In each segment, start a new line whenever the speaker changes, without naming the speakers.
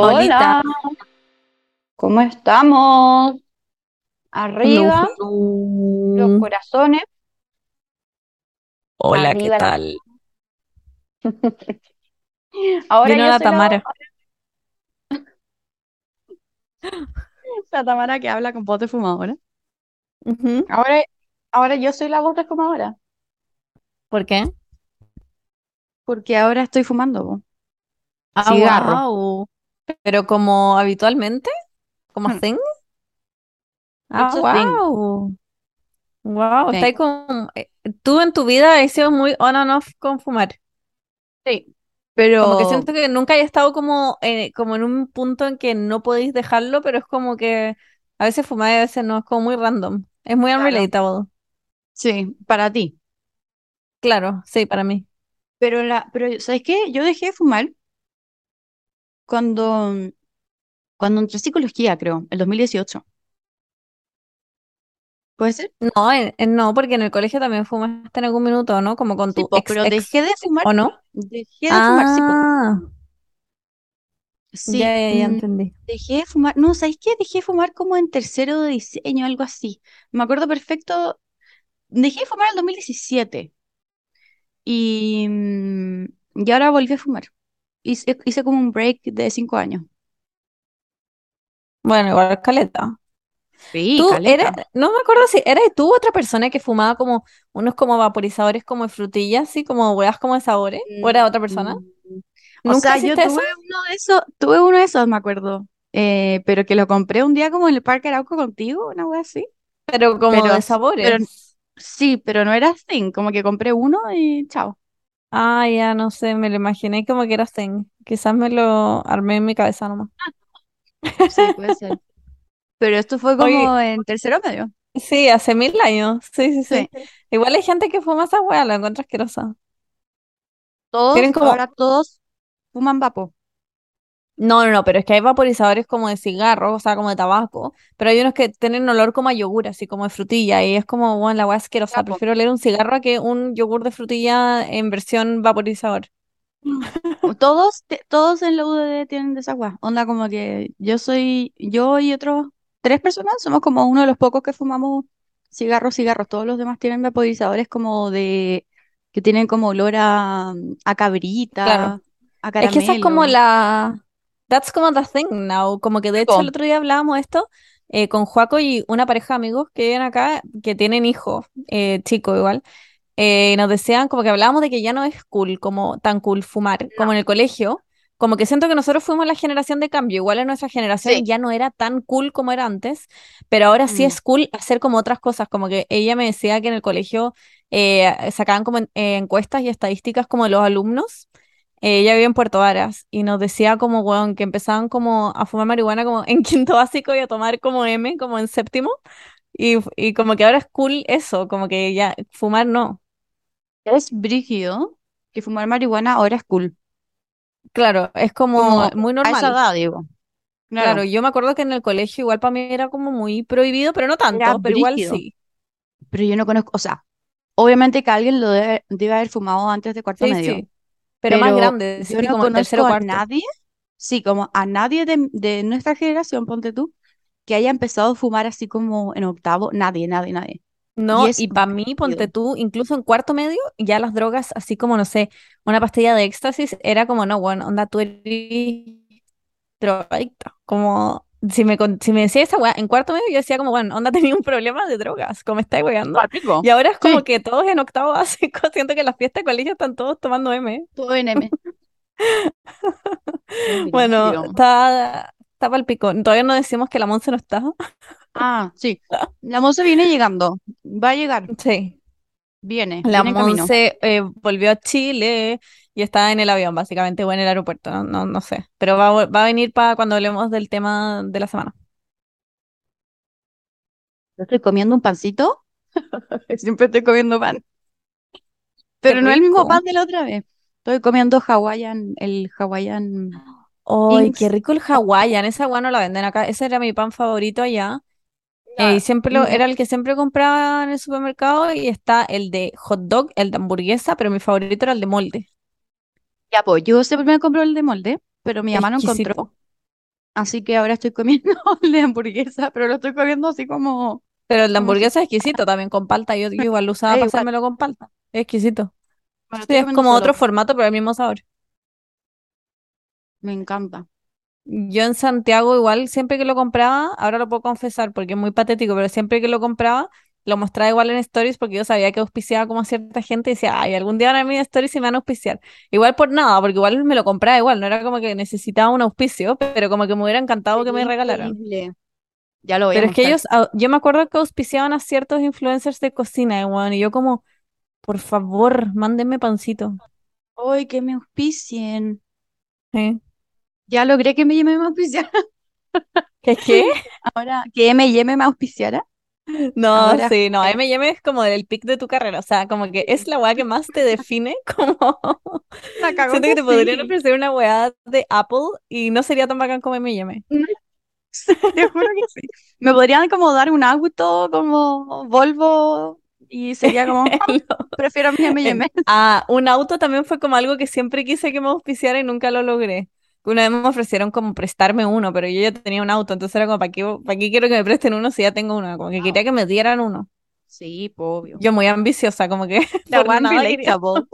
Hola, ¿cómo estamos? Arriba, los
hello.
corazones,
Hola, ¿qué
arriba la...
tal?
Ahora
Vino
yo
la
soy la
Tamara.
la Tamara que habla con voz de fumadora. Ahora, ahora yo soy la voz de fumadora,
¿Por qué?
porque ahora estoy fumando
Ah,
cigarro.
wow. Pero como habitualmente, como
Hmm,
hacen.
It's
Ah,
a thing.
wow. Wow, está con... eh, Tú en tu vida has sido muy on and off con fumar.
sí,
Como que
pero
siento que nunca he estado como, eh, como en un punto en que no podéis dejarlo, pero es como que a veces fumar y a veces no, es como muy random. Es muy
claro,
unrelatable.
sí, para ti.
Claro, sí, para mí.
Pero, la, pero ¿sabes qué? Yo dejé de fumar cuando, cuando entré a psicología, creo, el 2018. ¿Puede ser?
No, en- en- no, porque en el colegio también fumaste en algún minuto, ¿no? Como con
Sí,
tu ex
pero dejé de fumar,
¿o no?
dejé de fumar, sí.
Ah, ya,
Sí,
ya, ya
mm,
entendí.
dejé de fumar, no, ¿sabéis qué? Dejé de fumar como en tercero de diseño, algo así. Me acuerdo perfecto, dejé de fumar en el 2017 y, mm, y ahora volví a fumar. Hice, hice como un break de cinco años.
Bueno, igual caleta.
Sí,
Tú
caleta.
no me acuerdo si eras tú otra persona que fumaba como unos como vaporizadores como de frutillas, así como huevas como de sabores, o era otra persona.
Mm, O
¿Nunca
sea, yo
hiciste eso?
tuve uno de esos, tuve uno de esos, me acuerdo, eh, pero que lo compré un día como en el Parque Arauco contigo, una wea así.
Pero como
Pero,
de
pero
sabores.
sí, pero no era así, como que compré uno y chao.
Ah, ya no sé, me lo imaginé como que eras ten. Quizás me lo armé en mi cabeza nomás.
Sí, puede ser. Pero esto fue
Oye,
como en tercero medio.
sí, hace mil años. Sí, sí,
Sí.
sí. Igual hay gente que fuma esa hueá, la encuentro asquerosa. Tienen
Todos,
como,
ahora todos fuman vapo.
No, no, no, pero es que hay vaporizadores como de cigarro, o sea, como de tabaco, pero hay unos que tienen olor como a yogur, así como de frutilla, y es como, bueno, la hueá asquerosa. Prefiero leer un cigarro a que un yogur de frutilla en versión vaporizador.
Todos, te- todos en la UDD tienen de esa weá. Onda como que yo soy, yo y otros tres personas somos como uno de los pocos que fumamos cigarros, cigarros. Todos los demás tienen vaporizadores como de, que tienen como olor a, a
Claro.
cabrita, a
Es que esa es como
caramelo.
la... That's como the thing now. Como que de hecho el otro día hablábamos de esto eh, con Joaco y una pareja de amigos que viven acá, que tienen hijos, eh, chicos igual. eh, y nos decían como que hablábamos de que ya no es cool, como tan cool fumar, como en el colegio. Como que siento que nosotros fuimos la generación de cambio. Igual en nuestra
Sí.
generación ya no era tan cool como era antes, pero ahora sí
Mm.
es cool hacer como otras cosas. Como que ella me decía que en el colegio eh, sacaban como en- eh, encuestas y estadísticas como de los alumnos. Eh, ella vive en Puerto Varas y nos decía como, weón, que empezaban como a fumar marihuana como en quinto básico y a tomar como M, como en séptimo. Y, y como que ahora es cool eso, como que ya fumar no.
Es brígido que fumar marihuana ahora es cool.
Claro, es como
Como
muy
a esa
normal.
edad, digo.
Claro,
Claro.
yo me acuerdo que en el colegio igual para mí era como muy prohibido, pero no
Era
tanto, pero igual
brígido.
sí.
Pero yo no conozco, o sea, obviamente que alguien lo debe, debe haber fumado antes de cuarto
Sí,
medio,
sí. Pero más grande,
yo
sí,
no
como
conozco a
cuarto.
nadie, sí, como a nadie de, de nuestra generación, ponte tú, que haya empezado a fumar así como en octavo. Nadie, nadie, nadie.
No, y para mí, ponte tú, incluso en cuarto medio, ya las drogas, así como, no sé, una pastilla de éxtasis, era como, no, bueno, onda, tú eres drogadicta. Como, si me, si me decía esa weá, en cuarto medio yo decía como, bueno, onda tenía un problema de drogas, como me estáis weando.
Palpico.
Y ahora es como
Sí,
que todos en octavo básico, siento que en las fiestas de colegio están todos tomando M.
todo en M.
Bueno, está, está pa'l pico. Todavía no decimos que la Monse no está.
Ah, sí. La moza viene llegando. Va a llegar.
Sí.
Viene,
La
viene.
Monse eh, volvió a Chile y está en el avión, básicamente, o en el aeropuerto, no, no, no sé. Pero va, va a venir para cuando hablemos del tema de la semana.
Yo estoy comiendo un pancito. Siempre estoy comiendo pan. Pero no el mismo pan de la otra vez. Estoy comiendo Hawaiian, el Hawaiian
¡Ay, qué rico el Hawaiian! Esa agua no la venden acá. Ese era mi pan favorito allá. Eh, y siempre lo,
me-
era el que siempre compraba en el supermercado. Y está el de hot dog, el de hamburguesa, pero mi favorito era el de molde.
Ya, pues yo siempre me compro el de molde, pero mi mamá no encontró. Así que ahora estoy comiendo la hamburguesa, pero lo estoy comiendo así como,
Pero el de hamburguesa es exquisito también con palta. Yo, yo igual lo usaba para hacérmelo con palta. Es exquisito. Sí, es como
solo.
otro formato, pero el mismo sabor.
Me encanta.
Yo en Santiago igual, siempre que lo compraba, ahora lo puedo confesar porque es muy patético, pero siempre que lo compraba, lo mostraba igual en stories porque yo sabía que auspiciaba como a cierta gente y decía, ay, algún día van a mis stories y me van a auspiciar. Igual por nada, porque igual me lo compraba igual, no era como que necesitaba un auspicio, pero como que me hubiera encantado que me regalaran.
Ya lo voy a
Pero es que ellos, yo me acuerdo que auspiciaban a ciertos influencers de cocina, y bueno, y yo como, por favor, mándenme pancito.
Hoy que me auspicien.
¿eh?
Ya logré que me auspiciara.
¿Qué qué?
Ahora que M&M me auspiciara.
No,
Ahora
sí, no, M&M es como del pic de tu carrera, o sea, como que es la weá que más te define, como siento que
que
te podrían
sí.
ofrecer una weá de Apple y no sería tan bacán como M&M.
Te juro que sí. Me podrían como dar un auto como Volvo y sería como, "Ah, prefiero mi M&M.
Ah, un auto también fue como algo que siempre quise que me auspiciara y nunca lo logré. Una vez me ofrecieron como prestarme uno, pero yo ya tenía un auto, entonces era como, ¿para qué, para qué quiero que me presten uno si ya tengo uno? Como que quería que me dieran uno.
Sí, obvio.
Yo muy ambiciosa, como que
La one relatable.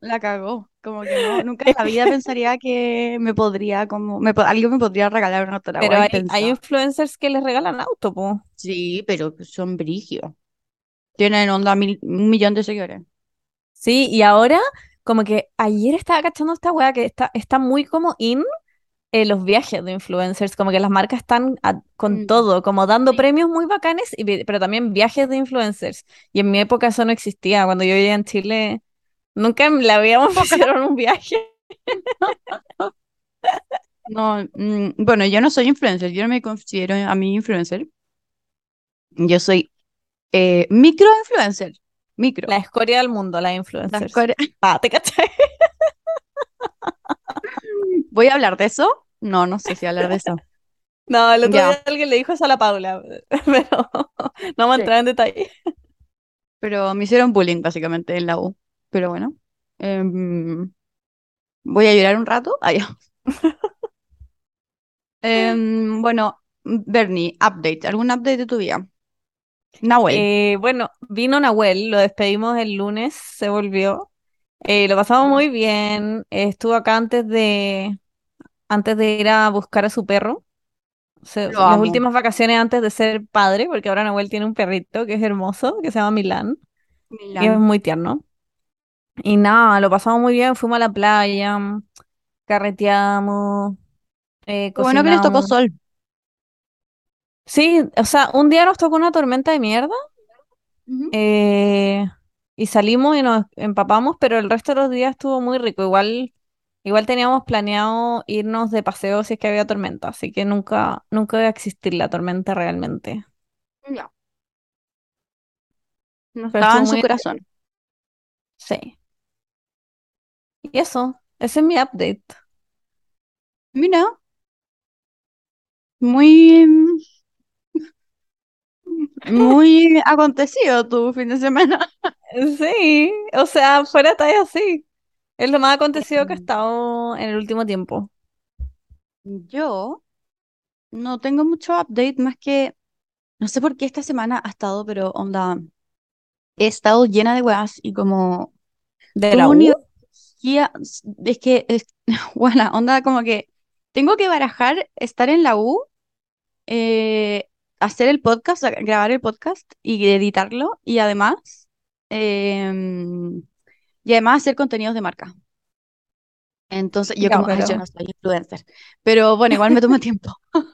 La cagó. Como que no, nunca en la vida pensaría que me podría, como, me, alguien me podría regalar una auto, la
Pero hay, influencers que les regalan auto, po.
Sí, pero son brígidos. Tienen onda mil- un millón de seguidores.
Sí, y ahora, como que ayer estaba cachando esta weá que está, está muy como in eh, los viajes de influencers, como que las marcas están a- con
Mm,
todo, como dando
sí.
premios muy bacanes, y, pero también viajes de influencers. Y en mi época eso no existía. Cuando yo vivía en Chile, nunca me la habíamos ofrecieron un viaje.
No, mm, bueno, yo no soy influencer, yo no me considero a mí influencer. Yo soy eh, micro influencer. Micro.
La escoria del mundo, las
Las
influencers.
core-
Ah, ¿te cachai?
¿Voy a hablar de eso? No, no sé si hablar de eso.
No, el otro día alguien le dijo eso a la Paula, pero no a
sí.
entrar en detalle.
Pero me hicieron bullying básicamente en la U. Pero bueno. em, voy a llorar un rato. Ah, ya. Em, bueno, Bernie, update. ¿Algún update de tu vida? Nahuel.
Eh, bueno, vino Nahuel, lo despedimos el lunes, se volvió. Eh, lo pasamos muy bien. estuvo acá antes de, antes de ir a buscar a su perro. O sea,
Lo
las últimas vacaciones antes de ser padre, porque ahora Nahuel tiene un perrito que es hermoso, que se llama Milán, y es
Milán.
muy tierno. Y nada, lo pasamos muy bien, fuimos a la playa, carreteamos, eh,
bueno que les tocó sol.
Sí, o sea, un día nos tocó una tormenta de mierda eh, y salimos y nos empapamos, pero el resto de los días estuvo muy rico. Igual, igual teníamos planeado irnos de paseo si es que había tormenta, así que nunca, nunca iba a existir la tormenta realmente.
Ya. No
Pero
estaba en su
muy,
corazón.
sí. Y eso, ese es mi update.
Mira, muy, em, muy acontecido tu fin de semana.
Sí, o sea, fuera talla así. Es lo más acontecido que ha
Em,
estado en el último tiempo.
Yo no tengo mucho update más que, no sé por qué esta semana ha estado, pero onda, he estado llena de weas y como
¿De la U?
es que, es, bueno, onda como que tengo que barajar estar en la U, eh, hacer el podcast, grabar el podcast y editarlo y además, em, y además hacer contenidos de marca. Entonces, yo como, ay, yo
pero
no soy influencer, pero bueno, igual me toma tiempo.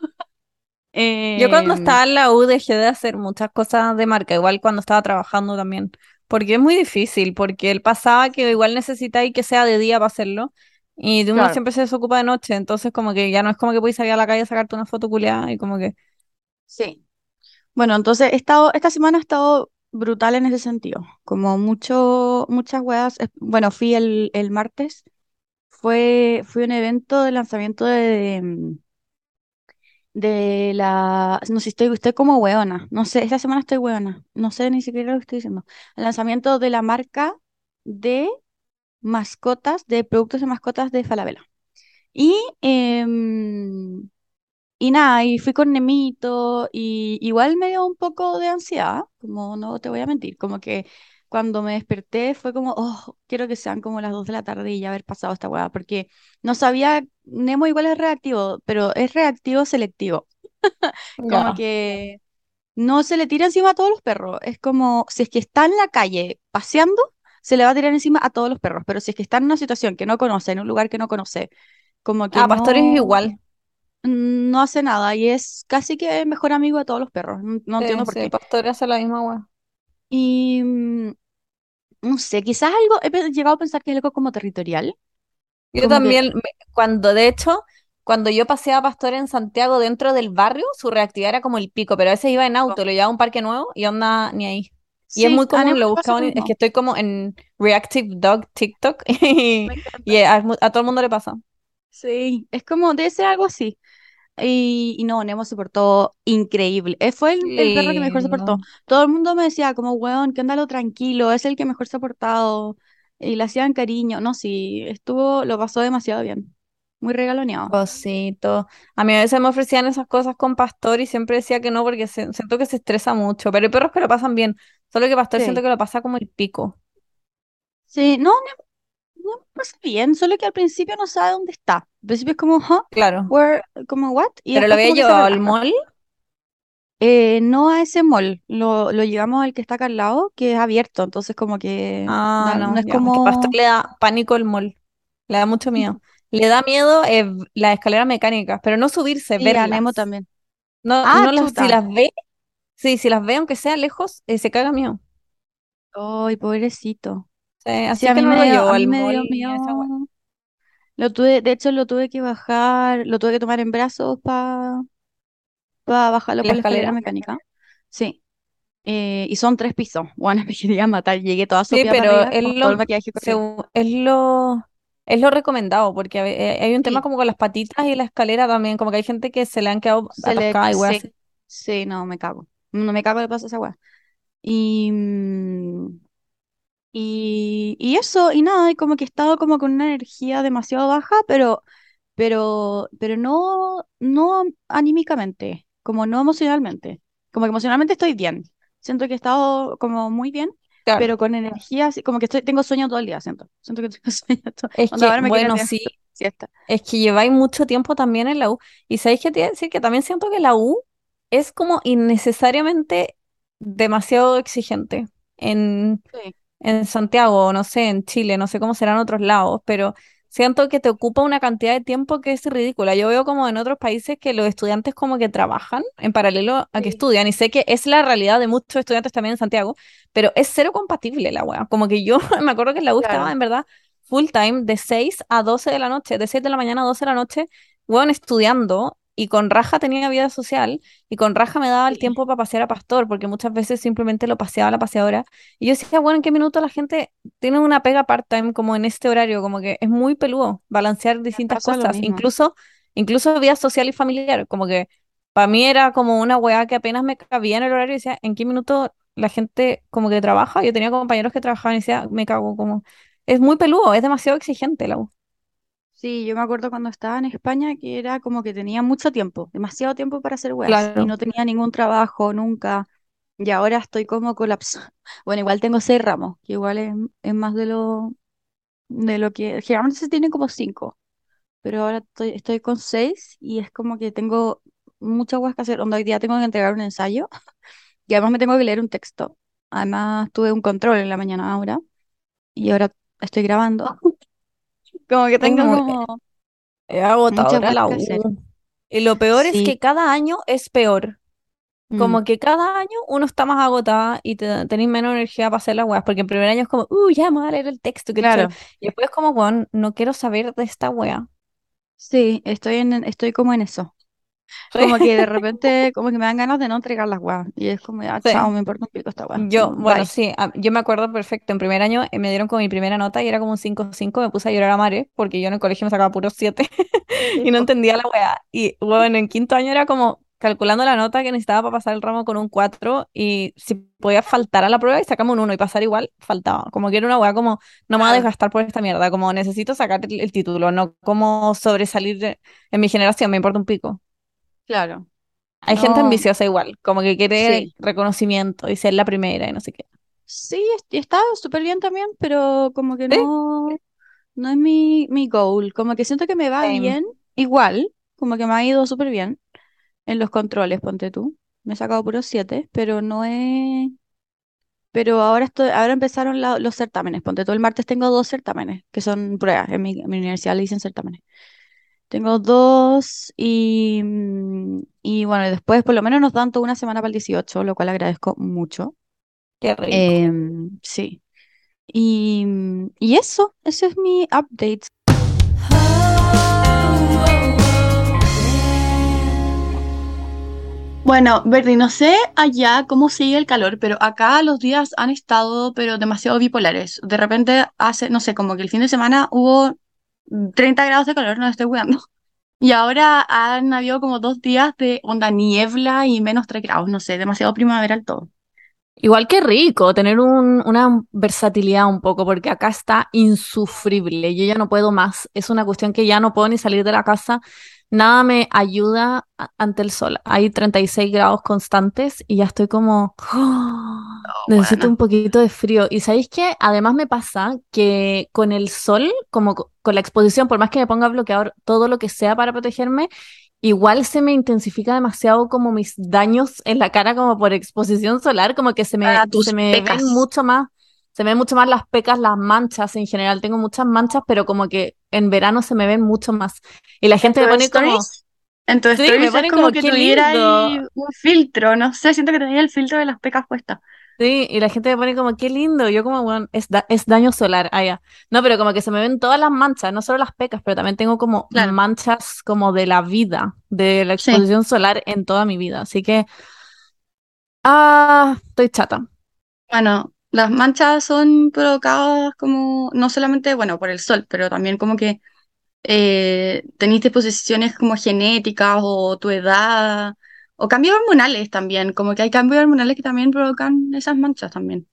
Yo cuando
Em,
estaba en la U dejé de hacer muchas cosas de marca, igual cuando estaba trabajando también, porque es muy difícil, porque él pasaba que igual necesitáis que sea de día para hacerlo, y uno
claro,
siempre se desocupa de noche, entonces como que ya no es como que podéis salir a la calle a sacarte una foto culiada y como que,
sí. Bueno, entonces he estado, esta semana ha estado brutal en ese sentido. Como mucho, muchas weas. Bueno, fui el, el martes. Fue, fue un evento de lanzamiento de, mm, de la. No sé, estoy, estoy como weona. No sé, esta semana estoy weona. No sé ni siquiera lo que estoy diciendo. El lanzamiento de la marca de mascotas, de productos de mascotas de Falabella. Y em, y nada, y fui con Nemito y igual me dio un poco de ansiedad, como no te voy a mentir, como que cuando me desperté fue como, oh, quiero que sean como las 2 de la tarde y ya haber pasado esta weá, porque no sabía, Nemo igual es reactivo, pero es reactivo selectivo, como que no se le tira encima a todos los perros, es como, si es que está en la calle paseando, se le va a tirar encima a todos los perros, pero si es que está en una situación que no conoce, en un lugar que no conoce, como que
Ah, Pastores es
no
igual.
No hace nada y es casi que mejor amigo de todos los perros. No, no
Sí,
entiendo por
sí,
qué.
Pastores hace la misma weá.
Y mm, no sé, quizás algo, he llegado a pensar que es algo como territorial.
Yo
Como
también, cuando de hecho, cuando yo paseaba a Pastor en Santiago dentro del barrio, su reactividad era como el pico, pero a veces iba en auto, lo llevaba a un parque nuevo y onda ni ahí. Y es muy común, lo
le pasa
buscaba,
lo
en- es que estoy como en Reactive Dog TikTok y, a todo el mundo le pasa.
Sí, es como, debe ser algo así. Y, y no, Nemo se portó increíble. Eh, fue el, el perro que mejor se portó. Todo el mundo me decía, como, weón, que ándalo tranquilo, es el que mejor se ha portado. Y le hacían cariño. No, sí, estuvo, lo pasó demasiado bien. Muy regaloneado.
Cosito. A mí a veces me ofrecían esas cosas con Pastor y siempre decía que no porque se- siento que se estresa mucho, pero hay perros que lo pasan bien, solo que Pastor siento que lo pasa como el pico.
Sí, no, No me pasa bien, solo que al principio no sabe dónde está. Al principio es como, huh,
Claro.
where, como, what? Y
Pero lo había
como
llevado al mall.
Eh, no a ese mall, lo, lo llevamos al que está acá al lado, que es abierto, entonces como que
Ah,
no
no,
es
ya. Que Pastor
como,
le da pánico el mall. Le da mucho miedo. Le da miedo eh, las escaleras mecánicas, pero no subirse,
sí, a Nemo
verlas.
también.
No,
Ah,
no las, si las ve, sí, si las ve, aunque sea lejos, eh, se caga miedo.
Ay, pobrecito.
Sí,
Sí,
así
a
que
mí
no
me
lo
dio,
llevo al
me
mall
dio
ni a esa wea.
miedo. Lo tuve, de hecho lo tuve que bajar, lo tuve que tomar en brazos para bajarlo
¿La
por la escalera mecánica. Sí. Eh, y son tres pisos. Bueno, me quería matar. Llegué toda
Sí, pero
arriba
es lo, segu- es lo, es lo recomendado, porque eh, hay un tema como con las patitas y la escalera también, como que hay gente que se le han quedado
se le,
y
sí,
así.
sí, no, me cago. No me cago de paso esa weá. Y, mm, y, y eso, y nada, y como que he estado como con una energía demasiado baja, pero, pero, pero no, no anímicamente, como no emocionalmente. Como que emocionalmente estoy bien. Siento que he estado como muy bien,
Claro.
pero con energía, así- como que estoy, tengo sueño todo el día, siento. Siento que tengo sueño todo.
Es
Onda,
que,
ahora me quiero
bueno, sí,
siesta.
es que lleváis mucho tiempo también en la U. Y sabéis que te decir que también siento que la U es como innecesariamente demasiado exigente. En,
Sí,
en Santiago, no sé, en Chile, no sé cómo serán otros lados, pero siento que te ocupa una cantidad de tiempo que es ridícula. Yo veo como en otros países que los estudiantes como que trabajan en paralelo a que
sí,
estudian y sé que es la realidad de muchos estudiantes también en Santiago, pero es cero compatible la wea. Como que yo me acuerdo que en la U estaba
claro.
en verdad full time de 6 a 12 de la noche, de 6 de la mañana a 12 de la noche, weón, estudiando. Y con raja tenía vida social y con raja me daba el tiempo para pasear a Pastor, porque muchas veces simplemente lo paseaba a la paseadora y yo decía, bueno, ¿en qué minuto la gente tiene una pega part-time como en este horario? Como que es muy peludo balancear distintas cosas, incluso, incluso vida social y familiar. Como que para mí era como una weá que apenas me cabía en el horario y decía, ¿en qué minuto la gente como que trabaja? Yo tenía compañeros que trabajaban y decía, me cago, como, es muy peludo, es demasiado exigente la U.
Sí, yo me acuerdo cuando estaba en España que era como que tenía mucho tiempo, demasiado tiempo para hacer weas y
Claro.
no tenía ningún trabajo nunca. Y ahora estoy como colapsada. Bueno, igual tengo seis ramos, que igual es, es más de lo, de lo que generalmente se tiene como cinco, pero ahora estoy, estoy con seis y es como que tengo muchas weas que hacer. Onda, hoy día tengo que entregar un ensayo y además me tengo que leer un texto. Además tuve un control en la mañana ahora y ahora estoy grabando. Como que tengo como
es agotadora
weas
la
que.
U. Y lo peor es que cada año es peor.
Mm.
como que cada año uno está más agotada y te, tenéis menos energía para hacer las weas, porque el primer año es como, uh, ya me voy a leer el texto, choro.
Claro,
Y después es como, weón, no quiero saber de esta wea.
sí, estoy en, estoy como en eso. Como que de repente, como que me dan ganas de no entregar las weas. Y es como,
Sí,
chao,
sí.
me importa un pico esta wea.
Yo, bueno,
bye.
sí, a- yo me acuerdo perfecto. En primer año eh, me dieron como mi primera nota y era como un cinco cinco me puse a llorar a mares porque yo en el colegio me sacaba puros 7
Sí,
y no entendía la wea. Y bueno, en quinto año era como calculando la nota que necesitaba para pasar el ramo con un 4 y si podía faltar a la prueba y sacamos un uno y pasar igual, faltaba. Como que era una wea como, no me voy a desgastar por esta mierda, como necesito sacar el, el título, no como sobresalir en mi generación, me importa un pico.
Claro.
Hay gente ambiciosa igual, como que quiere
sí.
reconocimiento y ser la primera y no sé qué.
Sí, es- está súper bien también, pero como que
Sí,
no, no es mi, mi goal. Como que siento que me va
same.
bien, igual, como que me ha ido súper bien en los controles, ponte tú. Me he sacado puros siete, pero no es... Pero ahora estoy, ahora empezaron la- los certámenes. Ponte tú, el martes tengo dos certámenes, que son pruebas. En mi, en mi universidad le dicen certámenes. Tengo dos y, mm, y bueno, y después por lo menos nos dan toda una semana para el 18, lo cual agradezco mucho.
Qué rico.
Em, sí. Y, mm, y eso, eso es mi update. Bueno, Verdi, no sé allá cómo sigue el calor, pero acá los días han estado pero demasiado bipolares. De repente hace, no sé, como que el fin de semana hubo 30 grados de calor, no estoy cuidando. Y ahora han habido como dos días de onda niebla y menos 3 grados, no sé, demasiado primaveral todo.
Igual que rico tener un- una versatilidad un poco, porque acá está insufrible. Yo ya no puedo más. Es una cuestión que ya no puedo ni salir de la casa. Nada me ayuda ante el sol. Hay 36 grados constantes y ya estoy como, necesito
Bueno,
un poquito de frío. Y ¿sabéis qué? Además me pasa que con el sol, como co- con la exposición, por más que me ponga bloqueador, todo lo que sea para protegerme, Igual se me intensifica demasiado como mis daños en la cara como por exposición solar, como que se me,
para
se me ven mucho más, se me ven mucho más las pecas, las manchas en general. Tengo muchas manchas, pero como que en verano se me ven mucho más. Y la
En
gente me pone como,
stories, en tus
sí, me
es como
como,
que tuviera ahí un filtro, no sé, siento que tenía el filtro de las pecas puestas.
Sí, y la gente me pone como, qué lindo. Yo como, bueno, es, da- es daño solar. Ah, ya. No, pero como que se me ven todas las manchas, no solo las pecas, pero también tengo como
Claro,
manchas como de la vida, de la
sí.
exposición solar en toda mi vida. Así que, ah, estoy chata.
Bueno, las manchas son provocadas como, no solamente, bueno, por el sol, pero también como que eh, tenéis disposiciones como genéticas o tu edad, o cambios hormonales también, como que hay cambios hormonales que también provocan esas manchas también.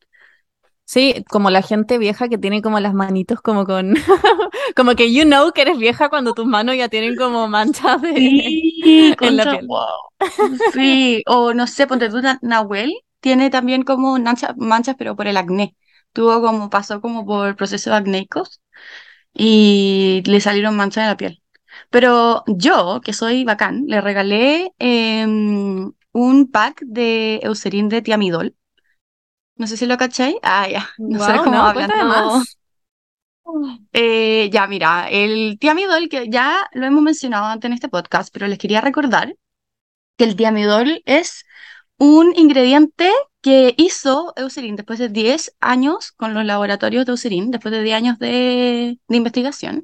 Sí, como la gente vieja que tiene como las manitos como con, como que you know que eres vieja cuando tus manos ya tienen como manchas de...
Sí,
en la
concha,
piel.
wow. Sí, o no sé, ponte tú, Na- Nahuel tiene también como mancha- manchas, pero por el acné. Tuvo como, pasó como por procesos acnéicos y le salieron manchas en la piel. Pero yo, que soy bacán, le regalé em, un pack de Eucerin de Tiamidol. No sé si lo cachai. Ah, ya. Nosotros
Wow,
como
no, cuéntame
hablando.
más.
Eh, ya, mira, el Tiamidol, que ya lo hemos mencionado antes en este podcast, pero les quería recordar que el Tiamidol es un ingrediente que hizo Eucerin después de 10 años con los laboratorios de Eucerin, después de 10 años de, de investigación.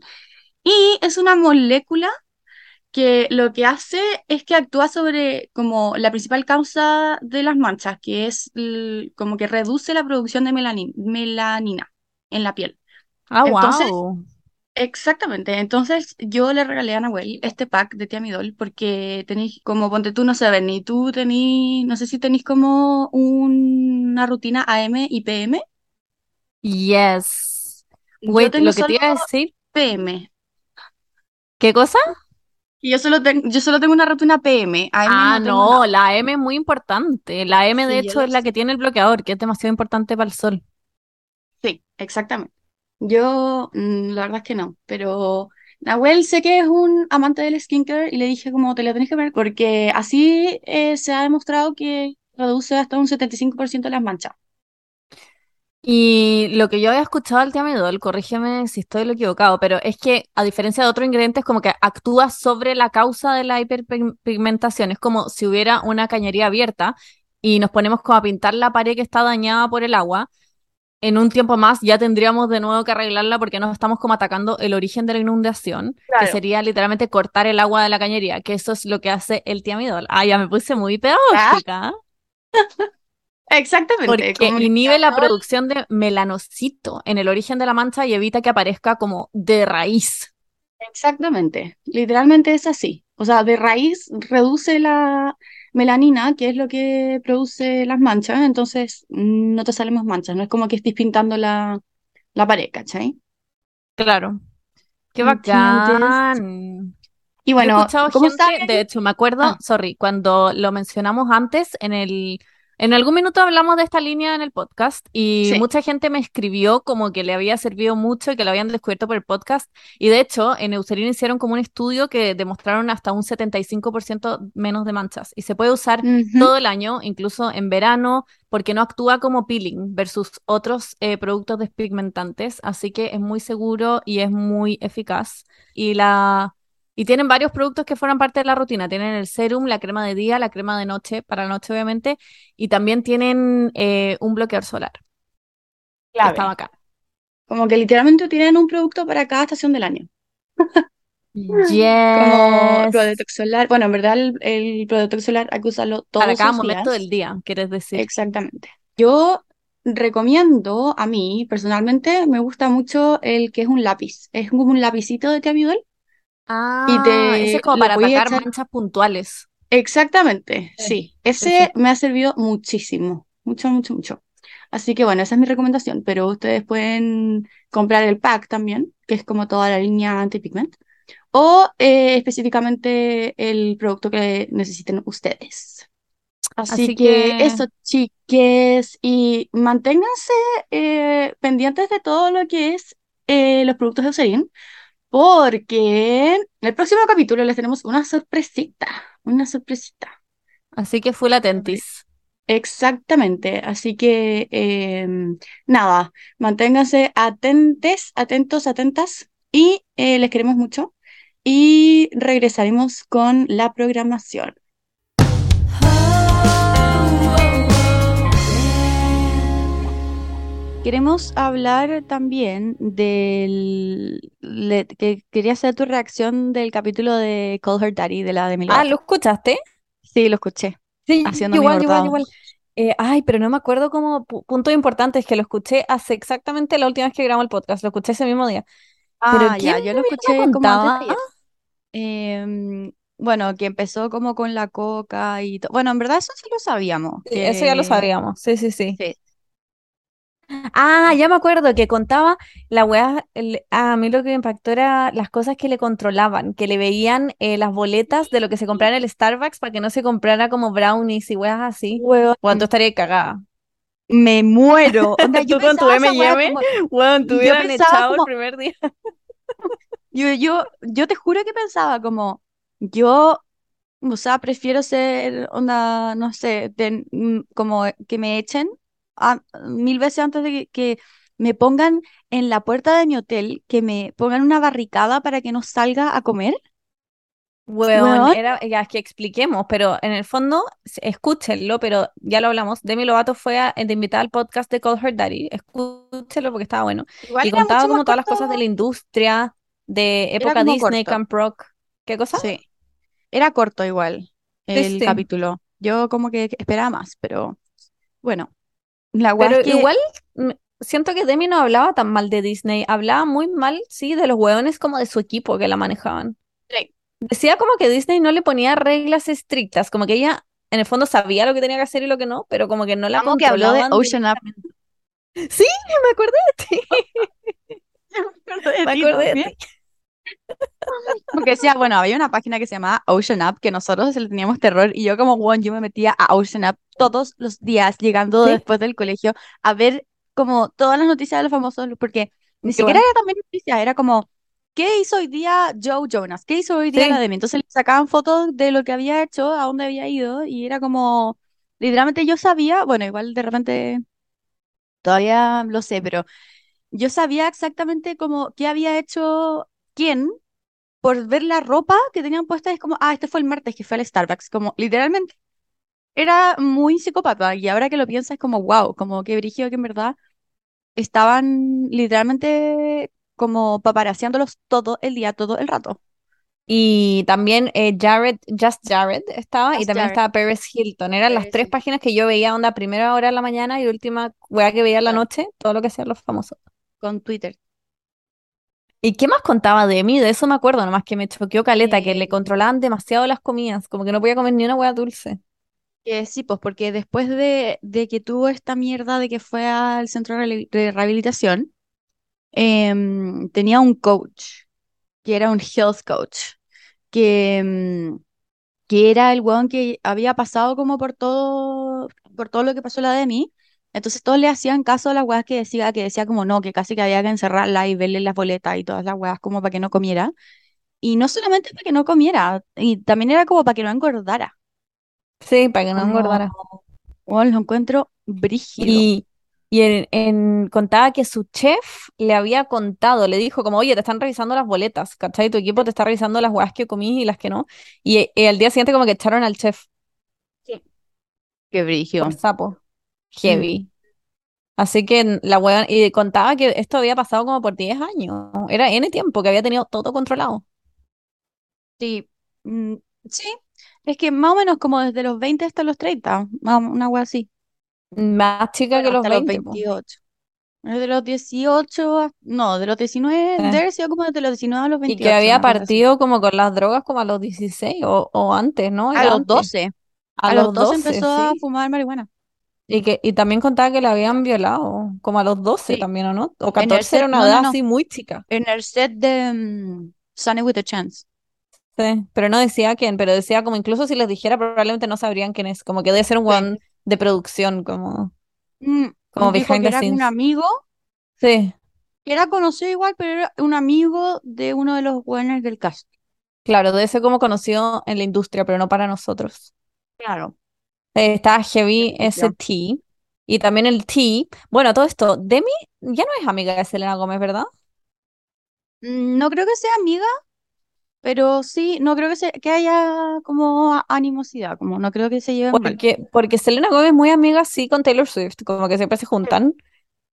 Y es una molécula que lo que hace es que actúa sobre como la principal causa de las manchas, que es como que reduce la producción de melanin- melanina en la piel.
Ah,
Entonces,
wow.
Exactamente, entonces yo le regalé a Nahuel este pack de Tiamidol porque tenéis como, ponte tú, no sé, ni tú tenéis, no sé si tenéis como una rutina AM y PM.
Yes.
Yo
Wait,
tengo
lo que te iba a decir,
PM.
¿qué cosa?
Y yo solo, ten- yo solo tengo una rutina PM, AM
Ah,
no tengo
la M es muy importante. La M, de
Sí, yo
hecho, es la
sé.
que tiene el bloqueador, que es demasiado importante para el sol.
Sí, exactamente. Yo, mm, la verdad es que no, pero Nahuel sé que es un amante del skincare y le dije como te lo tenés que ver porque así eh, se ha demostrado que reduce hasta un 75% las manchas.
Y lo que yo había escuchado del tiamidol, corrígeme si estoy lo equivocado, pero es que a diferencia de otros ingredientes, como que actúa sobre la causa de la hiperpigmentación. Es como si hubiera una cañería abierta y nos ponemos como a pintar la pared que está dañada por el agua. En un tiempo más ya tendríamos de nuevo que arreglarla porque nos estamos como atacando el origen de la inundación, que sería literalmente cortar el agua de la cañería, que eso es lo que hace el tiamidol. Ah, ya me puse muy
Ah,
pedagógica.
exactamente,
Porque inhibe la producción de melanocito en el origen de la mancha y evita que aparezca como de raíz.
exactamente, literalmente es así. O sea, de raíz reduce la melanina, que es lo que produce las manchas, entonces mm, no te salen más manchas, no es como que estés pintando la, la pared, ¿cachai?
Claro. Qué bacán.
Y
Yo he
bueno,
escuchado
¿cómo
gente,
saben?
de hecho, me acuerdo,
Ah,
sorry, cuando lo mencionamos antes en el, en algún minuto hablamos de esta línea en el podcast y
sí.
mucha gente me escribió como que le había servido mucho y que lo habían descubierto por el podcast. Y de hecho, en Eucerin hicieron como un estudio que demostraron hasta un 75% menos de manchas y se puede usar todo el año, incluso en verano, porque no actúa como peeling versus otros eh, productos despigmentantes, así que es muy seguro y es muy eficaz. Y la y tienen varios productos que forman parte de la rutina. Tienen el serum, la crema de día, la crema de noche, para la noche obviamente, y también tienen eh, un bloqueador solar, está acá.
Como que literalmente tienen un producto para cada estación del año. Como
Yes.
protector solar. Bueno, en verdad el, el protector solar hay que usarlo
Para
todos
cada
los
momento
días.
del día, quieres decir.
Exactamente. Yo recomiendo, a mí personalmente, me gusta mucho el que es un lápiz. Es como un lapicito de Teabudel y
Ah, ese
te
es como para atacar
echar.
manchas puntuales.
Exactamente,
Sí,
Ese me ha servido muchísimo. Mucho, mucho, mucho. Así que bueno, esa es mi recomendación. Pero ustedes pueden comprar el pack también, que es como toda la línea anti-pigment. O eh, específicamente el producto que necesiten ustedes. Así
Así
que
que,
eso, chiques, y manténganse eh, pendientes de todo lo que es eh, los productos de Eucerin, porque en el próximo capítulo les tenemos una sorpresita, una sorpresita.
así que full atentis.
Exactamente, así que em, nada, manténganse atentes, atentos, atentas, y eh, les queremos mucho, y regresaremos con la programación. Queremos hablar también del le- que quería saber tu reacción del capítulo de Call Her Daddy de la Demi
Ah, ¿lo escuchaste?
Sí, lo escuché,
Sí,
haciendo mi
igual, igual, igual. Eh, ay, pero no me acuerdo como pu- puntos importantes que lo escuché hace exactamente la última vez que grabamos el podcast, lo escuché ese mismo día. Pero
Ah,
¿qué
ya, yo lo escuché como antes de. Em, bueno, que empezó como con la coca y todo. Bueno, en verdad eso sí lo sabíamos,
Sí, eso ya lo sabíamos, sí, sí, sí.
sí.
Ah, ya me acuerdo que contaba la weá, el- ah, a mí lo que me impactó era las cosas que le controlaban, que le veían eh, las boletas de lo que se comprara en el Starbucks para que no se comprara como brownies y weas así.
Weón,
Bueno, tú estarías cagada.
me muero. Onda, yo
Tú con tu
pensaba esa weá
M&M,
como,
weón, te
yo
hubieran
pensaba
echado el
como,
primer día.
yo, yo, yo te juro que pensaba como, yo, o sea, prefiero ser, onda, no sé, mm, como que me echen a- mil veces antes de que, que me pongan en la puerta de mi hotel, que me pongan una barricada para que no salga a comer.
Weón, era, ya es que expliquemos, pero en el fondo, escúchenlo, pero ya lo hablamos. Demi Lovato fue a, de invitada al podcast de Call Her Daddy. Escúchenlo porque estaba bueno.
igual
Y contaba como todas las cosas de la industria, de época Disney,
corto,
Camp Rock. ¿Qué cosa?
sí, era corto igual
Sí,
el
sí.
capítulo. Yo como que esperaba más, pero bueno, la
Pero
es que
igual mm, siento que Demi no hablaba tan mal de Disney. Hablaba muy mal, sí, de los hueones como de su equipo que la manejaban.
sí,
Decía como que Disney no le ponía reglas estrictas, como que ella en el fondo sabía lo que tenía que hacer y lo que no, pero como que no la
amo que habló de Ocean Up.
Sí, me acordé de ti,
Me acordé de
me acordé de ti.
Porque decía, bueno, había una página que se llamaba Ocean Up que nosotros le teníamos terror y yo como one, yo me metía a Ocean Up todos los días llegando
Sí,
después del colegio a ver como todas las noticias de los famosos porque ni
qué
siquiera
bueno.
era también noticia, era como ¿qué hizo hoy día Joe Jonas? ¿Qué hizo hoy día la
Sí,
Demi? Entonces le sacaban fotos de lo que había hecho, a dónde había ido y era como literalmente yo sabía, bueno, igual de repente todavía lo sé, pero yo sabía exactamente como qué había hecho quién por ver la ropa que tenían puesta, es como, ah, este fue el martes que fue al Starbucks, como literalmente era muy psicópata y ahora que lo piensas es como, wow, como que brígido que en verdad estaban literalmente como paparaseándolos todo el día, todo el rato.
Y también eh, Jared, Just Jared estaba, y también
Jared,
estaba Paris Hilton. Eran las tres páginas que yo veía, onda, primera hora de la mañana y última weá que veía en la noche, todo lo que hacían los famosos.
con Twitter.
¿Y qué más contaba de mí? De eso me acuerdo, nomás que me choqueó caleta, que le controlaban demasiado las comidas, como que no podía comer ni una hueá dulce.
sí, pues porque después de, de que tuvo esta mierda de que fue al centro de rehabil- de rehabilitación, em, tenía un coach, que era un health coach. que, mm, que era el weón que había pasado como por todo, por todo lo que pasó la de mí. Entonces todos le hacían caso a las weas que decía, que decía como no, que casi que había que encerrarla y verle las boletas y todas las weas como para que no comiera. Y no solamente para que no comiera, y también era como para que no engordara.
Sí, para que no
Como,
engordara.
bueno, lo encuentro brígido.
Y, y en, en- contaba que su chef le había contado, le dijo como, oye, te están revisando las boletas, ¿cachai? Tu equipo te está revisando las hueás que comí y las que no. Y, eh, el día siguiente como que echaron al chef
Sí. Qué brígido.
por sapo.
Mm.
Heavy. Así que la hueá, y contaba que esto había pasado como por 10 años. Era N tiempo que había tenido todo controlado.
Sí, mm, sí, es que más o menos como desde los 20 hasta los 30, más o- una wea así.
Más chica
Bueno,
que los
hasta los
20, po.
28. Desde los 18, a- no, de los 19,
Sí.
debe haber sido como desde los 19 a los
Y que
28,
había
una así.
partido como con las drogas como a los 16 o, o antes, ¿no?
A
Era
los
antes.
12,
A
a los
los
12
12,
empezó a
sí.
fumar marihuana.
Y que y también contaba que la habían violado, como a los 12
Sí,
también, ¿o no? O
en el
14 era una
no,
edad
no, no,
así muy chica.
en el set de mm, Sunny with a Chance.
Sí, pero no decía quién, pero decía como incluso si les dijera probablemente no sabrían quién es, como que debe ser un
Sí.
weón de producción, como,
Mm,
como
dijo
behind
que
the
era un
scenes.
amigo,
Sí,
que era conocido igual, pero era un amigo de uno de los buenos del cast.
claro, debe ser como conocido en la industria, pero no para nosotros.
Claro.
Eh, estaba heavy ese. T. Y también el T. Bueno, todo esto, Demi ya no es amiga de Selena Gómez, ¿verdad?
Mm, No creo que sea amiga, pero sí, no creo que, se, que haya como animosidad, como no creo que se lleven mal.
Porque, porque Selena Gómez es muy amiga, sí, con Taylor Swift, como que siempre se juntan.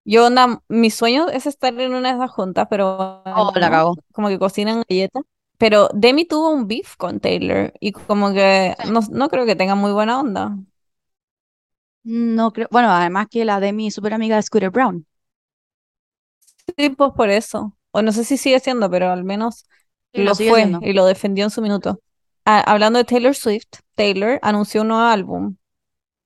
Yo, onda, mi sueño es estar en una de esas juntas, pero
Oh, la
no,
cagó.
como que cocinan galletas. Pero Demi tuvo un beef con Taylor y como que
Sí.
no, no creo que tengan muy buena onda.
No creo, bueno, además que la de mi súper amiga Scooter Brown.
Sí, pues por eso. O no sé si sigue siendo, pero al menos
Sí, lo
fue
siendo.
y lo defendió en su minuto. Ah, hablando de Taylor Swift, Taylor anunció un nuevo álbum.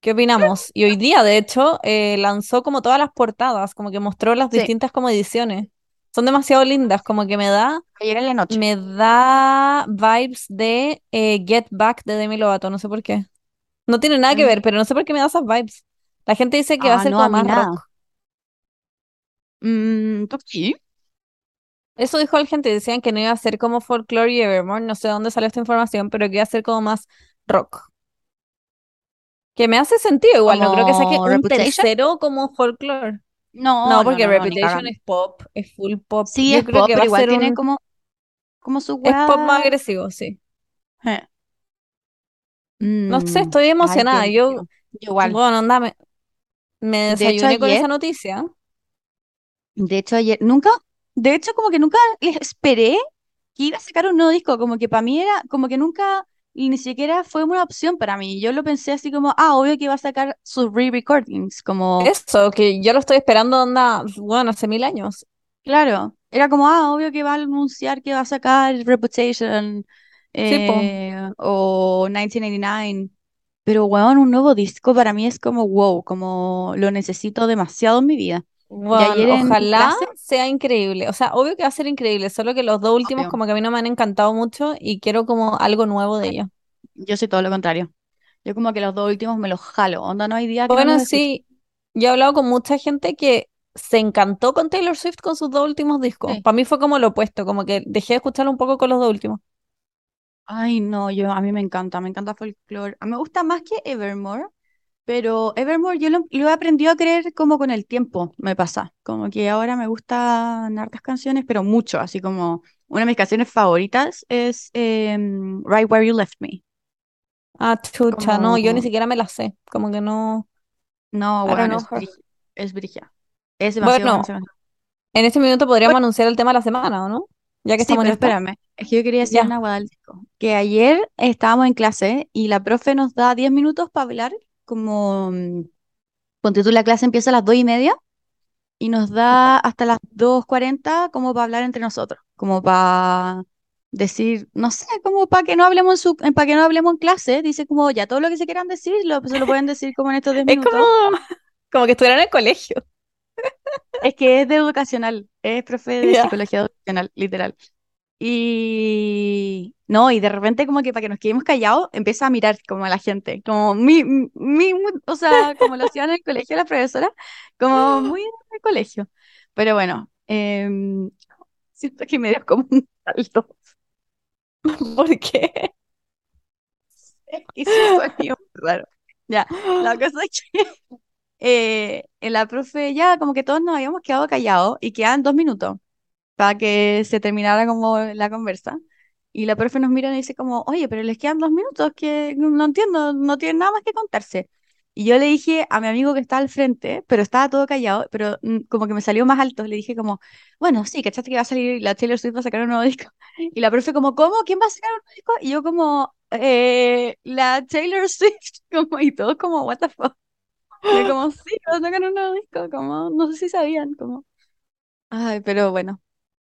¿Qué opinamos? Y hoy día, de hecho, eh, lanzó como todas las portadas, como que mostró las
Sí,
distintas como ediciones. Son demasiado lindas, como que me da,
ayer en la noche.
me da vibes de eh, Get Back de Demi Lovato, no sé por qué. No tiene nada que
Mm,
ver, pero no sé por qué me da esas vibes. La gente dice que va a
Ah,
ser
no,
como más
nada.
rock.
Mm.
Eso dijo la gente, decían que no iba a ser como Folklore y Evermore, no sé de dónde salió esta información, pero que iba a ser como más rock. Que me hace sentido igual, no creo que saque
¿Como
un
Reputation?
tercero como Folklore.
No,
No,
no,
porque
no, no,
Reputation es pop, es full pop.
Sí,
Yo
es
creo
pop,
que va
pero
a
igual
ser
tiene
un...
como, como su
Es pop más agresivo, sí.
Eh,
No sé,
mm,
estoy
ay,
emocionada. Yo,
igual.
bueno, anda, me, me
De hecho,
desayuné con
ayer,
esa noticia.
de hecho, ayer, nunca, de hecho, como que nunca esperé que iba a sacar un nuevo disco, como que para mí era, como que nunca, y ni siquiera fue una opción para mí. Yo lo pensé así como, ah, obvio que iba a sacar sus re-recordings, como,
Eso, que yo lo estoy esperando, onda, bueno, hace mil años.
claro, era como, ah, obvio que va a anunciar que va a sacar Reputation
Sí,
eh, o 1989. Pero, weón, un nuevo disco para mí es como, wow, como lo necesito demasiado en mi vida.
Bueno, ojalá
clase,
sea increíble. O sea, obvio que va a ser increíble, solo que los dos últimos
obvio,
como que a mí no me han encantado mucho y quiero como algo nuevo de ellos.
yo soy todo lo contrario. Yo como que los dos últimos me los jalo. Onda, no hay día que no
Bueno, sí, yo he hablado con mucha gente que se encantó con Taylor Swift con sus dos últimos discos.
Sí.
Para mí fue como lo opuesto, como que dejé de escucharlo un poco con los dos últimos.
Ay, no, yo a mí me encanta, me encanta Folklore. A mí me gusta más que Evermore, pero Evermore yo lo, lo he aprendido a creer como con el tiempo, me pasa. Como que ahora me gustan hartas canciones, pero mucho, así como una de mis canciones favoritas es em, Right Where You Left Me.
Ah, chucha, no, yo ni siquiera me la sé, como que no,
no, bueno, es, brí- es brígida. Es demasiado
Bueno, en este minuto podríamos
Bueno,
anunciar el tema de la semana, ¿o no? Ya que
sí,
estamos en
pero
esta.
espérame, es que yo quería decir una
Ya,
disco. Que ayer estábamos en clase y la profe nos da 10 minutos para hablar, como, mm, ponte tú, la clase empieza a las 2 y media y nos da hasta las 2.40 como para hablar entre nosotros, como para decir, no sé, como para que no hablemos en su, para que no hablemos en clase, dice como ya todo lo que se quieran decir lo, se lo pueden decir como en estos 10
es como,
minutos.
como que estuviera en el colegio.
Es que es de educacional, es profe de psicología educacional, literal. Y no, y de repente como que para que nos quedemos callados, empieza a mirar como a la gente, como mi, mi, o sea, como lo hacían en el colegio la profesora, como muy en el colegio. Pero bueno, em, siento que me dio como un salto.
¿Por qué?
Hice un raro. Ya, la cosa es que eh, la profe ya como que todos nos habíamos quedado callados y quedaban dos minutos para que se terminara como la conversa. Y la profe nos mira y dice como, oye, pero les quedan dos minutos que no entiendo, no tienen nada más que contarse. Y yo le dije a mi amigo que está al frente, pero estaba todo callado, pero mm, como que me salió más alto, le dije como, bueno, sí, ¿cachaste que va a salir la Taylor Swift va a sacar un nuevo disco? Y la profe como, ¿cómo? ¿Quién va a sacar un nuevo disco? Y yo como, eh, la Taylor Swift, como, y todos como, what the fuck. Y como, sí, va a sacar un nuevo disco, como, no sé si sabían, como, ay, pero bueno,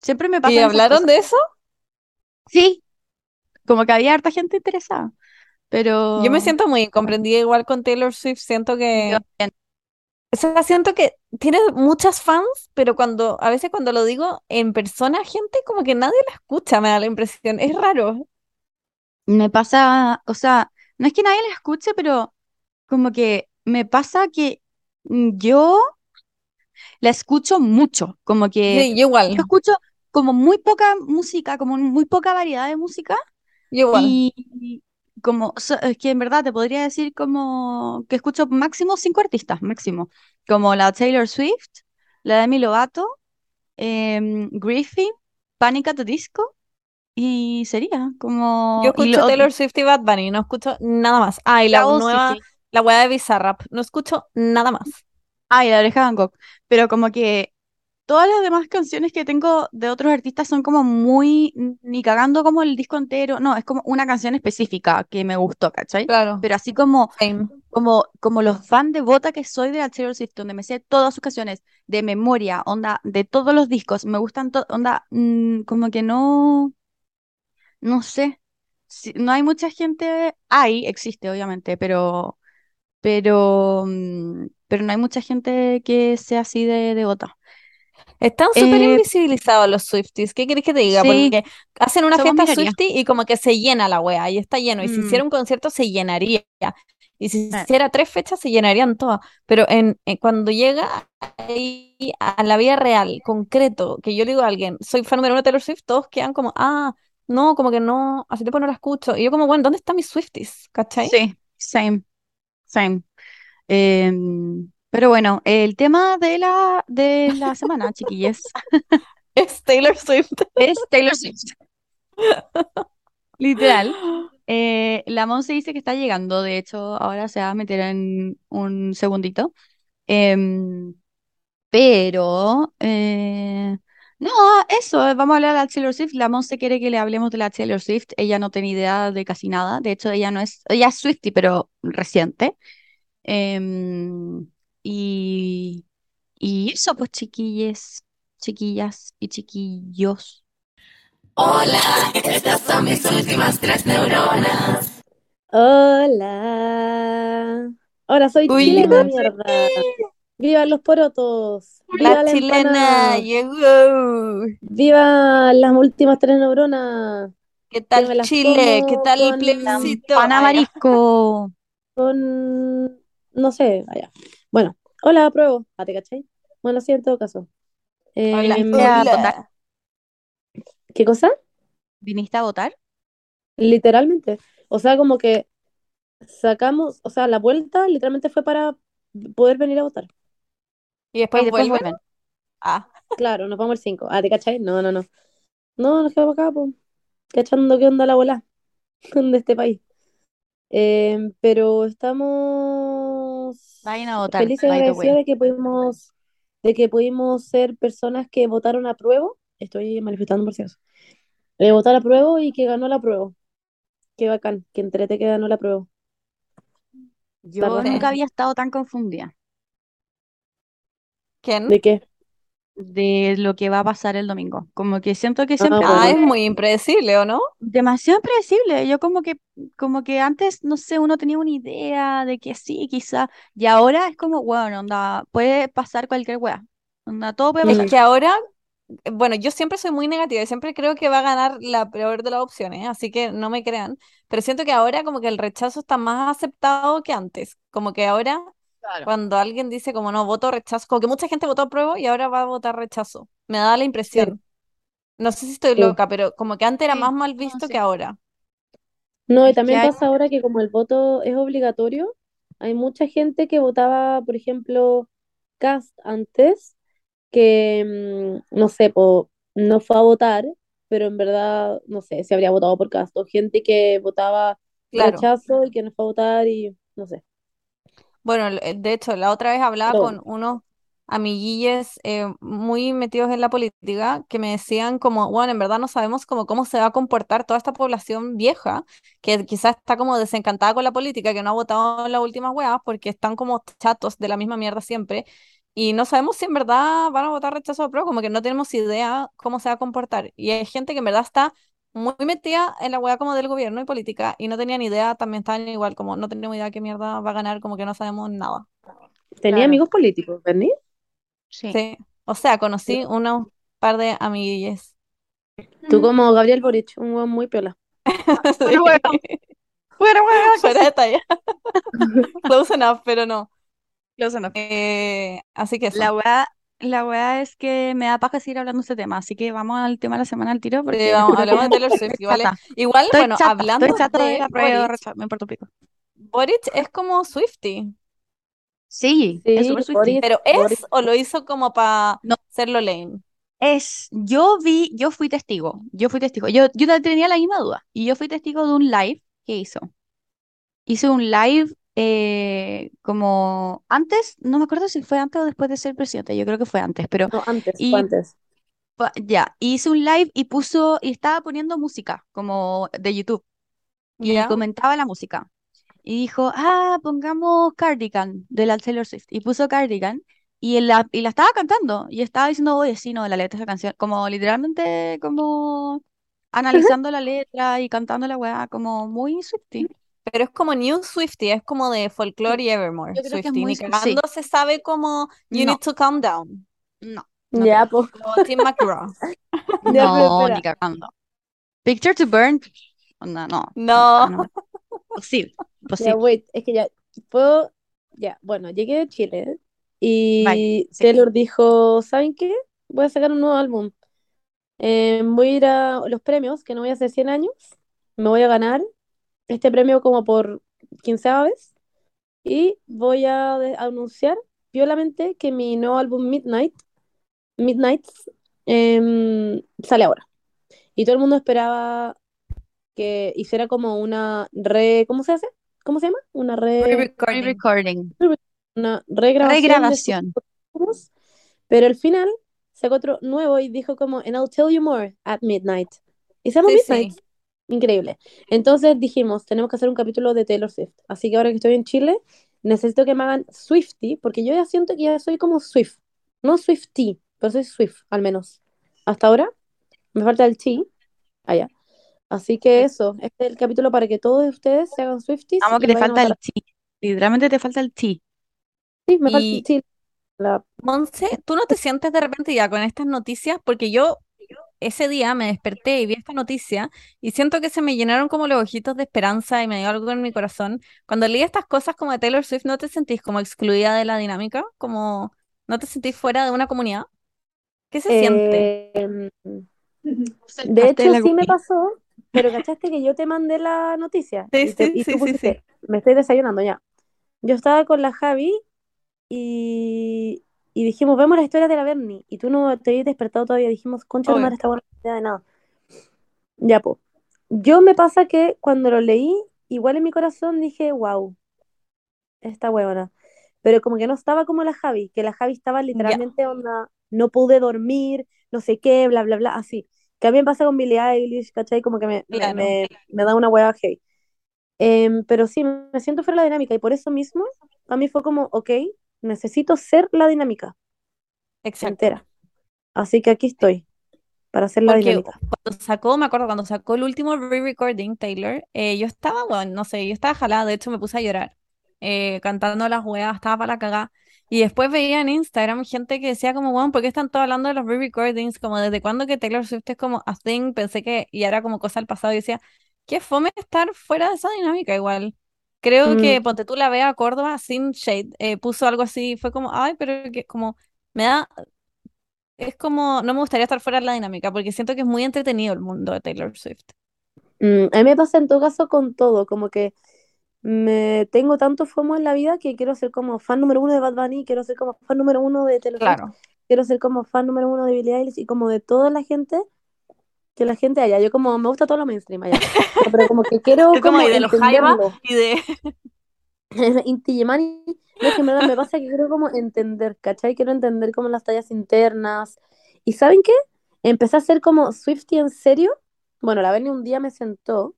siempre me
¿Y
pasan esas
hablaron de eso?
Sí, como que había harta gente interesada,
Yo me
pero
siento muy incomprendida igual con Taylor Swift. Siento
yo
que, o sea, siento que tiene muchas fans, pero cuando, a veces cuando lo digo en persona, gente como que nadie la escucha, me da la impresión. Es raro.
Me pasa, o sea, no es que nadie la escuche, pero como que me pasa que yo la escucho mucho, como que
Sí, yo
yo
igual,
escucho como muy poca música, como muy poca variedad de música
yo igual.
y como, so- es que en verdad te podría decir como que escucho máximo cinco artistas, máximo, como la Taylor Swift, la Demi Lovato, em, Griffin, Panic at the Disco y sería
Yo
como, y
escucho
lo,
Taylor Swift y Bad Bunny, no escucho nada más. Ah, y la nueva,
City.
la weá de Bizarrap, no escucho nada más.
Ah, y la oreja Van Gogh. Pero como que todas las demás canciones que tengo de otros artistas son como muy, ni cagando como el disco entero. No, es como una canción específica que me gustó, ¿cachai?
Claro,
Pero así como,
same.
como, como los fan de Bota que soy de la Taylor Swift, donde me sé todas sus canciones de memoria, onda, de todos los discos, me gustan, to- onda, mm, como que no, no sé. Si- no hay mucha gente, hay, existe obviamente, pero pero, mm, pero no hay mucha gente que sea así de devota.
Están súper
Eh,
invisibilizados los Swifties. ¿Qué querés que te diga?
sí,
Porque hacen una fiesta
minoría.
Swiftie y como que se llena la wea y está lleno. Y si
Mm,
hiciera un concierto se llenaría. Y si
eh,
hiciera tres fechas se llenarían todas. Pero en, en- cuando llega ahí a la vida real, concreto, que yo le digo a alguien, soy fan número uno de Taylor Swift, todos quedan como, ah, no, como que no, hace tiempo no la escucho. Y yo como, bueno, ¿dónde están mis Swifties? ¿Cachai?
sí, same, same. Em, pero bueno, el tema de la, de la semana, chiquillos,
Es Taylor Swift.
es Taylor Swift. Literal. Eh, la Monse dice que está llegando, de hecho, ahora se va a meter en un segundito. Em, Pero, eh, no, eso, vamos a hablar de la Taylor Swift. La Monse quiere que le hablemos de la Taylor Swift. Ella no tiene idea de casi nada. De hecho, ella no es, ella es Swiftie, pero reciente. Y, y eso, pues, chiquilles, chiquillas y chiquillos.
Hola. Ahora soy
Uy,
chilena, mierda. ¡Viva los porotos! ¡Viva
La
la
chilena llegó.
¡Viva las últimas tres neuronas!
¿Qué
Que
tal Chile? ¿Qué tal el
con,
plebiscito?
Pana
Ah, ya.
Marisco.
con, no sé, allá. Bueno, hola, apruebo. Ah, ¿te cachai? Bueno, sí, en todo caso.
Hola,
Em,
¿Viniste a votar?
hola.
¿qué cosa?
¿Viniste a votar?
Literalmente. O sea, como que sacamos, o sea, la vuelta literalmente fue para poder venir a votar.
¿Y
Y
después
después
vuelven?
vuelven.
Ah,
Claro, nos vamos el 5. Ah, ¿te cachai? No, no, no. No, nos quedamos acá, pues, cachando qué onda la bola de este país. Eh, pero estamos
Vayan a votar,
felices y
by the
agradecidas
way.
de que pudimos, de que pudimos ser personas que votaron a prueba. Estoy manifestando por si acaso. Eh, votar a prueba y que ganó la prueba. Qué bacán, que entrete que ganó la prueba.
Yo nunca había estado tan confundida
¿Quién?
¿De qué?
De lo que va a pasar el domingo. Como que siento que
Ah,
siempre
Ah, es muy impredecible, ¿o no?
demasiado impredecible. Yo como que, como que antes, no sé, uno tenía una idea de que sí, quizá, y ahora es como, bueno, onda, puede pasar cualquier wea. Onda, todo puede
Es
pasar.
que ahora bueno, yo siempre soy muy negativa y siempre creo que va a ganar la peor de las opciones, así que no me crean, pero siento que ahora como que el rechazo está más aceptado que antes, como que ahora
Claro.
cuando alguien dice como no, voto rechazo, como que mucha gente votó apruebo y ahora va a votar rechazo, me da la
Sí,
impresión, no sé si estoy
sí.
loca, pero como que antes era más mal
no,
visto
sí.
que ahora.
No, y también
hay,
pasa ahora que como el voto es obligatorio, hay mucha gente que votaba, por ejemplo, Cast antes, que, mm, no sé, po, no fue a votar, pero en verdad, no sé, si habría votado por Cast, o gente que votaba
Claro.
rechazo y que no fue a votar y no sé.
Bueno, eh, de hecho, la otra vez hablaba con unos amiguilles eh, muy metidos en la política que me decían como, bueno, en verdad no sabemos cómo, cómo se va a comportar toda esta población vieja, que quizás está como desencantada con la política, que no ha votado en las últimas weas porque están como chatos de la misma mierda siempre, y no sabemos si en verdad van a votar rechazo o pro, como que no tenemos idea cómo se va a comportar. Y hay gente que en verdad está muy metida en la wea como del gobierno y política y no tenían idea, también estaban igual, como no tenemos idea qué mierda va a ganar, como que no sabemos nada.
tenía
claro,
amigos políticos, ¿Berni?
sí.
Sí, o sea, conocí unos par de amiguilles.
Tú como Gabriel Boric, un weón muy piola.
Bueno, bueno,
Sí,
bueno, bueno, que
fuera
sí.
de talla. Close enough, pero no.
Close enough.
Eh, así que
La
eso.
La weá es que me da paja seguir hablando de este tema, así que vamos al tema de la semana al tiro
Sí, vamos, hablamos de Taylor Swift.
estoy
Igual,
Estoy
bueno,
chata,
hablando
estoy chata de
de
la prueba
Boric,
me importa un pico.
Boric es como Swiftie,
Sí, es Swiftie.
Boric,
pero
Boric.
¿es o lo hizo como para
No,
serlo lame?
es, yo vi, yo fui testigo, yo fui testigo, yo, yo tenía la misma duda, y yo fui testigo de un live que hizo. Hizo un live eh, como antes, no me acuerdo si fue antes o después de ser presidente, yo creo que fue antes, pero
No, antes, fue antes.
ya, hizo un live y puso, y estaba poniendo música como de YouTube y comentaba la música. Y dijo, ah, pongamos Cardigan de la Taylor Swift. Y puso Cardigan y la, y la estaba cantando. Y estaba diciendo, oye, sí, no, la letra de esa canción. Como literalmente, como analizando la letra y cantando la weá, como muy Swiftie.
Pero es como New Swiftie, es como de Folklore y Evermore
Yo creo que es
Swiftie.
muy,
Ni
sí,
cagando se sabe como You
no,
Need to Calm Down.
no, no
Ya, pues.
Como Tim McGraw.
No, ni cagando. Picture to Burn, no, no,
No.
no, posible, posible.
wait, es que ya puedo. Ya, bueno, llegué de Chile y
sí.
Taylor dijo: ¿Saben qué? Voy a sacar un nuevo álbum. Eh, voy a ir a los premios, que no voy a hacer 100 años. Me voy a ganar este premio como por quinceava vez. Y voy a de- anunciar violamente que mi nuevo álbum Midnight, Midnights, em, sale ahora. Y todo el mundo esperaba que hiciera como una re. ¿Cómo se hace? ¿Cómo se llama? Una re.
Re-recording.
Re-recording,
una regrabación sus
regrabación.
pero al final sacó otro nuevo y dijo como, and I'll tell you more at midnight. Y se llama
Sí,
Midnight.
sí.
Increíble. Entonces dijimos, tenemos que hacer un capítulo de Taylor Swift. Así que ahora que estoy en Chile, necesito que me hagan Swifty, porque yo ya siento que ya soy como Swift. No Swifty, pero soy Swift, al menos. Hasta ahora, me falta el T. Allá. Así que eso, este es el capítulo para que todos ustedes se hagan Swifties
Vamos que te falta el. T. Literalmente te falta el T.
Sí, me falta el T. La-
Monse, ¿tú no te sientes de repente ya con estas noticias? Porque yo ese día me desperté y vi esta noticia y siento que se me llenaron como los ojitos de esperanza y me dio algo en mi corazón. Cuando leí estas cosas como de Taylor Swift, ¿no te sentís como excluida de la dinámica? Como no te sentís fuera de una comunidad? ¿Qué se siente?
Eh,
El
de hecho, sí me pasó, pero cachaste que yo te mandé la noticia
Sí,
y, te-
sí,
y
sí,
tú
sí, sí.
pusiste, me estoy desayunando ya. Yo estaba con la Javi y, y dijimos, vemos la historia de la Bernie. Y tú no te habías despertado todavía. Dijimos, concha madre, esta buena idea de nada. Ya, po. Yo me pasa que cuando lo leí, igual en mi corazón dije, wow, esta huevona. Pero como que no estaba como la Javi, que la Javi estaba literalmente onda, no pude dormir, no sé qué, bla, bla, bla, así. Que a mí me pasa con Billie Eilish, ¿cachai? Como que me,
Claro.
me, me da una hueva heavy. Em, pero sí, me siento fuera de la dinámica y por eso mismo a mí fue como, ok, necesito ser la dinámica
Exacto.
entera. Así que aquí estoy para ser la
Porque
dinámica.
cuando sacó, me acuerdo, cuando sacó el último re-recording, Taylor, eh, yo estaba, bueno, no sé, yo estaba jalada, de hecho me puse a llorar, eh, cantando las weas, estaba para la cagada. Y después veía en Instagram gente que decía como, bueno, ¿por qué están todos hablando de los re-recordings? Como desde cuándo que Taylor Swift es como a thing, pensé que y era como cosa del pasado y decía, qué fome estar fuera de esa dinámica igual. Creo que
Mm,
ponte tú la vea a Córdoba sin shade, eh, puso algo así, fue como, ay, pero que como me da, es como, no me gustaría estar fuera de la dinámica porque siento que es muy entretenido el mundo de Taylor Swift.
mm, a mí me pasa en todo caso con todo, como que me tengo tanto FOMO en la vida que quiero ser como fan número uno de Bad Bunny, quiero ser como fan número uno de Taylor Swift,
Claro.
quiero ser como fan número uno de Billie Eilish y como de toda la gente que la gente haya. Yo como me gusta todo lo mainstream allá, pero como que quiero
como
como
y de los Jaiba y de...
Inti Illimani, no es que verdad me pasa que quiero como entender, ¿cachai? Quiero entender como las tallas internas. ¿Y saben qué? Empecé a ser como Swiftie en serio. Bueno, la Berni un día me sentó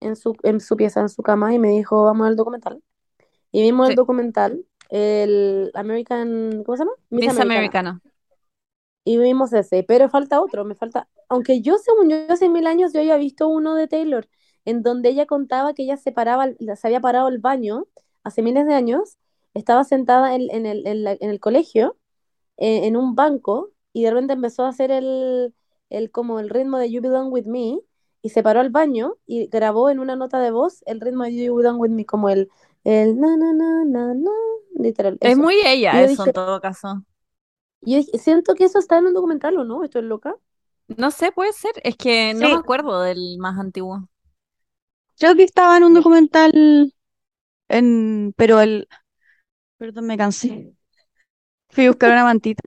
en su, en su pieza, en su cama, y me dijo, vamos al documental. Y vimos el documental, el American, ¿cómo se llama? Miss
Miss
Americana.
Americana.
Y vimos ese, pero falta otro, me falta, aunque yo según yo hace mil años yo había visto uno de Taylor, en donde ella contaba que ella se paraba, se había parado el baño hace miles de años, estaba sentada en, en el, en la- en el colegio, eh, en un banco, y de repente empezó a hacer el, el, como el ritmo de You Belong With Me, y se paró al baño y grabó en una nota de voz el ritmo de You Belong With Me, como el, el na na na na na, literal,
Es
eso.
muy ella eso
dije,
en todo caso.
Yo siento que eso está en un documental, ¿o no? ¿Estoy loca?
No sé, puede ser. Es que no me acuerdo del más antiguo.
creo que estaba en un documental en, pero el, perdón, me cansé. Fui a buscar una mantita.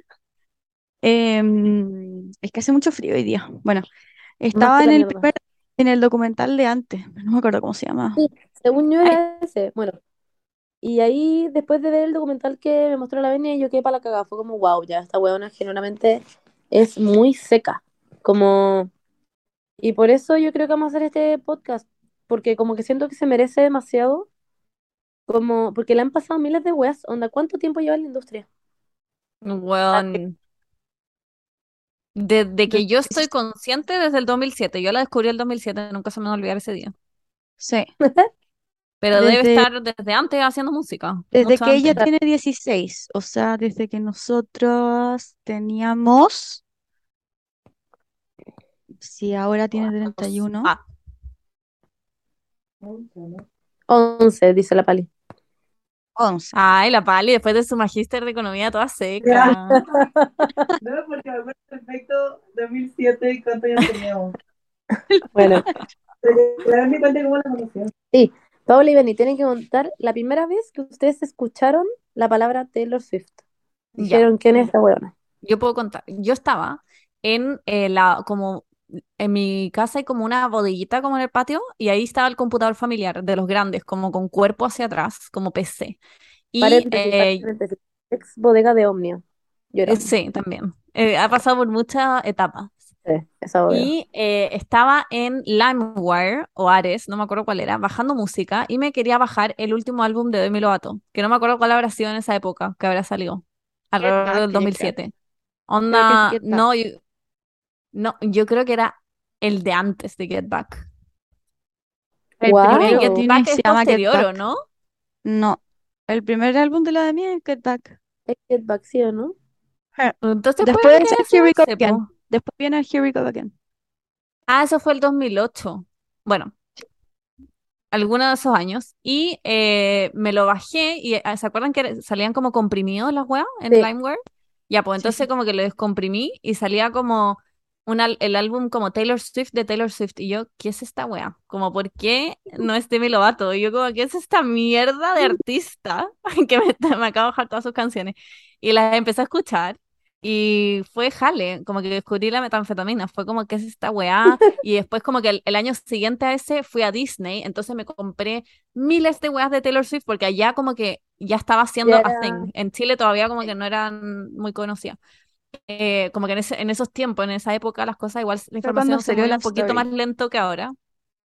Em, es que hace mucho frío hoy día. Bueno, estaba en el primer, en el documental de antes, no me acuerdo cómo se llama.
Sí, según yo
Ay,
era ese. Bueno, y ahí después de ver el documental que me mostró la Benia, yo quedé para la cagada. Fue como, wow, ya esta weona genuinamente es muy seca. Como, y por eso yo creo que vamos a hacer este podcast. Porque como que siento que se merece demasiado. Como, porque le han pasado miles de weas. Onda, ¿cuánto tiempo lleva en la industria?
Weón, desde que yo estoy consciente desde el 2007. Yo la descubrí el 2007, nunca se me va a olvidar ese día.
Sí,
Pero debe estar desde antes haciendo música,
desde que ella tiene 16, o sea, desde que nosotros teníamos, si ahora tiene 31,
Ah,
11, dice la Pali.
11.
ay, la Pali, después de su magíster de economía toda
Ya.
seca.
No, porque me acuerdo perfecto 2007 y cuántos años teníamos.
Bueno,
Pero cómo la conoció.
sí. Paula y Benny, tienen que contar la primera vez que ustedes escucharon la palabra Taylor Swift. Dijeron, ¿quién es weona?
yo puedo contar. Yo estaba en eh, la, como en mi casa hay como una bodeguita como en el patio y ahí estaba el computador familiar de los grandes, como con cuerpo hacia atrás, como PC. Y
Paréntesis,
eh,
paréntesis. Ex bodega de Omnia. Yo era
eh,
Omnia.
sí, también. Eh, ha pasado por muchas etapas.
Sí, esa bodega.
Y eh, estaba en LimeWire o Ares, no me acuerdo cuál era, bajando música y me quería bajar el último álbum de Demi Lovato, que no me acuerdo cuál habrá sido en esa época, que habrá salido, alrededor del
yo creo.
2007.
Creo que es
Onda, no, yo, no, yo creo que era el de antes de Get Back.
El
Wow.
Que
Get
tiene
Back
se llama Get
posterior, ¿o
Back.
no?
No, el primer álbum de la de mí es Get Back.
Es Get Back, ¿sí o no?
Entonces
Después de Here We Go Again. Después viene Here We Go Again.
Ah, eso fue el 2008. Bueno, alguno de esos años. Y eh, me lo bajé y eh, ¿se acuerdan que salían como comprimidos las weas en
Sí.
LimeWire? Ya, pues entonces
sí.
como que lo descomprimí y salía como un al- el álbum como Taylor Swift de Taylor Swift. Y yo, ¿qué es esta wea? Como, ¿por qué no es Demi Lovato? Y yo como, ¿qué es esta mierda de artista que me, me acabo de bajar todas sus canciones? Y las empecé a escuchar. Y fue jale, como que descubrí la metanfetamina, fue como, ¿qué es esta weá? Y después como que el, el año siguiente a ese fui a Disney, entonces me compré miles de weas de Taylor Swift porque allá como que ya estaba haciendo
Ya
a thing. En Chile todavía como que no eran muy conocidas. Eh, como que en, ese- en esos tiempos, en esa época, las cosas igual, la información se un poquito más lento que ahora.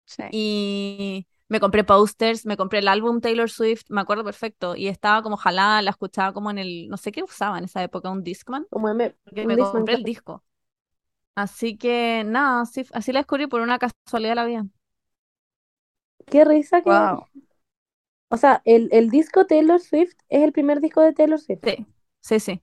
Sí.
Y me compré posters, me compré el álbum Taylor Swift, me acuerdo perfecto, y estaba como jalada, la escuchaba como en el, no sé qué usaba en esa época, un Discman,
Como M-
porque
un
me
Discman,
compré el disco. Así que nada, así, así la descubrí por una casualidad de la vida.
Qué risa que
Wow.
O sea, el, el disco Taylor Swift es el primer disco de Taylor Swift.
Sí, sí, sí.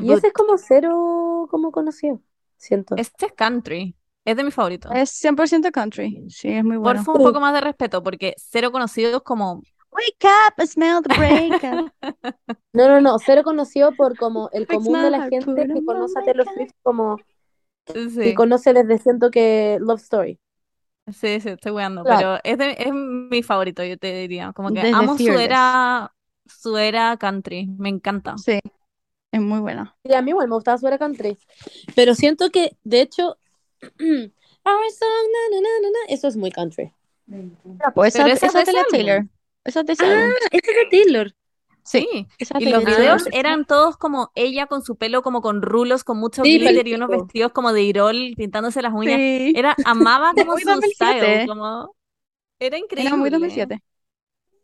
Y ese es como cero como conocido, siento.
Este es country. Es de mis favoritos.
Es 100% country. Sí, es muy bueno.
Porfa, un poco más de respeto, porque cero conocidos como
Wake up, smell the breakup.
No, no, no, cero conocido por como el común de la gente que conoce a Taylor Swift como que
Sí,
conoce desde siento que Love Story.
sí, sí, estoy weando,
Claro.
pero es, de- es mi favorito, yo te diría. Como que
Desde
amo su era, su era country, me encanta.
Sí, es muy buena.
Y a mí igual me gustaba su era country. Pero siento que, de hecho, Our song, na, na, na, na, na, eso es muy country.
Pues esa,
Pero esa es
esa
de
es de
álbum.
Taylor. Esa es de ese
Ah, este es de Taylor.
Sí, esa
Y los
Taylor.
videos eran todos como ella con su pelo como con rulos, con mucho
Sí,
glitter y unos vestidos como de irol, pintándose las uñas.
Sí,
Era, amaba como su
2007.
style, como era increíble.
era muy 2007.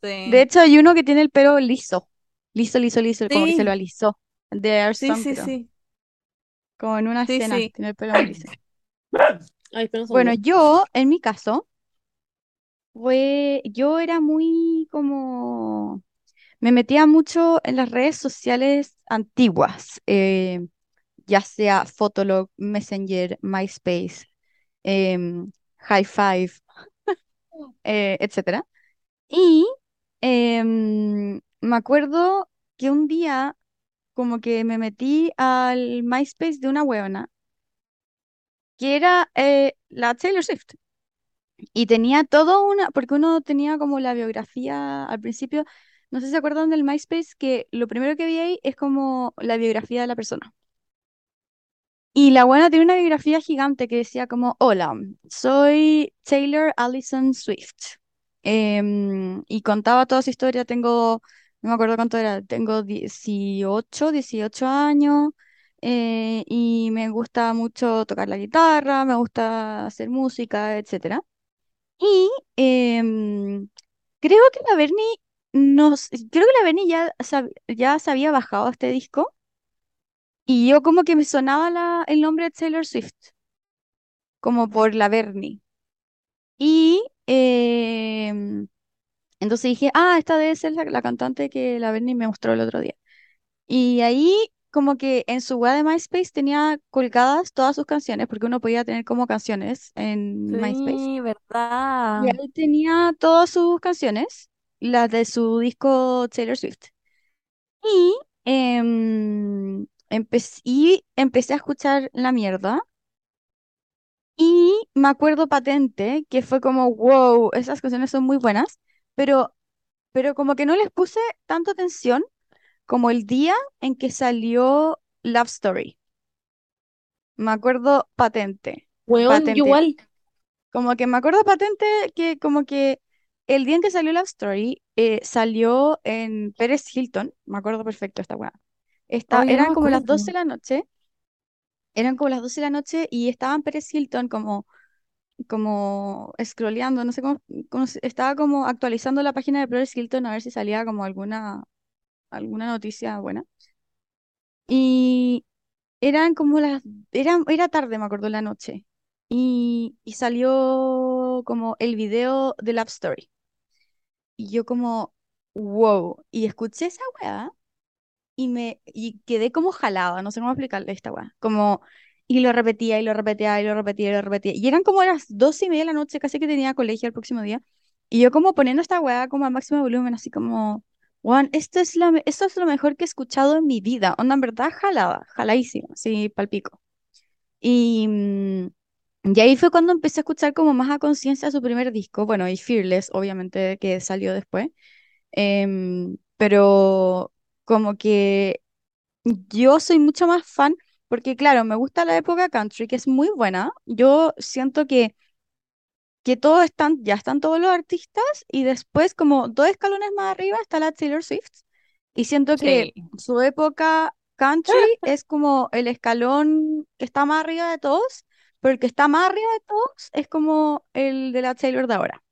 Sí.
De hecho, hay uno que tiene el pelo liso. Liso, liso, liso, como que se lo alisó. De Air
sí,
Song,
sí, sí.
Como en una
Sí,
escena,
sí.
tiene el pelo liso.
Ay,
Bueno, yo, en mi caso, fue, yo era muy como, me metía mucho en las redes sociales antiguas, eh, ya sea Fotolog, Messenger, MySpace, em, High Five, eh, etcétera. Y em, me acuerdo que un día como que me metí al MySpace de una huevona que era eh, la Taylor Swift. Y tenía todo una, porque uno tenía como la biografía al principio, no sé si se acuerdan del MySpace, que lo primero que vi ahí es como la biografía de la persona. Y la buena tiene una biografía gigante que decía como, hola, soy Taylor Allison Swift. Em, y contaba toda su historia, tengo, no me acuerdo cuánto era, tengo 18, 18 años, eh, y me gusta mucho tocar la guitarra, me gusta hacer música, etcétera. Y em, creo que la Bernie nos, creo que la Bernie ya, sab- ya se había bajado este disco y yo como que me sonaba la, el nombre de Taylor Swift, como por la Bernie. Y em, entonces dije, ah, esta debe ser la, la cantante que la Bernie me mostró el otro día. Y ahí como que en su web de MySpace tenía colgadas todas sus canciones, porque uno podía tener como canciones en MySpace.
Sí, verdad.
Y ahí tenía todas sus canciones, las de su disco Taylor Swift. Y, em, empecé, y empecé a escuchar la mierda. Y me acuerdo patente que fue como, wow, esas canciones son muy buenas, pero, pero como que no les puse tanta atención como el día en que salió Love Story. Me acuerdo patente.
Weón,
patente.
igual.
Como que me acuerdo patente que como que el día en que salió Love Story eh, salió en Pérez Hilton, me acuerdo perfecto esta weá. Esta,
Ay, yo no
eran como las
acuerdo.
12 de la noche, eran como las 12 de la noche y estaba en Pérez Hilton como, como scrolleando, no sé cómo, estaba como actualizando la página de Pérez Hilton a ver si salía como alguna, alguna noticia buena. Y eran como las, era, era tarde, me acuerdo, la noche. Y, y salió como el video de Love Story. Y yo como, wow. Y escuché esa weá y me y quedé como jalada, no sé cómo explicarle esta weá. Como, y lo repetía y lo repetía y lo repetía y lo repetía. Y eran como las dos y media de la noche, casi que tenía colegio el próximo día. Y yo como poniendo esta weá como al máximo volumen, así como, Juan, esto es esto es lo mejor que he escuchado en mi vida. Onda, en verdad, jalada, jaladísima, así, palpico. Y, mm, y ahí fue cuando empecé a escuchar como más a conciencia su primer disco, bueno, y Fearless, obviamente, que salió después. Em, pero como que yo soy mucho más fan, porque claro, me gusta la época country, que es muy buena. Yo siento que, que todos están, ya están todos los artistas, y después como dos escalones más arriba está la Taylor Swift. Y siento que
Sí.
su época country es como el escalón que está más arriba de todos, pero el que está más arriba de todos es como el de la Taylor de ahora.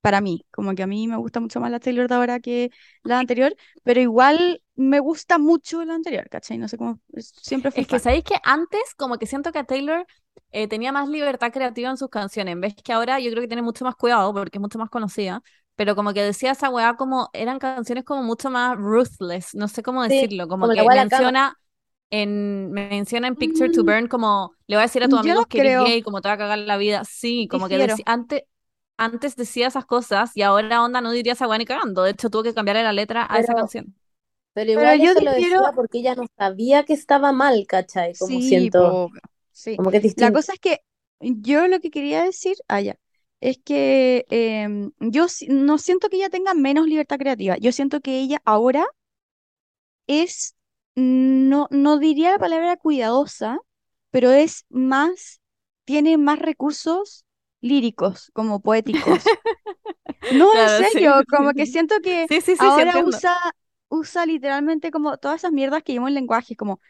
Para mí, como que a mí me gusta mucho más la Taylor de ahora que la anterior, pero igual me gusta mucho la anterior, ¿cachai? No sé cómo, siempre fui
Es que sabéis que antes como que siento que Taylor eh, tenía más libertad creativa en sus canciones, en vez que ahora yo creo que tiene mucho más cuidado porque es mucho más conocida, pero como que decía esa weá como, eran canciones como mucho más ruthless, no sé cómo
Sí,
decirlo, como
como la
que menciona en, menciona en Picture to
Mm,
Burn como, le voy a decir a tus
yo no
amigos que eres
creo,
gay, como te va a cagar la vida, sí, como que deci- antes, antes decía esas cosas y ahora onda no diría esa weá ni cagando, de hecho tuvo que cambiarle la letra a esa
Pero,
canción.
pero
Pero
igual
yo
eso lo
difiero,
decía porque ella no sabía que estaba mal, ¿cachai? Como
sí,
siento,
po, sí.
como que es
La cosa es que yo lo que quería decir, ah, ya, es que em, yo no siento que ella tenga menos libertad creativa. Yo siento que ella ahora es, no, no diría la palabra cuidadosa, pero es más, tiene más recursos líricos, como poéticos. No, en
sí.
serio, como que siento que
Sí, sí,
ahora usa, usa literalmente como todas esas mierdas que llevamos en lenguaje, como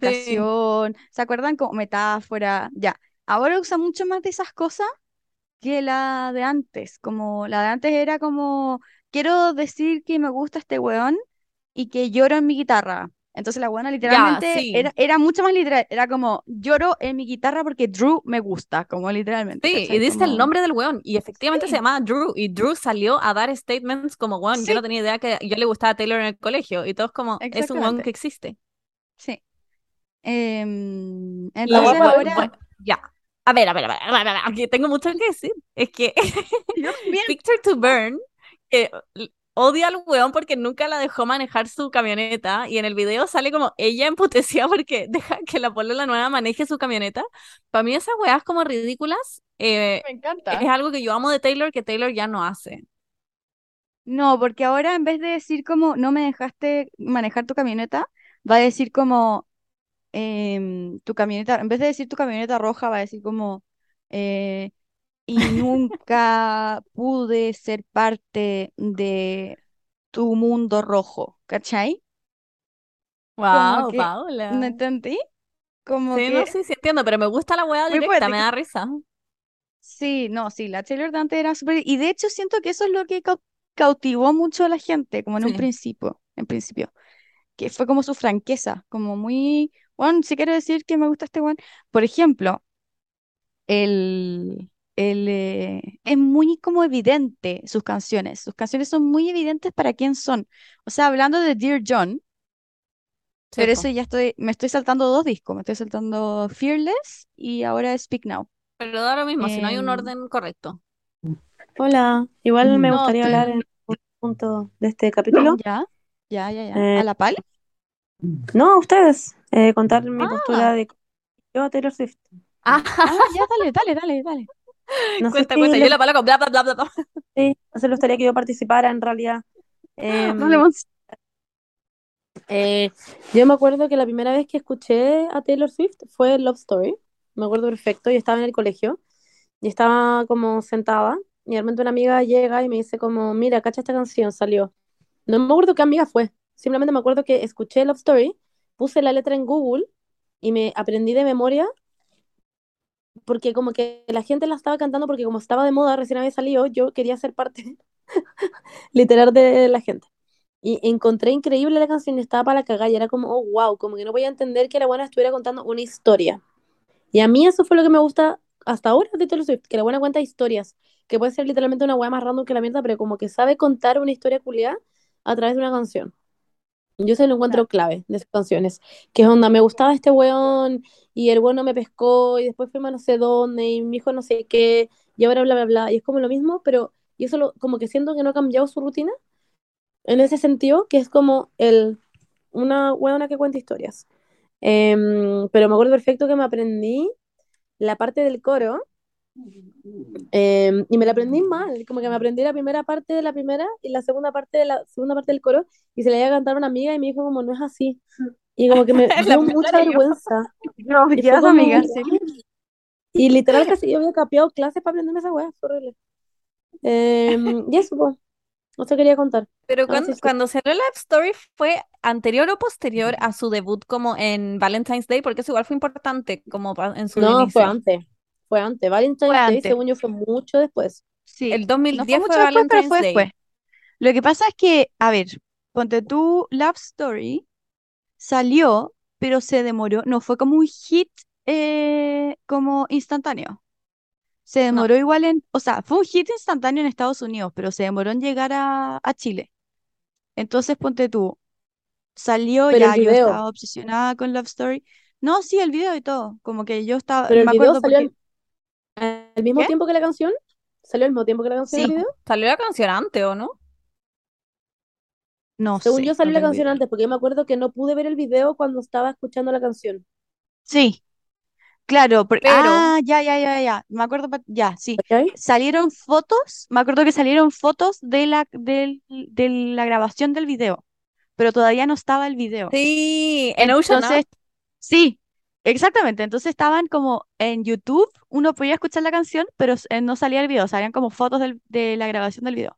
Sí,
personificación, ¿se acuerdan? Como metáfora, ya. Ahora usa mucho más de esas cosas que la de antes, como la de antes era como, quiero decir que me gusta este weón y que lloro en mi guitarra. Entonces la buena literalmente era,
sí.
era mucho más literal, era como, lloro en mi guitarra porque Drew me gusta, como literalmente,
Sí, y dice el nombre del weón. Y efectivamente se
sí,
llamaba Drew. Y Drew salió a dar statements como, weón, yo no
sí,
tenía idea que yo le gustaba a Taylor en el colegio. Y todos como, es un weón que existe.
Sí. Em,
Y
La
entonces
guapa
ahora,
bueno, ya. A ver, a ver, a ver, a ver, a ver, aquí tengo mucho que decir. Es que Picture to Burn que odia al weón porque nunca la dejó manejar su camioneta. Y en el video sale como ella emputecida porque deja que la la nueva maneje su camioneta. Para mí esas weas como ridículas eh,
me
es
encanta.
algo que yo amo de Taylor que Taylor ya no hace.
No, porque ahora en vez de decir como no me dejaste manejar tu camioneta, va a decir como em, tu camioneta, en vez de decir tu camioneta roja, va a decir como eh, y nunca pude ser parte de tu mundo rojo, ¿cachai?
Wow,
que, ¿me
Paula.
entendí? Como
Sí, no,
que
sí, sí entiendo, pero me gusta la
muy
directa, me da risa.
Sí, no, sí, la Taylor de antes era súper... Y de hecho siento que eso es lo que cau- cautivó mucho a la gente, como en un principio, en principio. Que fue como su franqueza, como muy, bueno, si quiero decir que me gusta este one, por ejemplo, el, el, eh, es muy como evidente sus canciones, sus canciones son muy evidentes para quién son. O sea, hablando de Dear John,
Sí,
pero eso ya estoy, me estoy saltando dos discos, me estoy saltando Fearless y ahora Speak Now.
Pero da lo mismo, si no hay un
Em,
orden correcto.
Hola, igual me
no,
gustaría
estoy,
hablar en un punto de este capítulo.
ya, ya, ya, ya,
Eh,
¿a la pal?
no, ustedes, eh, contar mi postura
Ah,
de yo a Taylor Swift.
Ah,
ah, ya, dale, dale, dale, dale.
No
cuenta,
si
cuenta. Yo la pala con bla, bla, bla, bla, bla.
sí, no sé, les gustaría que yo participara en realidad. Em, eh, yo me acuerdo que la primera vez que escuché a Taylor Swift fue Love Story. Me acuerdo perfecto, yo estaba en el colegio y estaba como sentada y de repente una amiga llega y me dice como, mira, cacha esta canción, salió. No me acuerdo qué amiga fue, simplemente me acuerdo que escuché Love Story, puse la letra en Google y me aprendí de memoria porque como que la gente la estaba cantando porque como estaba de moda, recién había salido, yo quería ser parte literal de la gente. Y encontré increíble la canción, estaba para la cagada y era como, oh, wow, como que no voy a entender que la buena estuviera contando una historia. Y a mí eso fue lo que me gusta hasta ahora de Taylor Swift, que la buena cuenta historias, que puede ser literalmente una weá más random que la mierda, pero como que sabe contar una historia culiada a través de una canción. Yo se lo encuentro clave de esas canciones. Que es onda, me gustaba este weón y el weón no me pescó y después fuimos a no sé dónde y mi hijo no sé qué y ahora bla bla bla. Y es como lo mismo, pero yo solo como que siento que no ha cambiado su rutina en ese sentido, que es como el, una weona que cuenta historias. Em, pero me acuerdo perfecto que me aprendí la parte del coro em, y me la aprendí mal, como que me aprendí la primera parte de la primera y la segunda parte de la segunda parte del coro y se la iba a cantar a una amiga y me dijo como no es así. Y como que me
La
dio mucha vergüenza.
No,
Y fue
ya,
como,
amiga, serio.
y literal casi yo había capeado clases para aprenderme esa weá, fue horrible. Em, y eso, pues, eso quería contar.
Pero
Ah,
cuando,
sí, sí.
cuando salió Love Story fue anterior o posterior a su debut como en Valentine's Day, porque eso igual fue importante como en su
No, fue
inicio.
antes, fue antes.
Fue
Valentine's Day,
antes.
según yo, fue mucho después.
Sí,
El
no fue
2010
mucho
fue
después, pero fue
Day.
después. Lo que pasa es que, a ver, ponte tú, Love Story salió, pero se demoró, no fue como un hit eh, como instantáneo. Se demoró igual en, o sea, fue un hit instantáneo en Estados Unidos, pero se demoró en llegar a, a Chile. Entonces, ponte tú, salió
Pero
ya, yo estaba obsesionada con Love Story. No, sí, el video y todo, como que yo estaba,
Pero el
me
video
acuerdo
salió
porque,
al, mismo
¿Qué?
tiempo que la canción. ¿Salió al mismo tiempo que la canción
Sí.
video?
Salió la canción antes, ¿o no?
no
Según
sé,
yo salió
no
la canción
idea.
antes, porque yo me acuerdo que no pude ver el video cuando estaba escuchando la canción.
Sí, claro,
Pero-
ah, ya, ya, ya, ya, me acuerdo, ya, sí. Salieron fotos, me acuerdo que salieron fotos de la, del- de la grabación del video, pero todavía no estaba el video.
Sí, en Ocean
Entonces,
Up.
sí, exactamente. Entonces estaban como en YouTube, uno podía escuchar la canción, pero eh, no salía el video, salían como fotos del- de la grabación del video.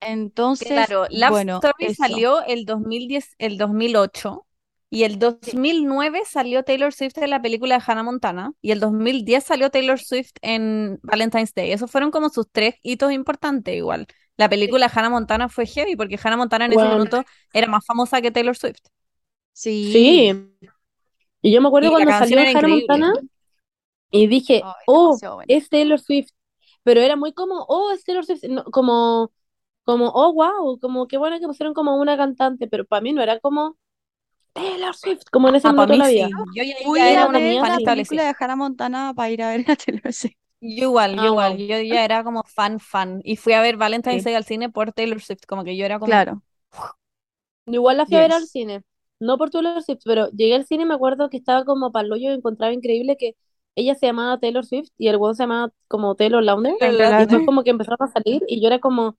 Entonces,
Claro, Love
bueno,
Story
eso.
salió el 2010, el 2008 y el 2009 salió Taylor Swift en la película de Hannah Montana y el 2010 salió Taylor Swift en Valentine's Day. Esos fueron como sus tres hitos importantes igual. La película Hannah Montana fue heavy porque Hannah Montana en ese
Bueno.
minuto era más famosa que Taylor Swift.
Sí.
Sí. Y yo me acuerdo
Y
cuando salió Hannah
increíble.
Montana y dije, oh, es Taylor Swift. Pero era muy como, oh, es Taylor Swift. No, como, como, oh, wow, como qué bueno que pusieron como una cantante. Pero para mí no era como Taylor Swift, como en ese
Ah, mí
la
sí. Yo ya,
a
era una
niña
fan
película
establecida.
de Hannah Montana para ir a ver a Taylor Swift.
Yo igual, yo
Ah,
igual. Yo ya era como fan, fan. Y fui a ver Valentine's
Sí.
Day al cine por Taylor Swift. Como que yo era como,
Claro.
Igual la fui a ver al cine. No por Taylor Swift, pero llegué al cine y me acuerdo que estaba como para y encontraba increíble que ella se llamaba Taylor Swift y el weón se llamaba como Taylor Lautner.
Taylor
Y después como que empezaron a salir y yo era como,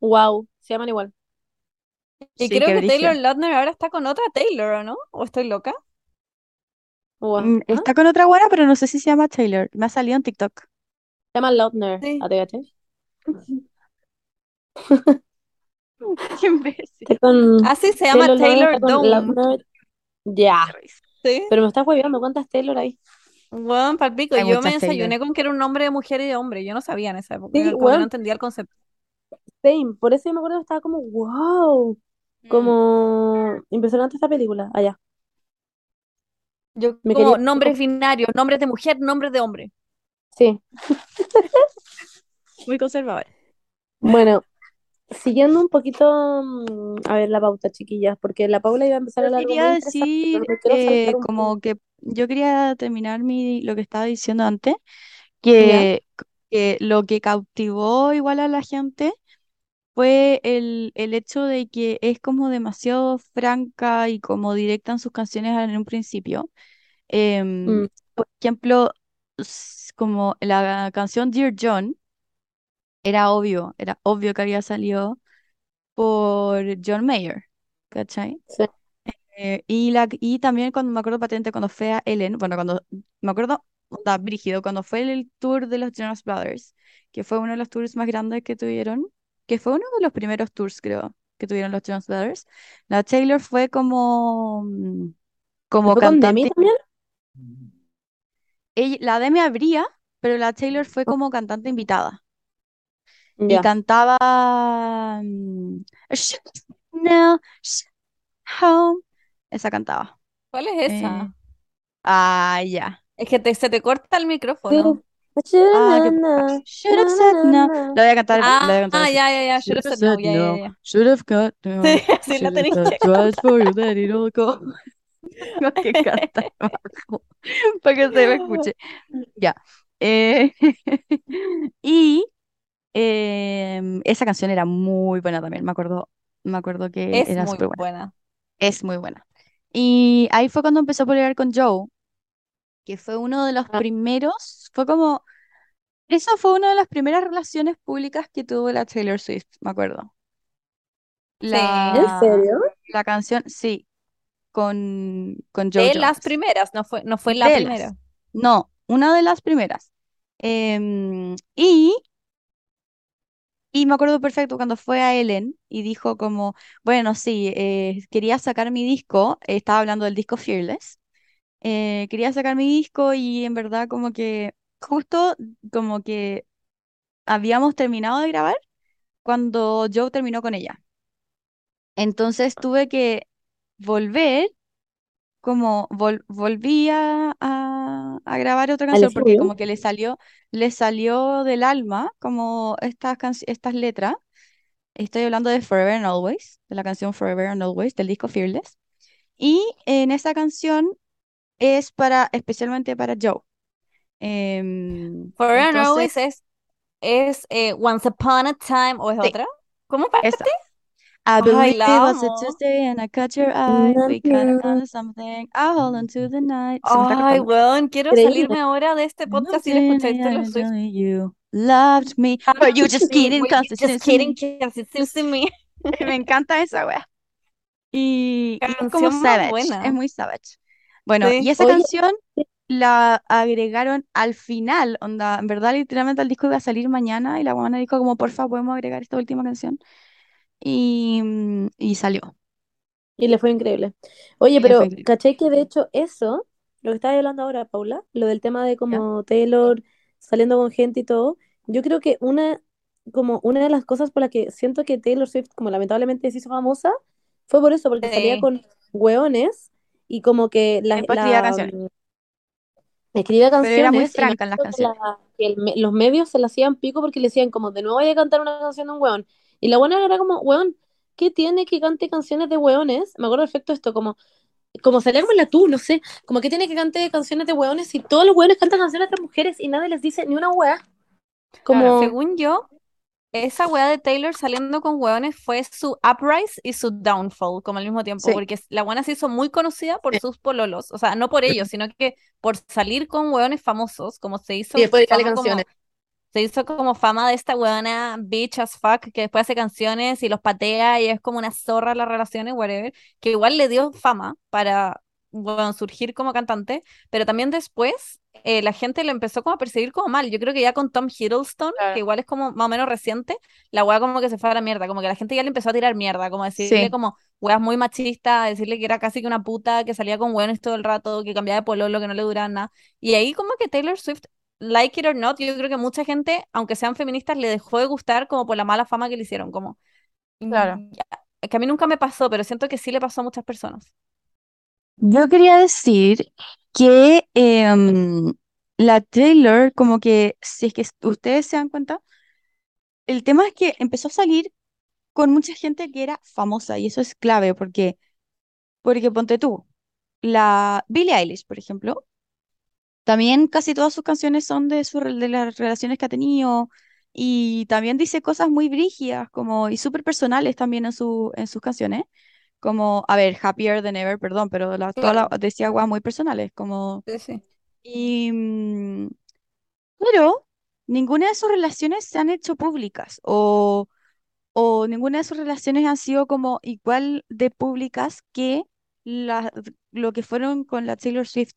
wow, se llaman igual.
Y
Sí,
creo que Taylor. Lautner ahora está con otra Taylor, ¿o no? ¿O estoy loca?
Wow.
Mm,
¿Ah?
Está con otra buena, pero no sé si se llama Taylor. Me ha salido en TikTok.
Se llama Lautner.
Sí.
¿Ah?
Qué imbécil.
Con
Ah, sí, se llama
Taylor
Taylor Dome.
Ya.
Sí.
Pero me estás hueviando, ¿cuántas Taylor hay?
Bueno, palpico.
Hay
Yo me desayuné
Taylor.
con que era un nombre de mujer y de hombre. Yo no sabía en esa época.
Sí,
Como no entendía el concepto.
same. Por eso yo me acuerdo que estaba como, wow,
Mm.
como impresionante esta película. Allá.
Yo
Me
como
quería...
nombres binarios, nombres de mujer, nombres de hombre.
Sí.
Muy conservador.
Bueno, siguiendo un poquito, mm, a ver la pauta, chiquillas, porque la Paula iba a empezar a hablar
quería decir eh, como que yo quería terminar mi, lo que estaba diciendo antes, que, que lo que cautivó igual a la gente fue el, el hecho de que es como demasiado franca y como directa en sus canciones en un principio. Em,
Mm,
por ejemplo, como la canción Dear John, era obvio, era obvio que había salido por John Mayer, ¿cachai?
sí,
Eh, y, la, y también cuando me acuerdo patente, cuando fue a Ellen, bueno, cuando me acuerdo, onda, brígido, cuando fue el tour de los Jonas Brothers, que fue uno de los tours más grandes que tuvieron, que fue uno de los primeros tours, creo, que tuvieron los Jonas Brothers, la Taylor fue como, mm, como
¿Fue con Demi
cantante,
también?
ella- la Demi abría, pero la Taylor fue como cantante invitada, y cantaba mm, Now, Home, esa cantaba.
¿Cuál es
Eh,
esa?
ah, ya.
Es que te- se te corta el micrófono.
Ah, que should have said no. La voy a cantar, la voy a
Ah,
cantar así.
ya, ya, ya. Should have said no.
said
Ya, ya,
no.
ya.
Should have got no.
Sí, así la tenéis que
twice for you that it all go. Tengo que cantar abajo para que se me escuche. Ya. Eh, y em, esa canción era muy buena también. Me acuerdo, me acuerdo que
Es
era
muy
súper buena.
buena.
Es muy buena. Y ahí fue cuando empezó a pelear con Joe, que fue uno de los
Ah,
primeros, fue como Esa fue una de las primeras relaciones públicas que tuvo la Taylor Swift, me acuerdo.
Sí.
¿En
La,
serio?
la canción, sí, con, con Joe
De las
Jonas.
primeras, no fue, no fue la
De
primera.
las. No, una de las primeras. Em, y, y me acuerdo perfecto cuando fue a Ellen y dijo como, bueno, sí, eh, quería sacar mi disco, eh, estaba hablando del disco Fearless, eh, quería sacar mi disco y en verdad como que justo como que habíamos terminado de grabar cuando Joe terminó con ella. Entonces tuve que volver como vol- volví a, grabar otra canción porque como que le salió, le salió del alma como estas, estas letras. Estoy hablando de Forever and Always, de la canción Forever and Always del disco Fearless. Y en esa canción es para, especialmente para Joe. Em,
Forever and Always es, es eh, Once Upon a Time o es
sí,
otra. ¿Cómo parte?
esa. I believe it was a. Tuesday and I caught your eye. We kinda onto something. I hold on to the night.
Ay, weón, quiero salirme ahora de este podcast y escuchar Taylor Swift.
Loved me, but you just kidding,
just kidding, to me.
Me encanta esa wea. Y, es como
Canción más
savage, es muy savage. Bueno, y esa
Oye,
canción la agregaron al final, onda, en verdad literalmente el disco iba a salir mañana y la buena dijo como, porfa, podemos agregar esta última canción. Y, mm, y salió.
y le fue increíble. Oye, pero
increíble.
¿cachai que de hecho eso, lo que estabas hablando ahora, Paula, lo del tema de como Taylor saliendo con gente y todo, yo creo que una, como una de las cosas por las que siento que Taylor Swift, como lamentablemente se hizo famosa, fue por eso, porque salía con hueones y como que la,
escribía
la,
canciones.
mm,
Pero era muy franca en las canciones.
la- el los medios se la hacían pico porque le decían como, de nuevo voy a cantar una canción de un hueón. Y la buena era como, hueón, ¿qué tiene que cante canciones de hueones? Me acuerdo perfecto esto, como como salía como la tú, no sé, como que tiene que cante canciones de hueones y todos los hueones cantan canciones de mujeres y nadie les dice ni una hueá. Como,
Según yo, esa weá de Taylor saliendo con weones fue su uprise y su downfall, como al mismo tiempo,
Sí.
porque la buena se hizo muy conocida por sus pololos, o sea, no por ellos, sino que por salir con weones famosos, como se hizo
y después dedicarle
fama como,
canciones.
Se hizo como fama de esta weona bitch as fuck, que después hace canciones y los patea y es como una zorra las relaciones, whatever, que igual le dio fama para, bueno, surgir como cantante, pero también después eh, la gente le empezó como a perseguir como mal. Yo creo que ya con Tom Hiddleston,
Claro.
que igual es como más o menos reciente, la weá como que se fue a la mierda, como que la gente ya le empezó a tirar mierda, como decirle
Sí.
como weas muy machistas, decirle que era casi que una puta, que salía con weones todo el rato, que cambiaba de pololo, que no le duraba nada. Y ahí como que Taylor Swift like it or not, yo creo que mucha gente, aunque sean feministas, le dejó de gustar como por la mala fama que le hicieron, como
Claro.
que a mí nunca me pasó, pero siento que sí le pasó a muchas personas.
Yo quería decir que em, la Taylor, como que, si es que ustedes se dan cuenta, el tema es que empezó a salir con mucha gente que era famosa y eso es clave porque, porque ponte tú, la Billie Eilish, por ejemplo, también casi todas sus canciones son de, su, de las relaciones que ha tenido y también dice cosas muy brígidas como, y súper personales también en, su, en sus canciones. Como, a ver, Happier Than Ever, perdón, pero la, toda la- decía cosas muy personales, como...
Sí, sí.
Y, mm, pero ninguna de sus relaciones se han hecho públicas o, o ninguna de sus relaciones han sido como igual de públicas que la- lo que fueron con la Taylor Swift.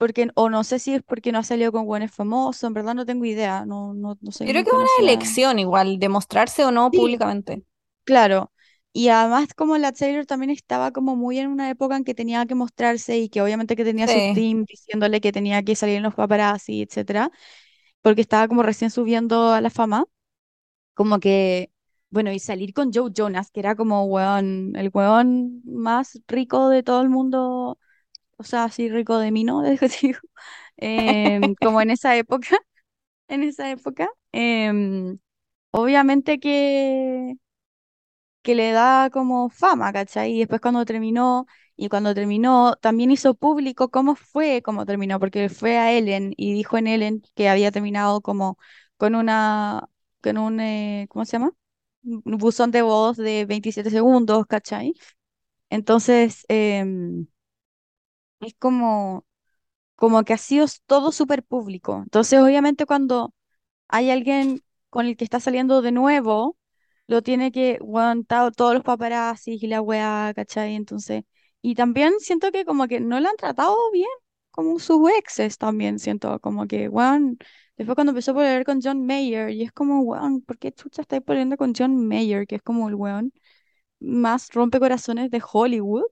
Porque, o no sé si es porque no ha salido con buenos famosos, en verdad no tengo idea, no, no, no
Yo creo que es una elección igual, de mostrarse o no
Sí.
públicamente.
Claro, y además como la Taylor también estaba como muy en una época en que tenía que mostrarse y que obviamente que tenía su
Sí.
team diciéndole que tenía que salir en los paparazzi, etcétera, porque estaba como recién subiendo a la fama, como que, bueno, y salir con Joe Jonas, que era como weón, el weón más rico de todo el mundo, o sea, así rico de mí, ¿no? Em, como en esa época, en esa época, em, obviamente que que le da como fama, ¿cachai? Y después cuando terminó, y cuando terminó, también hizo público cómo fue, cómo terminó, porque fue a Ellen y dijo en Ellen que había terminado como con una, con un, eh, ¿cómo se llama? Un buzón de voz de 27 segundos, ¿cachai? Entonces, em, es como, como que ha sido todo súper público. Entonces, obviamente cuando hay alguien con el que está saliendo de nuevo, lo tiene que aguantar todos los paparazzis y la weá, ¿cachai? Entonces, y también siento que como que no la han tratado bien, como sus exes también siento, como que, weón, después cuando empezó a pelear con John Mayer, y es como, weón, ¿por qué chucha estáis peleando con John Mayer, que es como el weón más rompecorazones de Hollywood?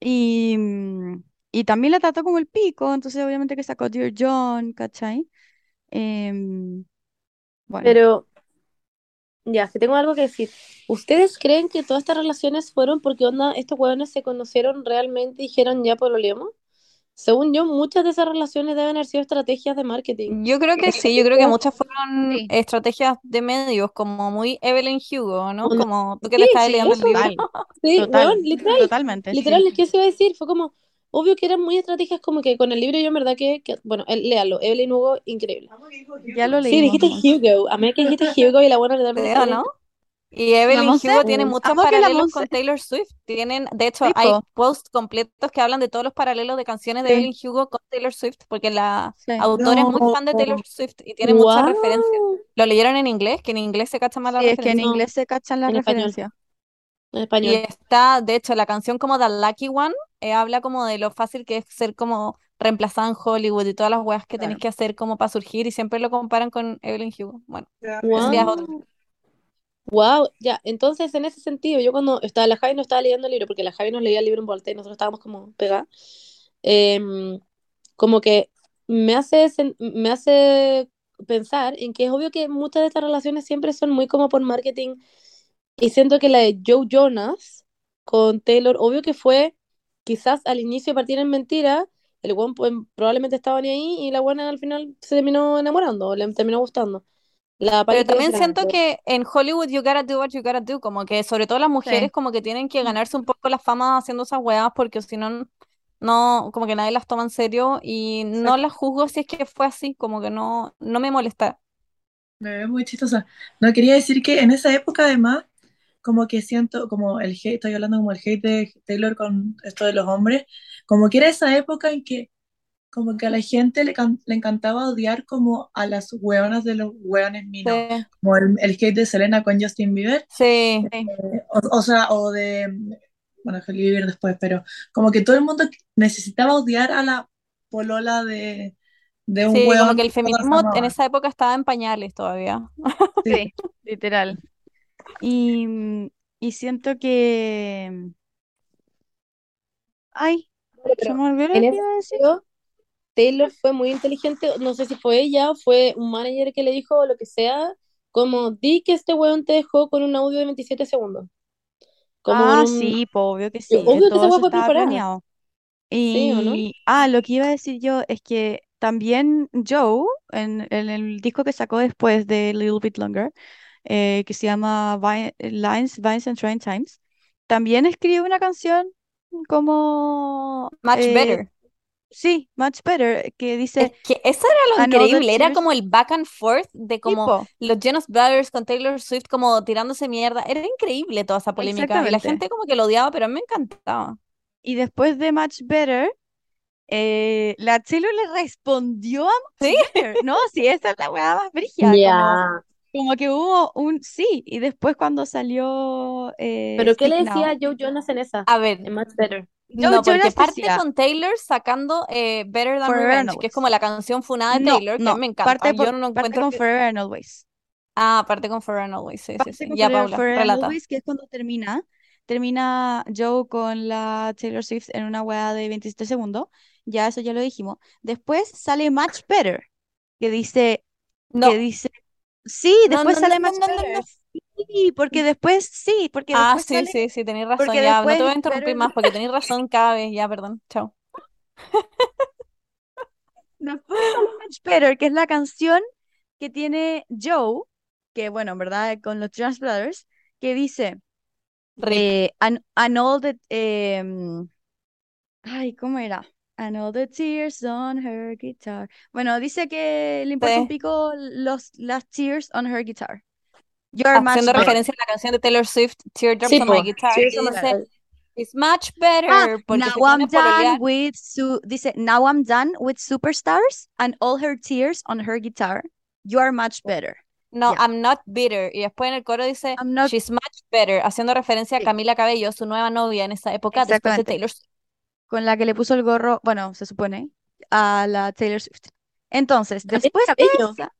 Y, mm, y también la trató como el pico, entonces obviamente que sacó Dear John, ¿cachai? Em, bueno.
Pero Ya, que tengo algo que decir. ¿Ustedes creen que todas estas relaciones fueron porque onda, estos hueones se conocieron realmente y dijeron ya por lo leemos? Según yo, muchas de esas relaciones deben haber sido estrategias de marketing.
Yo creo que sí, yo creo que muchas fueron
Sí.
estrategias de medios, como muy Evelyn Hugo, ¿no? Como tú que
Sí,
estás
sí,
leyendo el libro.
Sí,
total,
weón, literal.
totalmente.
Literal, es que eso iba a decir, fue como, obvio que eran muy estrategias, como que con el libro yo en verdad que, que- bueno, el- léalo, Evelyn Hugo, increíble.
Ya lo
Sí,
leímos.
dijiste. Hugo, a mí que dijiste Hugo y la buena
¿Sí
se
no? Y Evelyn Hugo tiene muchos
amo que la
paralelos con Taylor Swift. Tienen, de hecho,
Sí,
hay
po.
posts completos que hablan de todos los paralelos de canciones de
Sí.
Evelyn Hugo con Taylor Swift, porque la
Sí.
autora es muy fan de Taylor Swift y tiene muchas referencias. ¿Lo leyeron en inglés? Que en inglés se cacha más la
Sí, es que en inglés se cachan las
en español. En
Y
español.
está, de hecho, la canción como The Lucky One eh, habla como de lo fácil que es ser como reemplazada en Hollywood y todas las weas que tenés
Claro.
que hacer como para surgir y siempre lo comparan con Evelyn Hugo. Bueno,
Wow.
es otro.
Wow, ya, entonces en ese sentido, yo cuando estaba, la Javi no estaba leyendo el libro, porque la Javi nos leía el libro en vuelta y nosotros estábamos como pegadas, em, como que me hace, me hace pensar en que es obvio que muchas de estas relaciones siempre son muy como por marketing y siento que la de Joe Jonas con Taylor, obvio que fue quizás al inicio partir en mentira, el buen probablemente estaba ni ahí y la buena al final se terminó enamorando, o le terminó gustando. La
Pero también siento que en Hollywood you gotta do what you gotta do, como que sobre todo las mujeres
Sí.
como que tienen que ganarse un poco la fama haciendo esas weas porque si no, no, como que nadie las toma en serio y no las juzgo si es que fue así, como que no, no me molesta.
Me ve muy chistosa. No, quería decir que en esa época además, como que siento, como el hate, estoy hablando como el hate de Taylor con esto de los hombres, como que era esa época en que como que a la gente le, can- le encantaba odiar como a las hueonas de los hueones minos,
Sí,
como el, el hate de Selena con Justin Bieber,
sí,
Sí.
o, o sea, o de, bueno, Hailey Bieber después, pero como que todo el mundo necesitaba odiar a la polola de, de un
sí, como
hueón
que el
que todas
feminismo en esa época estaba en pañales todavía.
Sí.
Sí, literal. Y, y siento que... Ay, se me olvidó lo que iba a decir.
sentido, Taylor fue muy inteligente, no sé si fue ella o fue un manager que le dijo o lo que sea, como di que este weón te dejó con un audio de 27 segundos. Como
Ah,
un...
sí, po, obvio que sí,
obvio que
todo eso
fue
planeado.
Sí, ¿o no?
Y, ah, lo que iba a decir yo es que también Joe, en, en el disco que sacó después de Little Bit Longer, eh, que se llama Lines, Vines and Train Times, también escribe una canción como,
Much
eh,
better.
sí, Much Better, que
Es
dice,
que eso era lo increíble, era como el back and forth de como
tipo,
los Jonas Brothers con Taylor Swift como tirándose mierda. Era increíble toda esa polémica y la gente como que lo odiaba, pero a mí me encantaba.
Y después de Much Better, eh, la Taylor le respondió a Much
¿Sí?
Better. No, sí, esa es la weá más brígida,
Ya.
Como que hubo un sí, y después cuando salió eh,
¿Pero qué le decía
Now,
Joe Jonas en esa?
A ver,
En Much Better.
Joe
no, porque
Jonas
parte
decía
con Taylor sacando eh, Better Than
Forever and
Revenge, que es como la canción funada de
No,
Taylor, que
no,
mí me encanta.
parte, por,
Yo no
parte
encuentro
con
que...
Forever and Always.
Ah, parte con Forever and Always, sí, sí,
Parte
sí.
con
Ya,
Forever,
Paula,
Forever and
relata.
Always, que es cuando termina. Termina Joe con la Taylor Swift en una weá de 27 segundos. Ya eso ya lo dijimos. Después sale Much Better, que dice, que
No,
dice, sí, después
no, no,
sale Better.
no.
Sí, porque después, sí, porque
Ah,
después
sí,
sale,
sí, sí, tenéis razón,
porque
ya, no te voy a interrumpir más porque tenéis razón cada vez, ya, perdón, chao.
después sale Much Better, que es la canción que tiene Joe, que bueno, en verdad con los Jonas Brothers, que dice, eh, and, and all the, em, ay, ¿cómo era? And all the tears on her guitar. Bueno, dice que le importa un pico los, las tears on her guitar. You're much
Haciendo
better.
referencia a la canción de Taylor Swift, Teardrops
Sí,
on My
po.
Guitar,
on
dice. It's much
Ah,
better, porque
now I'm done with su dice, now I'm done with superstars and all her tears on her guitar. You are much better.
No. I'm not bitter. Y después en el coro dice,
I'm not
She's much better, haciendo referencia a. Camila Cabello, su nueva novia en esa época, después de. Taylor Swift.
Con la que le puso el gorro, bueno, se supone, a la Taylor Swift. Entonces,
Camila
después de
Cabello.
esa,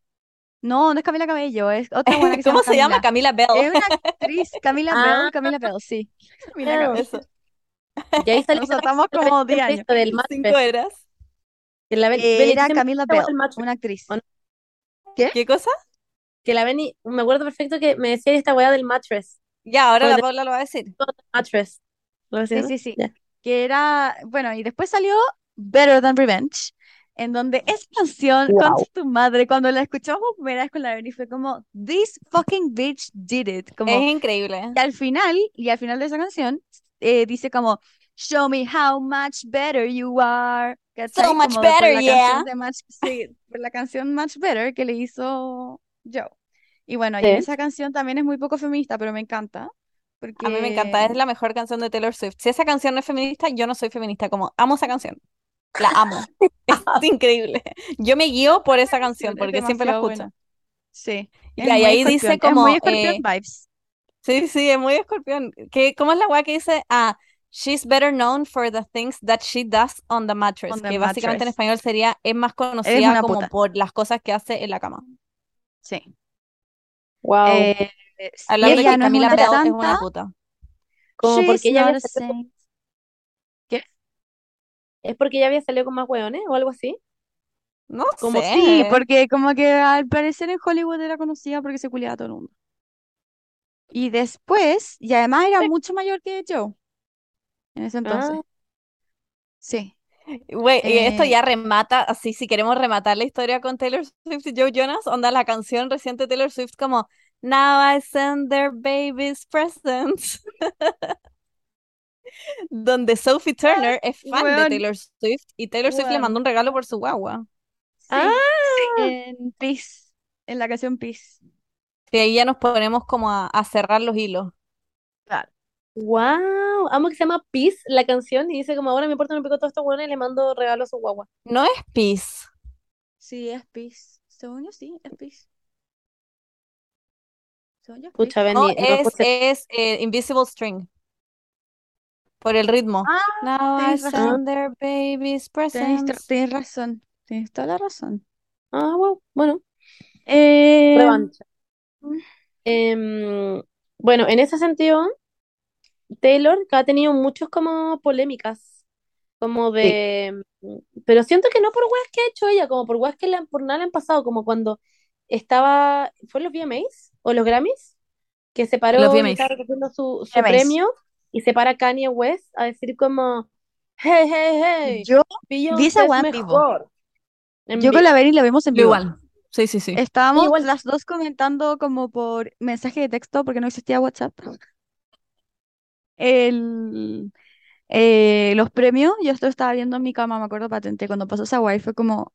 no, no es Camila Cabello, es otra buena que se
¿Cómo
llama
se llama?
Camila.
Camila Bell.
Es una actriz, Camila
Ah,
Bell, Camila Bell, sí. Camila
Bell.
Cabello.
Eso.
Y ahí salió
Nos saltamos como 10 años.
del
Cinco eras.
Que la
Era Camila Bell, una actriz. ¿Qué?
¿Qué cosa?
que la Benny, me acuerdo perfecto que me decía esta weá del mattress.
Ya, ahora la Paula lo va a decir.
Mattress. ¿Lo decía,
Sí,
no?
sí, sí. Que era, bueno, y después salió Better Than Revenge, en donde esa canción,
Wow.
con tu madre, cuando la escuchamos por primera vez con la Bernie, fue como, This fucking bitch did it. Como,
Es increíble.
y al final, y al final de esa canción, eh, dice como, Show me how much better you are. ¿Cachai?
So much
Como
better,
la
yeah.
Much, sí, por la canción Much Better que le hizo Joe. Y bueno, y en
Sí.
esa canción también es muy poco feminista, pero me encanta. Porque...
A mí me encanta, es la mejor canción de Taylor Swift. Si esa canción no es feminista, yo no soy feminista, como amo esa canción. La amo. Es increíble. Yo me guío por esa canción
es
porque siempre la
demasiado
escucho.
buena. Sí.
Y
es
ahí-
muy
ahí dice
escorpión, es muy
como,
escorpión
eh,
vibes.
Sí, sí, es muy escorpión. ¿Qué, cómo es la weá que dice? Ah, she's better known for the things that she does on the mattress,
On the
que básicamente en
mattress.
español sería es más conocida
una
como
puta.
por las cosas que hace en la cama.
Sí.
Wow.
Eh,
Hablando de
ella
que
no es
Camila es
santa,
una puta.
Como porque ella había
saint.
es porque ella había salido con más hueones o algo así.
No
Como
sé.
Sí, porque como que al parecer en Hollywood era conocida porque se culiaba a todo el mundo. Y después, y además era mucho mayor que Joe en ese entonces.
Ah,
Sí.
Güey, y esto
Eh,
ya remata, así si queremos rematar la historia con Taylor Swift y Joe Jonas, onda la canción reciente de Taylor Swift como Now I send their babies presents. Donde Sophie Turner es fan de. Taylor Swift y Taylor Swift le mandó un regalo por su guagua.
Sí,
Ah.
en Peace, en la canción Peace.
Y ahí ya nos ponemos como a, a cerrar los hilos.
Claro.
wow. Amo que se llama Peace la canción y dice como ahora me importa un pico todo esto hueones y le mando regalo a su guagua.
No es Peace.
Sí, es Peace. Según yo, sí, es Peace. Yo, es
Pucha,
Peace.
No,
Benny, no
es, eh, Invisible String. Por el ritmo.
Ah,
Now I
tienes razón.
their
Tienes, tra-
presents.
tienes razón. Tienes toda la razón.
Ah, wow. Bueno,
Eh,
revancha. Em, bueno, en ese sentido, Taylor que ha tenido muchos como polémicas, como de, pero siento que no por weas que ha hecho ella, como por weas que le han, por nada le han pasado, como cuando estaba, ¿fue en los VMAs o los Grammys? Que se paró
Los
estaba recogiendo su, su premio y se para Kanye West a decir como, hey, hey, hey,
yo,
Beyoncé
esa vivo.
mejor. En
yo con la Beri la vimos en vivo.
igual. Sí, sí, sí.
Estábamos
Igual.
las dos comentando como por mensaje de texto porque no existía WhatsApp. El, eh, los premios, yo esto estaba viendo en mi cama, me acuerdo patente, cuando pasó esa guay fue como,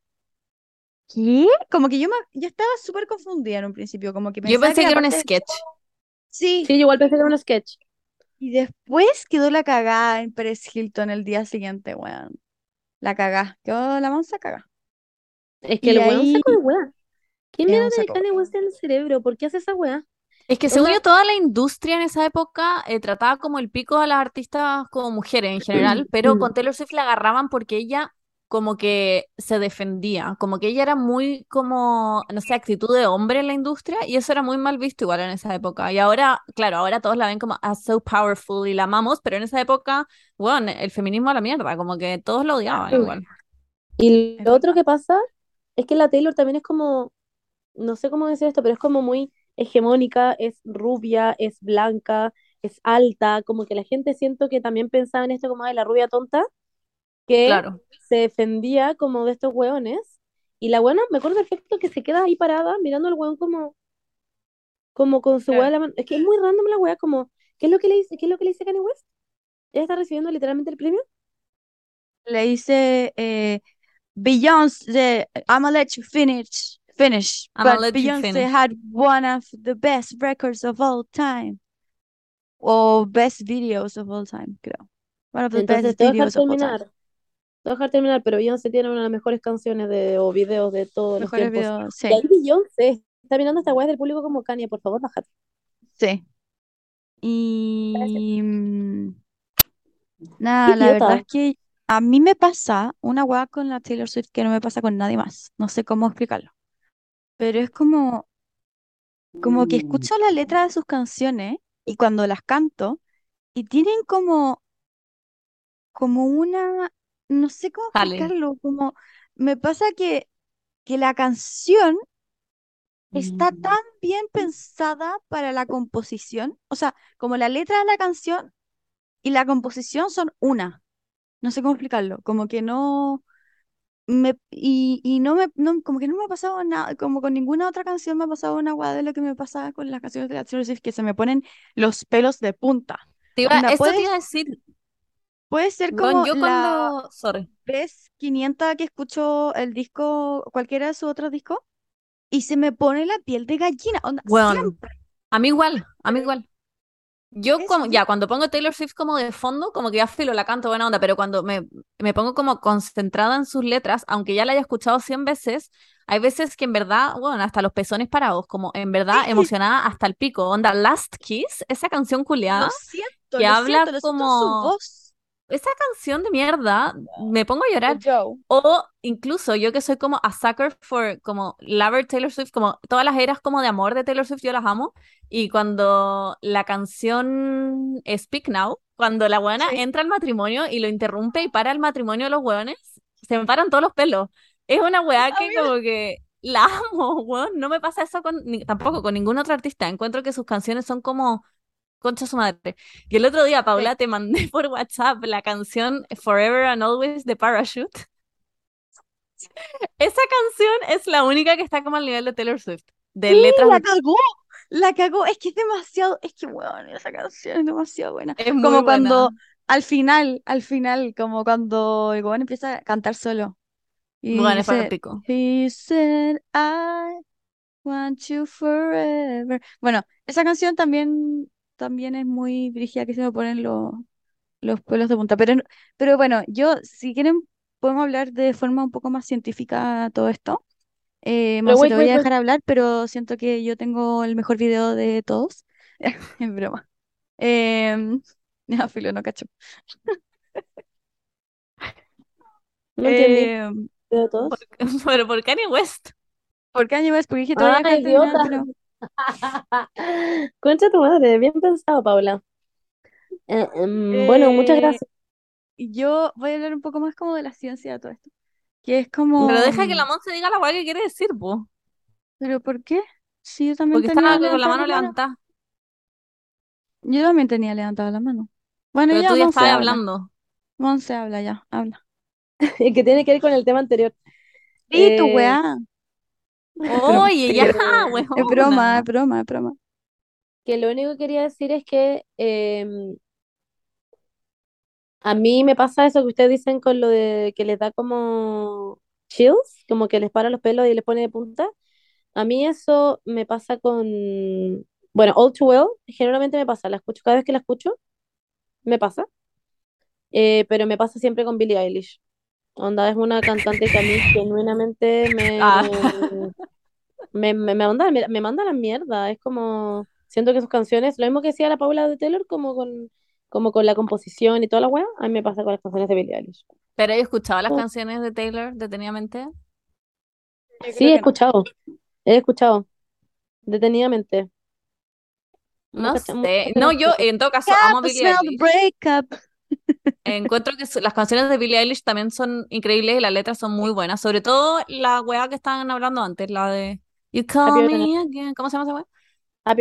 ¿qué? Como que yo, me, yo estaba súper confundida en un principio, como que
Yo pensé que era un sketch.
Sí,
Sí, yo igual pensé que era un sketch.
y después quedó la cagada en Paris Hilton el día siguiente, weón. La cagá, quedó la mansa cagá.
Es que
Y
el weón
ahí-
saco de weá. ¿Qué mierda de Kanye. West en el cerebro? ¿Por qué hace esa weá?
Es que según yo, toda la industria en esa época eh, trataba como el pico a las artistas como mujeres en general, pero con Taylor Swift la agarraban porque ella como que se defendía, como que ella era muy como, no sé, actitud de hombre en la industria y eso era muy mal visto igual en esa época. Y ahora, claro, ahora todos la ven como as so powerful y la amamos, pero en esa época, bueno, el feminismo a la mierda, como que todos lo odiaban igual.
Y lo otro que pasa es que la Taylor también es como, no sé cómo decir esto, pero es como muy hegemónica, es rubia, es blanca, es alta, como que la gente siento que también pensaba en esto como de la rubia tonta, que
Claro.
se defendía como de estos hueones, y la buena, me acuerdo perfecto que se queda ahí parada mirando al hueón como, como con su hueá en la mano. Es que es muy random la hueá, como, ¿qué es lo que le dice, qué es lo que le dice Kanye West? ¿Ella está recibiendo literalmente el premio?
Le dice, eh, Beyoncé, I'ma let you finish, finish,
I'ma
but Beyoncé
finish.
had one of the best records of all time. O best videos of all time, creo. One of the
Entonces,
best videos of all time.
A dejar terminar, pero Beyoncé tiene una de las mejores canciones de, o videos de todos los
Mejores
tiempos.
videos,
Y ahí
sí,
Beyoncé está mirando esta weá del público como Kanye, por favor, bájate.
sí. Y mm, nada, la
idiota.
verdad es que a mí me pasa una weá con la Taylor Swift que no me pasa con nadie más. No sé cómo explicarlo. Pero es como, como que escucho la letra de sus canciones y cuando las canto y tienen como, como una, no sé cómo explicarlo, como me pasa que, que la canción está
Mm.
tan bien pensada para la composición. O sea, como la letra de la canción y la composición son una. No sé cómo explicarlo. Como que no me y, y no me no, como que no me ha pasado nada, como con ninguna otra canción me ha pasado una guada de lo que me pasaba con las canciones de la Taylor Swift, que se me ponen los pelos de punta.
Te iba-
Onda,
eso te
puedes-
iba a decir.
Puede ser como
yo
la
cuando. Sorry.
vez 500 que escucho el disco, cualquiera de sus otros discos, y se me pone la piel de gallina. Onda,
Weón.
siempre.
A mí igual, a mí igual. Yo
Es
como, ya, cuando pongo Taylor Swift como de fondo, como que ya filo, la canto buena onda, pero cuando me, me pongo como concentrada en sus letras, aunque ya la haya escuchado 100 veces, hay veces que en verdad, bueno, hasta los pezones parados, como en verdad emocionada hasta el pico. Onda, Last Kiss, esa canción culiada,
Lo siento,
que
lo
habla
siento, lo siento en su
como-
voz.
Esa canción de mierda, me pongo a llorar.
Joe.
O incluso yo que soy como a sucker for como lover Taylor Swift, como todas las eras como de amor de Taylor Swift, yo las amo. Y cuando la canción Speak Now, cuando la buena
Sí.
entra al matrimonio y lo interrumpe y para el matrimonio de los hueones, se me paran todos los pelos. Es una weá que como que la amo, weón. No me pasa eso con, ni- tampoco con ningún otro artista. Encuentro que sus canciones son como concha su madre. Y el otro día, Paula, te mandé por WhatsApp la canción Forever and Always de Parachute. Esa canción es la única que está como al nivel de Taylor Swift. De
Sí,
letras
la
de-
cagó, la cagó. Es que es demasiado, es que weón, esa canción es demasiado buena.
Es muy
Como cuando al final, al final, como cuando el weón empieza a cantar solo. Y
Bueno, es pico.
He said, I want you forever. Bueno, esa canción también, también es muy brígida que se me ponen los, los pelos de punta. Pero, pero bueno, yo, si quieren, podemos hablar de forma un poco más científica todo esto. Eh,
wait,
te voy
wait,
a
wait.
dejar hablar, pero siento que yo tengo el mejor video de todos. Es broma. Em, ya, filo, no cacho.
No entendí
Em,
de todos.
Pero por Kanye West.
¿por qué Kanye West? Porque dije,
Ah,
terminar.
Concha tu madre, bien pensado, Paula. Eh, em, bueno, muchas
Eh,
gracias.
yo voy a hablar un poco más como de la ciencia de todo esto. Que es como...
Pero deja que la Monse diga la weá que quiere decir, po.
¿Pero por qué? Si yo también
Porque
tenía
estaba con la
levantada
mano
la mano.
levantada.
Yo también tenía levantada la mano. Bueno,
Pero
ya,
tú ya
Monse
estabas
habla.
hablando.
Monse habla, ya, habla.
Y que tiene que ver con el tema anterior.
Sí, tu
Eh,
weá.
Oye, ya.
Es broma, es broma, es broma.
que lo único que quería decir es que em, a mí me pasa eso que ustedes dicen con lo de que les da como chills, como que les para los pelos y les pone de punta. A mí eso me pasa con, bueno, All Too Well, generalmente me pasa, la escucho cada vez que la escucho, me pasa, Eh, pero me pasa siempre con Billie Eilish. Onda, es una cantante que a mí genuinamente me,
Ah.
me, me, me manda, me, me manda la mierda. Es como, siento que sus canciones, lo mismo que decía la Paula de Taylor, como con, como con la composición y toda la weá, a mí me pasa con las canciones de Billie Eilish.
Pero he escuchado las
Oh.
canciones de Taylor detenidamente.
Sí, he
que no.
escuchado, he escuchado, detenidamente.
No sé. No, yo en todo caso amo Billie Eilish. Encuentro que las canciones de Billie Eilish también son increíbles y las letras son muy buenas. Sobre todo la weá que estaban hablando antes, la de You Call Me Again. ¿Cómo se llama esa weá?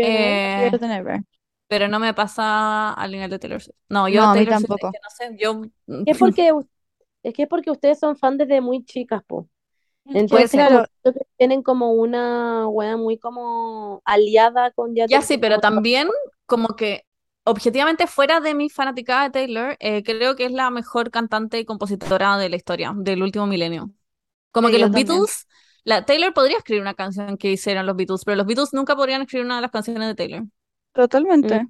Eh,
Happier than ever.
pero no me pasa al nivel de Taylor Swift. No, yo
No, a mí
Taylor Swift es
tampoco.
que no sé, yo
Es porque, es que es porque ustedes son fan desde muy chicas, po. Entonces,
claro,
tienen como una weá muy como aliada con
Ya
Janet
sí, pero también como que objetivamente fuera de mi fanaticada de Taylor, eh, creo que es la mejor cantante y compositora de la historia del último milenio. Como
Sí,
que los
también.
Beatles, la, Taylor podría escribir una canción que hicieran los Beatles, pero los Beatles nunca podrían escribir una de las canciones de Taylor.
Totalmente.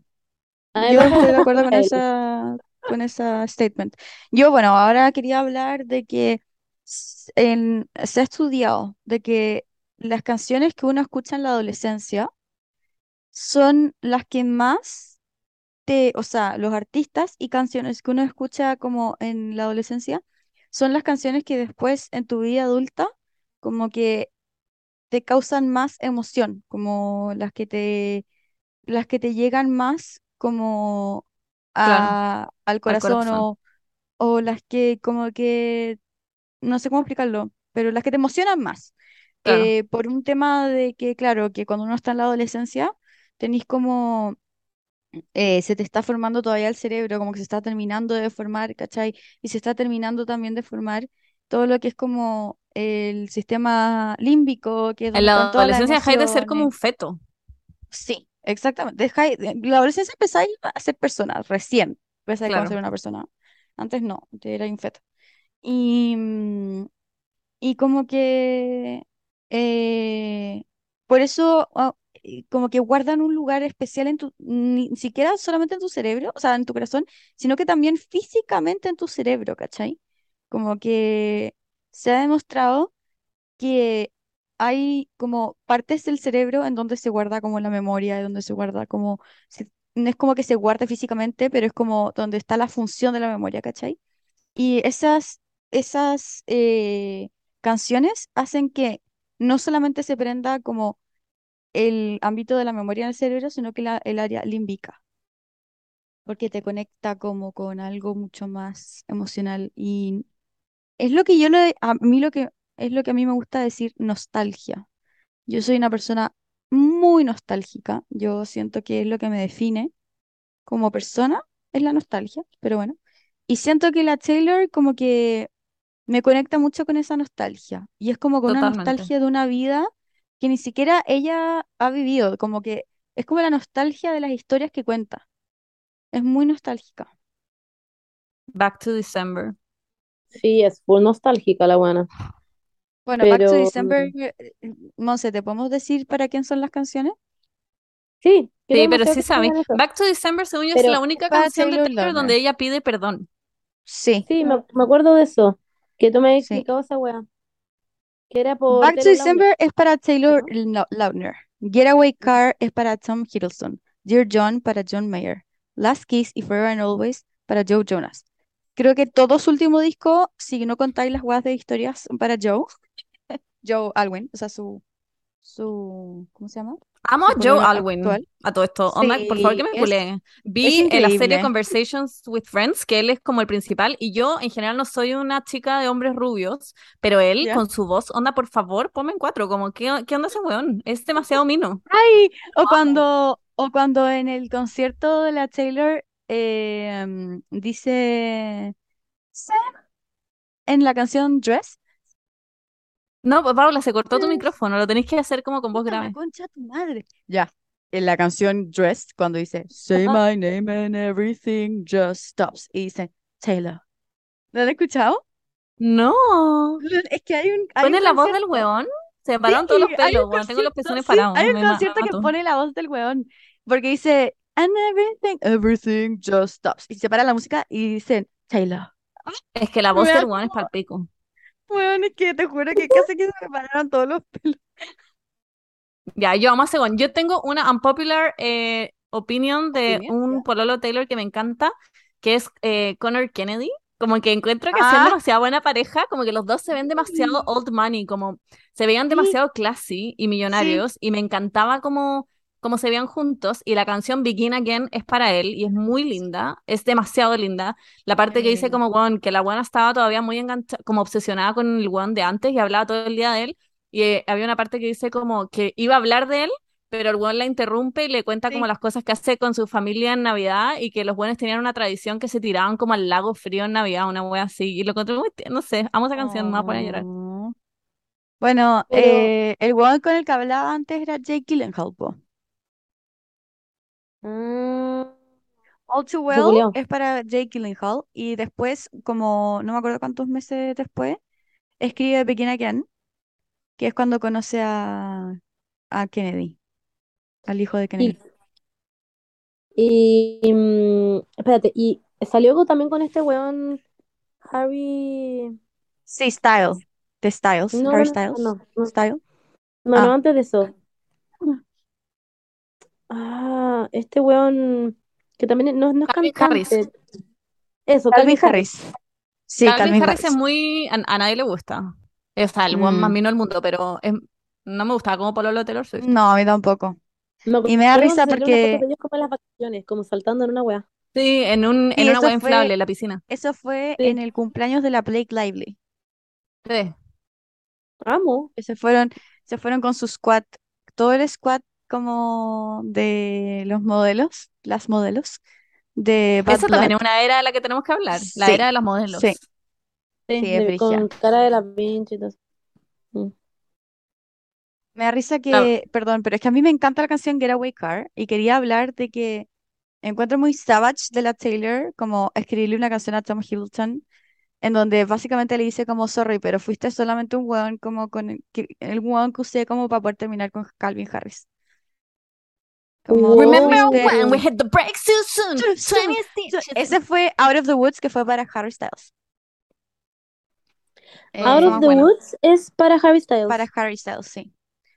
Me
Yo estoy de
con
acuerdo con esa, con esa statement. Yo, bueno, ahora quería hablar de que en- se ha estudiado de que las canciones que uno escucha en la adolescencia son las que más te, o sea, los artistas y canciones que uno escucha como en la adolescencia son las canciones que después en tu vida adulta como que te causan más emoción, como las que te las que te llegan más como a, al
al
corazón
corazón.
o, o las que como que, no sé cómo explicarlo, pero las que te emocionan más.
Claro.
eh, por un tema de que, claro, que cuando uno está en la adolescencia, tenéis como, eh, se te está formando todavía el cerebro, como que se está terminando de formar, ¿cachai? Y se está terminando también de formar todo lo que es como el sistema límbico, que es
En la adolescencia dejáis de ser como un feto.
Sí, exactamente. Dejáis, en la adolescencia empezáis a ser personas, recién empezáis a
Claro.
a una persona. Antes no, era un feto. Y, mm, y como que eh, por eso ah, como que guardan un lugar especial en tu, ni siquiera solamente en tu cerebro, o sea, en tu corazón, sino que también físicamente en tu cerebro, ¿cachai? Como que se ha demostrado que hay como partes del cerebro en donde se guarda como la memoria, donde se guarda como, no es como que se guarde físicamente, pero es como donde está la función de la memoria, ¿cachai? Y esas, esas eh, canciones hacen que no solamente se prenda como el ámbito de la memoria en el cerebro, sino que la, el área límbica, porque te conecta como con algo mucho más emocional. Y es lo que yo le, a mí lo que es lo que a mí me gusta decir nostalgia. Yo soy una persona muy nostálgica. Yo siento que es lo que me define como persona, es la nostalgia, pero bueno. Y siento que la Taylor como que me conecta mucho con esa nostalgia. Y es como con una
Totalmente.
nostalgia de una vida que ni siquiera ella ha vivido. Como que es como la nostalgia de las historias que cuenta. Es muy nostálgica.
Back to December.
Sí, es full nostálgica la buena.
Bueno, Back to December, eh, Monse, ¿te podemos decir para quién son las canciones?
sí,
Sí, pero sí
eso.
Back to December, según yo, es la única canción de
Taylor
donde ella pide perdón.
Sí,
sí, me, me acuerdo de eso. Que tú me habías
sí.
explicado esa wea. Que era por
Back to December es para Taylor
¿no?
Lau- Lautner. Getaway Car es para Tom Hiddleston. Dear John para John Mayer. Last Kiss y Forever and Always para Joe Jonas. Creo que todo su último disco, si no contáis las weas de historias, son para Joe. Joe Alwyn, o sea, su, su, ¿cómo se llama?
Amo a Joe Alwyn
actual.
a todo esto. Onda, por favor que
Sí,
me
es
Vi en la serie. Conversations with Friends que él es como el principal y yo en general no soy una chica de hombres rubios, pero él
¿Ya?
con su voz, onda, por favor, ponme en cuatro, como, ¿qué, qué onda ese weón? Es demasiado mino.
Ay, o
Amo.
cuando, o cuando en el concierto de la Taylor eh, dice Sam en la canción Dress.
No, pues, Paula, se cortó tu micrófono, lo tenéis que hacer como con voz grave.
concha tu madre. Ya. En la canción Dress, cuando dice Say my name and everything just stops. Y dice Taylor. ¿Lo han escuchado?
No.
Es que hay un, hay
Pone
un
la voz del weón. Se pararon todos los
Sí, hay
pelos,
un
weón. Tengo los
concierto,
pezones
sí,
parados.
hay un concierto que pone la voz del weón. Porque dice And everything, everything just stops. Y se para la música y dice Taylor.
Es que la voz del weón es
como,
palpico.
Weón, es que te juro que casi que se me pararon todos los pelos.
Ya, yo amo a Según. Yo tengo una unpopular eh, opinion de
Opinion,
un pololo Taylor que me encanta, que es eh, Connor Kennedy. Como que encuentro que
Ah,
demasiado buena pareja, como que los dos se ven demasiado
sí,
old money, como se veían
sí,
demasiado classy y
sí.
millonarios, y me encantaba como, como se veían juntos, y la canción Begin Again es para él, y es muy linda, es demasiado linda. La parte que dice
linda.
como, que la buena estaba todavía muy enganchada, como obsesionada con el weón de antes, y hablaba todo el día de él, y eh, había una parte que dice como que iba a hablar de él, pero el weón la interrumpe y le cuenta como las cosas que hace con su familia en Navidad y que los buenos tenían una tradición que se tiraban como al lago frío en Navidad, una wea así. Y lo encontré muy, no sé, amo esa canción, me a poner a llorar.
Oh. Bueno,
Pero
eh, el weón con el que hablaba antes era Jake Gyllenhaal, po.
Mm,
All Too Well es para Jake Gyllenhaal y después, como no me acuerdo cuántos meses después, escribe Begin Again, que es cuando conoce a, a Kennedy, al hijo de Kennedy.
y mm, espérate, y salió también con este weón Harry.
Sí, Style, de Styles,
No,
Harry
no, no,
Styles,
no, no,
Style.
no, no,
Ah,
antes de eso. Ah, este weón que también no, no es
Calvin Harris.
Eso,
Calvin
Calvin Harris.
Harris. Sí,
Calvin
Calvin
Harris es muy... A, a nadie le gusta. O sea, el weón más
Mm,
mino del mundo, pero es- no me gustaba como pololo de Taylor Swift.
no, a mí tampoco.
Me
Y me da risa porque
ellos como en las vacaciones, como saltando en una wea.
Sí, en un, en
sí,
una
eso
hueá inflable
fue,
en la piscina.
eso fue en el cumpleaños de la Blake Lively.
Sí.
amo.
Se fueron, se fueron con su squad, todo el squad como de los modelos, las modelos de Bad
Esa también es una era de la que tenemos que hablar, la era de las modelos.
sí.
Sí,
Sí, es
de- con cara de la pinche y todo eso. Mm.
Me da risa que, perdón, pero es que a mí me encanta la canción Getaway Car y quería hablar de que encuentro muy savage de la Taylor como escribirle una canción a Tom Hiddleston en donde básicamente le dice como sorry, pero fuiste solamente un weón como con el, el weón que usé como para poder terminar con Calvin Harris. Como
Remember when we hit the brakes too soon?
Too soon.
20
So,
stitches.
Ese fue Out of the Woods que fue para Harry Styles. Eh,
Out of the
bueno.
Woods es para Harry Styles.
Para Harry Styles, sí.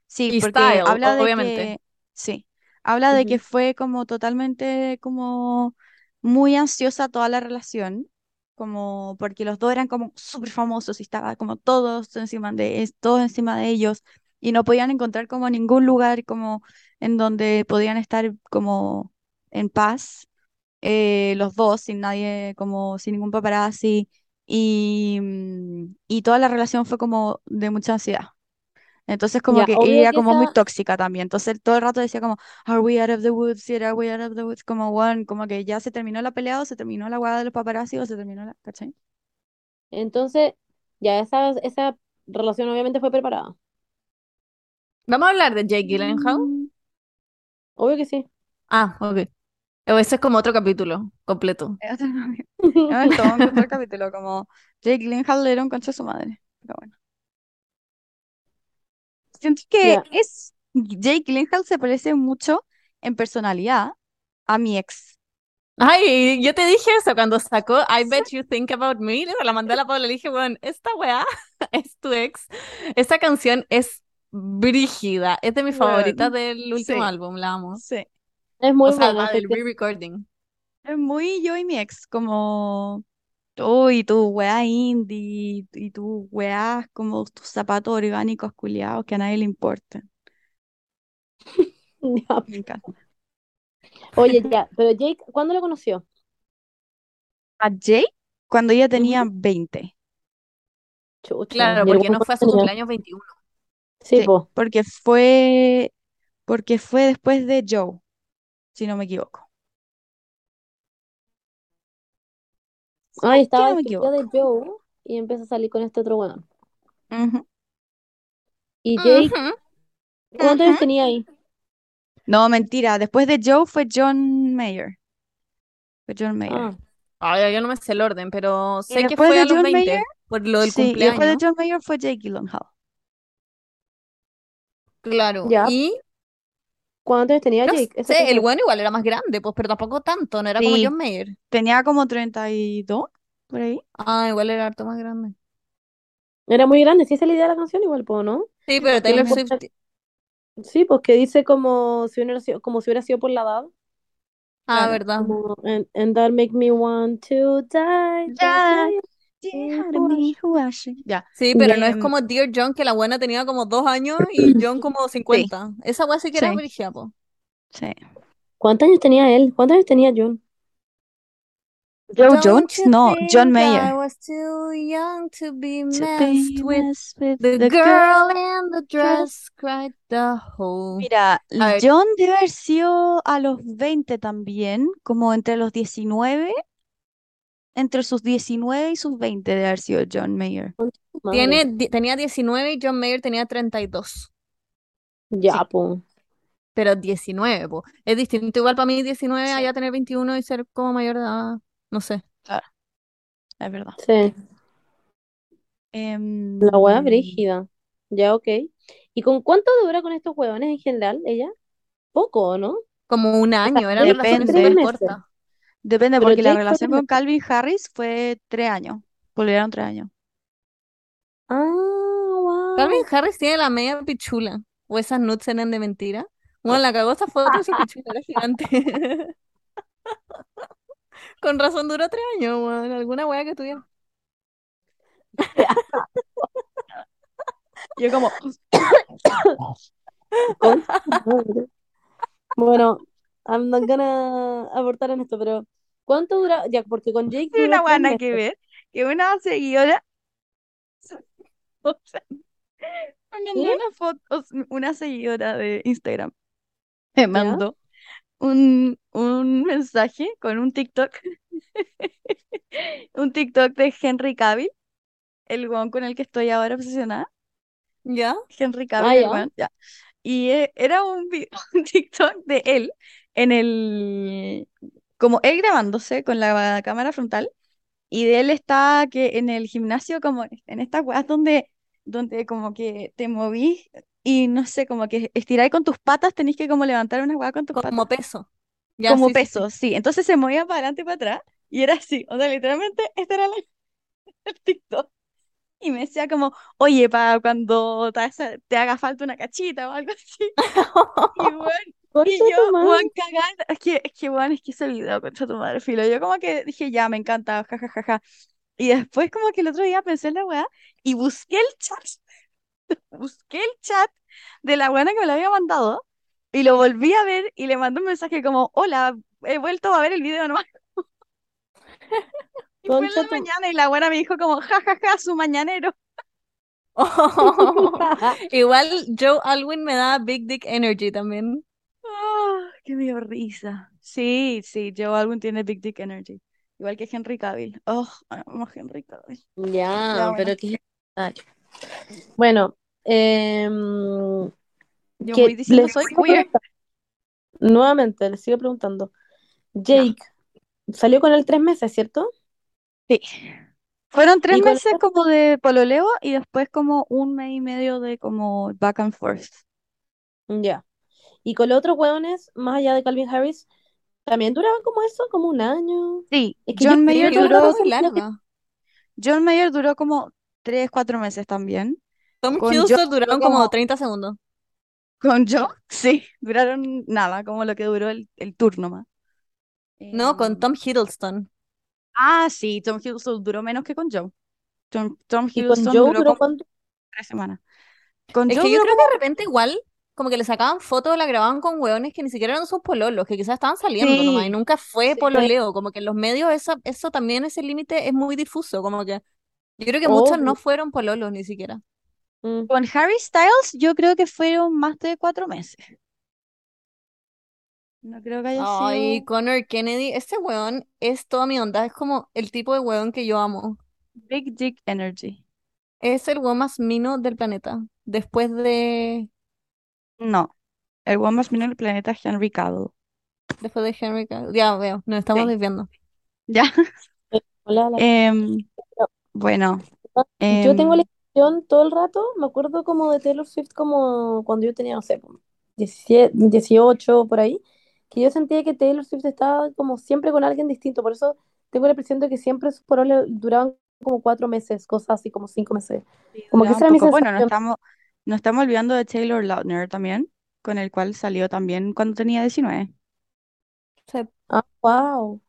Sí,
Y
porque habla de
obviamente.
que, sí, habla de que fue como totalmente como muy ansiosa toda la relación, como porque los dos eran como súper famosos y estaba como todos encima de, todos encima de ellos y no podían encontrar como ningún lugar como en donde podían estar como en paz eh, los dos sin nadie como sin ningún paparazzi y, mm, y toda la relación fue como de mucha ansiedad. Entonces como
Ya,
que ella como muy
esa-
tóxica también. Entonces todo el rato decía como, Are we out of the woods? yet? Are we out of the woods? Como, bueno, como que ya se terminó la pelea o se terminó la hueá de los paparazzi o se terminó la, ¿cachai?
Entonces, ya esa, esa relación obviamente fue preparada.
Vamos a hablar de Jake Gyllenhaal.
Obvio que sí.
Ah, ok. O ese es como otro capítulo completo.
es otro- es todo un otro capítulo, como Jake Gyllenhaal era un concha de su madre. Pero bueno. Siento que es Jake Gyllenhaal se parece mucho en personalidad a mi ex.
Ay, yo te dije eso cuando sacó I Bet You Think About Me. La mandé a la Paula y le dije, bueno, esta weá es tu ex. Esta canción es brígida. Es de mis favoritas del último
sí.
álbum, la amo.
Sí.
Es muy
O sea,
buena.
del re-recording.
Es muy yo y mi ex, como tú y tu weá indie y tu weá como tus zapatos orgánicos culiados que a nadie le importan. Me encanta.
Oye, ya, pero Jake, ¿cuándo lo conoció?
A Jake cuando ella tenía 20.
Chucha,
Claro, porque no fue a su cumpleaños 21.
Sí,
Sí,
po.
porque fue porque fue después de Joe, si no me equivoco.
Ay,
que
estaba
no me
despedida de Joe y empieza a salir con este otro weón.
Ujú.
Y Jake,
Ujú.
¿cuántos años tenía ahí?
No, mentira. Después de Joe fue John Mayer. Fue John Mayer.
Ah,
Ay, yo no me sé el orden, pero
Y
sé que
después
fue
de
a los
John
20
Mayer,
por lo del
sí, y después de
cumpleaños.
John Mayer fue Jake Gyllenhaal.
Claro.
Ya.
Y
¿cuántos años tenía
no
Jake? Esa
sé,
cosa.
el bueno igual era más grande, pues, pero tampoco tanto, no era como
Sí.
John Mayer.
Tenía como 32, por ahí.
Ah, igual era harto más grande.
Era muy grande, sí, esa es la idea de la canción igual, po, ¿no?
Sí, pero Taylor Swift,
Sí, pues que dice como si hubiera sido, como si hubiera sido por la edad.
ah,
Claro.
verdad.
Como, and, and that make me want to die.
Ya.
Sí.
Ya.
Sí, pero no es
Em,
como Dear John, que la buena tenía como dos años y John como 50. Esa weá sí que era
Sí.
brígida, po.
Sí.
¿Cuántos años tenía él? ¿Cuántos años tenía John?
Joe
Don't
Jones? No, John Mayer.
I was too young to be
To
messed
be
with
messed with
the
the
girl
girl.
in the dress cried the whole.
Mira. John debe haber sido a los 20 también, como entre los 19, entre sus 19 y sus 20 debe haber sido John Mayer.
Tiene, tenía 19 y John Mayer tenía 32.
Ya,
Sí.
po.
Pero 19, po. Es distinto igual para mí 19
Sí.
allá tener 21 y ser como mayor de edad. No sé.
Es verdad.
Sí.
Em,
La hueá brígida. Ya, ok. ¿Y con cuánto dura con estos huevones en general, ella? Poco, ¿no?
Como un año,
depende.
relaciones
Tres
súper
meses.
Depende,
Pero
porque la
Jake
relación con Calvin Harris fue tres años. Volvieron tres años.
Ah, wow.
Calvin Harris tiene la media pichula. O esas nuts eran de mentira. Bueno, la cagó esta foto y su pichula era gigante. Con razón duró tres años, weón. Alguna wea que tuviera.
Yo como.
Bueno, I'm not gonna abortar en esto, pero ¿cuánto dura? Ya, porque con Jake
Sí,
duró
una
meses.
que ver, que una seguidora, o sea, Me mandó una foto, o sea, una seguidora de Instagram me mandó un, un mensaje con un TikTok, un TikTok de Henry Cavill, el weón con el que estoy ahora obsesionada.
¿Ya?
Henry
Ah,
Cavill, el
ya.
Y eh, era un, un TikTok de él en el, como él grabándose con la cámara frontal y de él está que en el gimnasio como en estas weas donde, donde como que te movís y no sé, como que estiráis con tus patas, tenés que como levantar una wea con tus patas.
Como peso. Ya,
Como
sí, sí, sí.
peso, sí. Entonces se movía para adelante y para atrás y era así. O sea, literalmente este era la- el TikTok. Y me decía como, oye, para cuando te haga falta una cachita o algo así. Y bueno,
Concha
y yo, weón, cagada, es que, es que, weón, es que ese video, concha tu madre, filo, yo como que dije, ya, me encanta, jajajaja, y después como que el otro día pensé en la weá, y busqué el chat, busqué el chat de la weá que me lo había mandado, y lo volví a ver, y le mandé un mensaje como, hola, he vuelto a ver el video nomás, y fue en la mañana, y la weá me dijo como, jajaja, su mañanero,
Igual Joe Alwyn me da Big Dick Energy también.
Ah, que me dio risa, sí, sí, Joe Alwyn tiene Big Dick Energy, igual que Henry Cavill, oh, amo a Henry Cavill.
Ya, pero que... Bueno, em,
Yo voy diciendo
les
soy queer.
Nuevamente, les sigo preguntando. Jake salió con él tres meses, ¿cierto?
Sí. Fueron tres
¿Y con
meses como de pololeo y después como un mes y medio de como back and forth.
Ya. Y con los otros hueones, más allá de Calvin Harris, también duraban como eso, como un año.
Sí,
Es que
John Mayer duró,
larga.
John Mayer duró como tres, cuatro meses también.
Tom Hiddleston duraron como
como-
30 segundos.
Con Joe, sí, duraron nada, como lo que duró el, el tour nomás.
No, con
Em,
Tom Hiddleston.
Ah, sí, Tom Hiddleston duró menos que con Joe. Tom, Tom
Y con
Hiddleston
Joe
duró
duró
como
cuánto?
tres semanas. Con
Es
Joe
que yo
duró
creo que de repente igual, como que le sacaban fotos, la grababan con hueones que ni siquiera eran sus pololos, que quizás estaban saliendo nomás, y
Sí,
nunca fue
sí.
pololeo. Como que en los medios eso, eso también, ese límite es muy difuso. Como que yo creo que muchos no fueron pololos ni siquiera.
Mm.
Con Harry Styles yo creo que fueron más de cuatro meses. No creo que haya
Ay,
sido
Connor Kennedy, este weón es toda mi onda, es como el tipo de weón que yo amo.
Big Dick Energy.
Es el weón más mino del planeta. Después de,
No, el one más mino del planeta es Henry Cavill.
después de Henry Cavill. Ya veo, nos estamos
Sí.
desviando.
Ya.
Hola, la-
Em, bueno,
Yo tengo la
em,
impresión todo el rato, me acuerdo como de Taylor Swift como cuando yo tenía, no sé, como 17, 18 por ahí, que yo sentía que Taylor Swift estaba como siempre con alguien distinto, por eso tengo la impresión de que siempre sus poroles duraban como cuatro meses, cosas así como cinco meses.
sí,
Como que
duraba
esa
un
era mi
poco. Bueno, no
sensación.
estamos, no estamos olvidando de Taylor Lautner también, con el cual salió también cuando tenía 19.
O sea,
Ah, wow.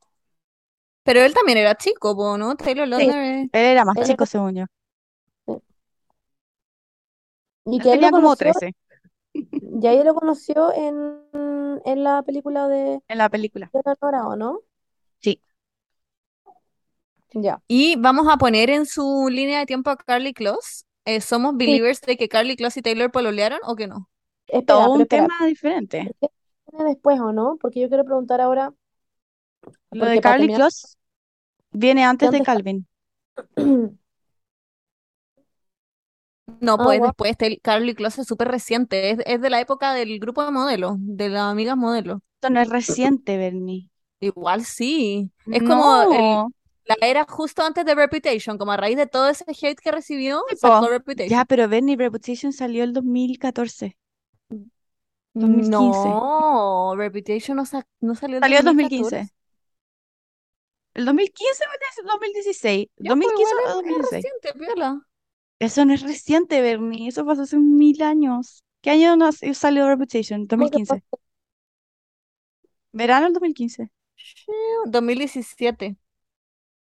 pero él también era chico, po, ¿no? Taylor
Sí,
Lautner es-
él era más
Él
chico,
era-
según yo.
Y
Él
que él
tenía como
conoció,
13
y ahí lo conoció en, en la película de
en la película.
de Nora, ¿o no?
Sí.
Ya.
Y vamos a poner en su línea de tiempo a Carly Close. Eh, ¿somos believers de que Carly Close y Taylor pololearon o que no?
Espera,
Todo un
espera.
tema diferente.
¿Viene después o no? Porque yo quiero preguntar ahora,
Lo de Carly
terminar,
Close viene antes de Calvin.
No,
Ah,
pues después Carly Close es súper reciente, es, es de la época del grupo de modelos, de las amigas modelos.
Esto no es reciente, Bernie.
Igual sí. Es como el-. La era justo antes de Reputation, como a raíz de todo ese hate que recibió,
Sí,
sacó
po.
Reputation.
Ya, pero Bernie Reputation salió el 2014. 2015.
No, Reputation no, sa- no salió
Salió en
2014.
2015. ¿El 2015 o el 2016?
Ya, pues
¿2015
igual
o
es, es
2016?
reciente.
Eso no es reciente, Bernie. Eso pasó hace mil años. ¿Qué año nos- salió Reputation?
¿Cómo que
2015. Verano del 2015.
2017.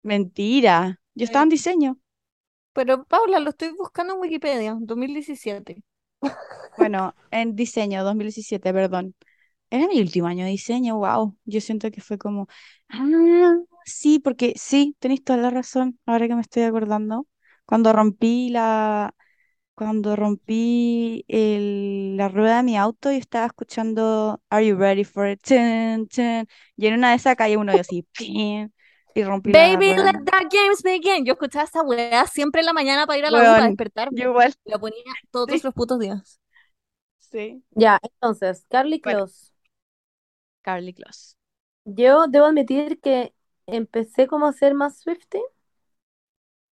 Mentira. Yo estaba en diseño.
Pero Paula, lo estoy buscando en Wikipedia, 2017.
Bueno, en diseño, 2017, perdón. Era mi último año de diseño, wow. Yo siento que fue como, ah, sí, porque sí, tenéis toda la razón, ahora que me estoy acordando. Cuando rompí la, cuando rompí el- la rueda de mi auto y estaba escuchando Are you ready for it? Y en una de esas caí uno y así, ¡pim! Y rompí la
Baby, let the games begin. Yo escuchaba esa weá siempre en la mañana para ir a la U para despertarme.
yo igual.
Lo ponía todos
Sí.
los putos días.
Sí.
Ya, entonces, Carly
Bueno.
Close.
Carly Close.
Yo debo admitir que empecé como a ser más Swiftie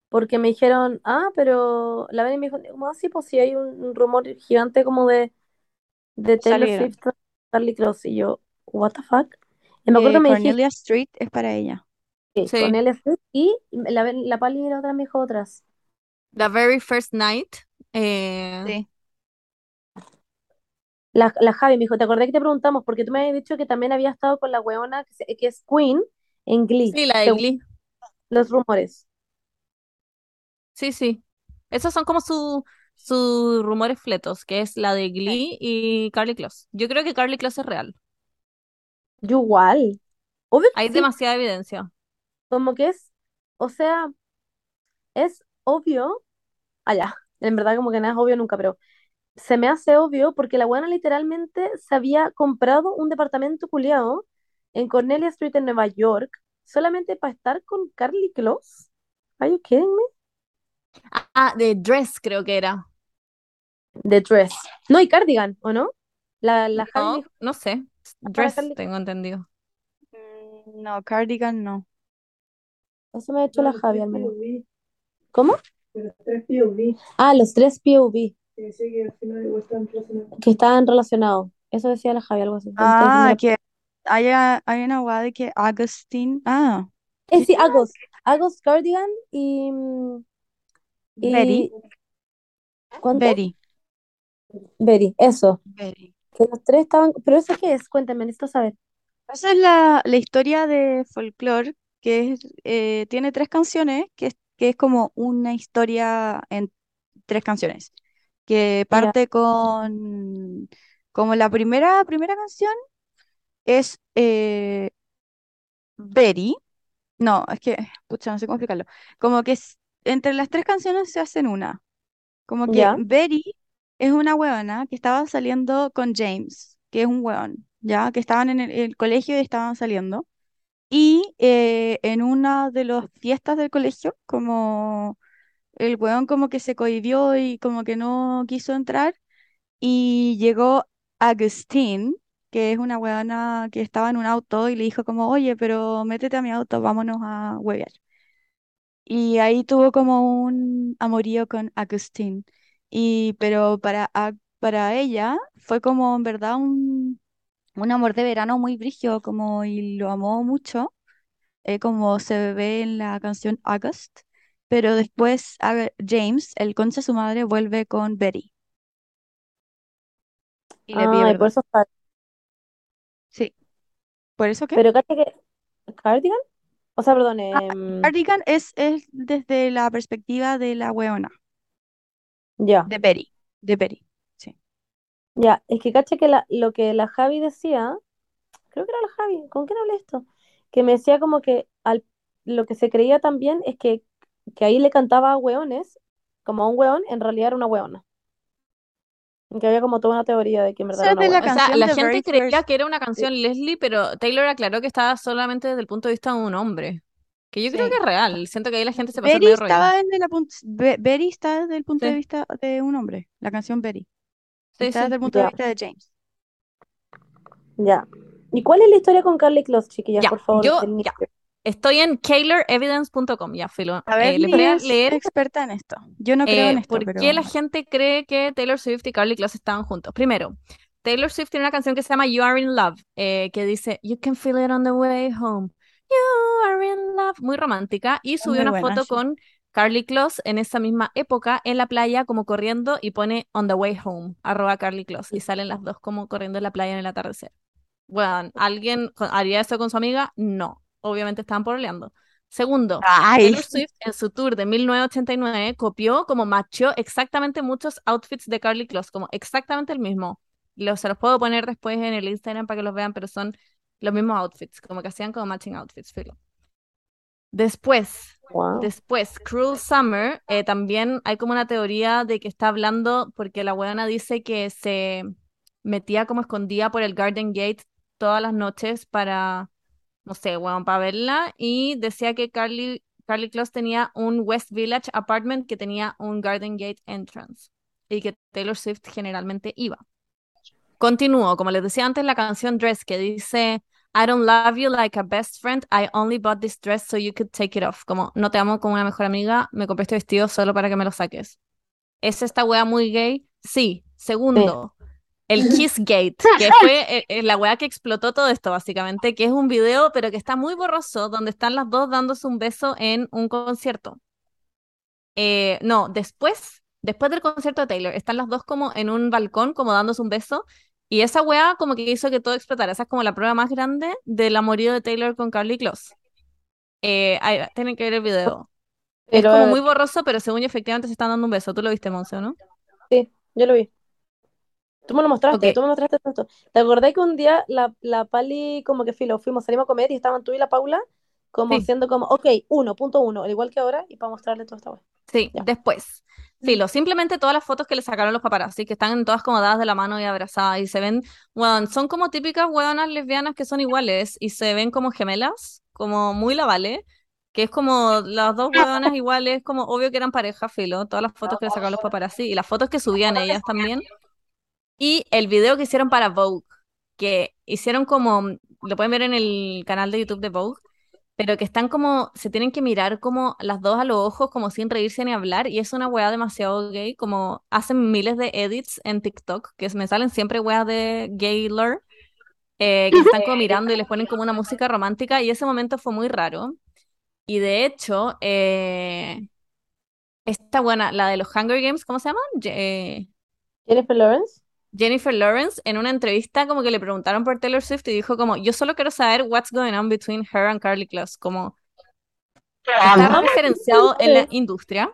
porque me dijeron, ah, pero la Beni me dijo, como así, pues sí hay un, rumor gigante como de, de Taylor
Salieron.
Swift, Carly Close, y yo, what the fuck? Y me acuerdo
Eh,
que me dijiste
Cornelia Street es para ella.
Sí.
con él y la, la Pali era otra me dijo otras.
The very first night. eh,
Sí.
La, la Javi me dijo, ¿te acordás que te preguntamos? Porque tú me habías dicho que también había estado con la weona que, se- que es Queen en Glee,
sí, la de Glee.
los rumores.
Sí, sí. Esos son como su- sus rumores fletos, que es la de Glee y Carly Close. Yo creo que Carly Close es real.
Yo igual. Obvio que
Hay
sí,
demasiada evidencia.
Como que es, o sea, es obvio, allá, en verdad como que nada es obvio nunca, pero se me hace obvio porque la buena literalmente se había comprado un departamento culiado en Cornelia Street en Nueva York solamente para estar con Carly Close. Are you kidding me?
Ah, de Dress creo que era.
The Dress. No, y Cardigan, ¿o no? La, la
No, no sé.
para
Dress, tengo entendido.
Mm, No, Cardigan no.
Eso me ha hecho la Javi al menos. ¿Cómo? Ah, los tres POV que estaban relacionados. Eso decía la Javi, algo así.
Ah, que hay, hay una guada de que Agustín. Ah,
Eh, sí, Agos. Agos Cardigan y, mm, y
Betty.
¿cuánto?
Betty.
Betty, eso.
Betty.
Que los tres estaban. ¿Pero eso qué es? Cuéntame, necesito saber.
Esa es la, la historia de folclore que es, eh, tiene tres canciones, que es, que es como una historia en tres canciones, que parte con, como la primera, primera canción es eh, Betty, no, es que, pucha, no sé cómo explicarlo, como que es- entre las tres canciones se hacen una, como que
ya,
Betty es una huevona que estaba saliendo con James, que es un huevón, ya, que estaban en el el colegio y estaban saliendo. Y eh, en una de las fiestas del colegio, como el weón como que se cohibió y como que no quiso entrar, y llegó Agustín, que es una weona que estaba en un auto y le dijo como, oye, pero métete a mi auto, vámonos a huevear. Y ahí tuvo como un amorío con Agustín. Y, pero para, para ella fue como en verdad un, un amor de verano muy brígido, como y lo amó mucho eh, como se ve en la canción August, pero después James, el concha de su madre, vuelve con Betty y le pide
por
perdón.
eso está.
Sí, ¿por eso qué?
Pero cacha que. ¿Cardigan? O sea, perdón,
Ah,
em,
Cardigan es, es desde la perspectiva de la weona,
ya,
de Betty, de Betty.
Ya. Es que cacha que la, lo que la Javi decía, creo que era la Javi, ¿con quién hablé esto? Que me decía como que al, lo que se creía también es que, que ahí le cantaba a hueones, como a un hueón, en realidad era una hueona. Que había como toda una teoría de que en verdad era una
de la
hueona.
O sea,
canción
la
The
gente
Very
creía
First.
que era una canción Leslie, pero Taylor aclaró que estaba solamente desde el punto de vista de un hombre. Que yo creo que
Sí.
es real. Siento que ahí la gente se pasó el
Betty
medio rollo.
estaba desde la pun- Be- Betty está desde el punto de
Sí,
vista de un hombre, la canción Betty.
Sí,
Está desde
sí.
el punto de vista de James.
ya. ¿Y cuál es la historia con Carly Close, chiquillas,
Ya,
por favor,
yo, ya. Estoy en KaylerEvidence.com, ya, filo.
A ver,
Eh, les voy a leer
experta en esto. Yo no creo en
eh,
esto,
por
pero
qué la gente cree que Taylor Swift y Carly Close estaban juntos. Primero, Taylor Swift tiene una canción que se llama You Are in Love, eh, que dice You can feel it on the way home. You are in love. Muy romántica. Y subió una
buena,
foto
sí.
con Carly Close en esa misma época en la playa, como corriendo, y pone On the way home, arroba Carly Close. Y salen las dos como corriendo en la playa en el atardecer. Bueno, ¿alguien haría eso con su amiga? No. Obviamente estaban pololeando. Segundo,
Ay,
Taylor Swift en su tour de 1989 copió como macho exactamente muchos outfits de Carly Close, como exactamente el mismo. Los, se los puedo poner después en el Instagram para que los vean, pero son los mismos outfits, como que hacían como matching outfits, filo. Después, Después, Cruel Summer, eh, también hay como una teoría de que está hablando porque la weona dice que se metía como escondida por el Garden Gate todas las noches para, no sé, weón, para verla y decía que Carly, Carly Close tenía un West Village apartment que tenía un Garden Gate entrance y que Taylor Swift generalmente iba. Continúo, como les decía antes, la canción Dress que dice I don't love you like a best friend, I only bought this dress so you could take it off. Como no te amo como una mejor amiga, me compré este vestido solo para que me lo saques. ¿Es esta wea muy gay? Sí. Segundo, el Kiss Gate, que fue eh, eh, la wea que explotó todo esto, básicamente, que es un video, pero que está muy borroso, donde están las dos dándose un beso en un concierto. Eh, no, después, después del concierto de Taylor, están las dos como en un balcón, como dándose un beso, y esa wea como que hizo que todo explotara. Esa es como la prueba más grande del amorío de Taylor con Carly Close. Eh, ahí va, tienen que ver el video.
Pero,
es como
eh,
muy borroso, pero según yo efectivamente se están dando un beso. Tú lo viste, Monse, ¿no?
Sí, yo lo vi. Tú me lo mostraste, tú me mostraste esto. ¿Te acordás que un día la, la Pali, como que filo, fuimos, salimos a comer y estaban tú y la Paula, como
Sí.
haciendo como, ok, uno, punto uno, al igual que ahora, y para mostrarle todo esta wea.
Sí,
Ya.
después. Filo, simplemente todas las fotos que le sacaron los paparazzi, que están todas como dadas de la mano y abrazadas, y se ven, weón, son como típicas weonas lesbianas que son iguales, y se ven como gemelas, como muy la vale, que es como las dos weonas iguales, como obvio que eran pareja, filo, todas las fotos que le sacaron los paparazzi, y las fotos que subían ellas también, y el video que hicieron para Vogue, que hicieron como, lo pueden ver en el canal de YouTube de Vogue, pero que están como, se tienen que mirar como las dos a los ojos, como sin reírse ni hablar, y es una weá demasiado gay, como hacen miles de edits en TikTok, que me salen siempre weas de gay lore, eh, que están como mirando y les ponen como una música romántica, y ese momento fue muy raro. Y de hecho, eh, esta buena, la de los Hunger Games, ¿cómo se llama? Ye-
Jennifer Lawrence,
Jennifer Lawrence en una entrevista como que le preguntaron por Taylor Swift y dijo como, yo solo quiero saber what's going on between her and Carly Close, como está referenciado en la industria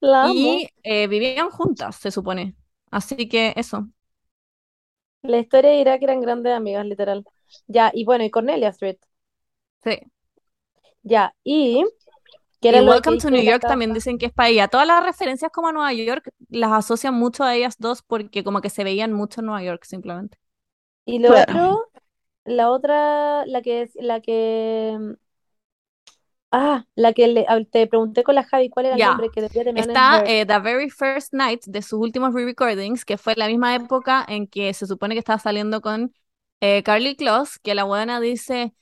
la
y eh, vivían juntas, se supone. Así que eso.
La historia dirá que eran grandes amigas, literal. Ya, y bueno, y Cornelia Street.
Sí.
Ya, y
Y Welcome to New York
casa.
también dicen que es para ella. Todas las referencias como a Nueva York las asocian mucho a ellas dos porque como que se veían mucho en Nueva York simplemente.
Y lo
Claro.
otro, la otra, la que es, la que, ah, la que le- a- te pregunté con la Javi cuál era el nombre que debería terminar en
Está eh, The Very First Night de sus últimos re-recordings, que fue la misma época en que se supone que estaba saliendo con eh, Carly Close, que la buena dice,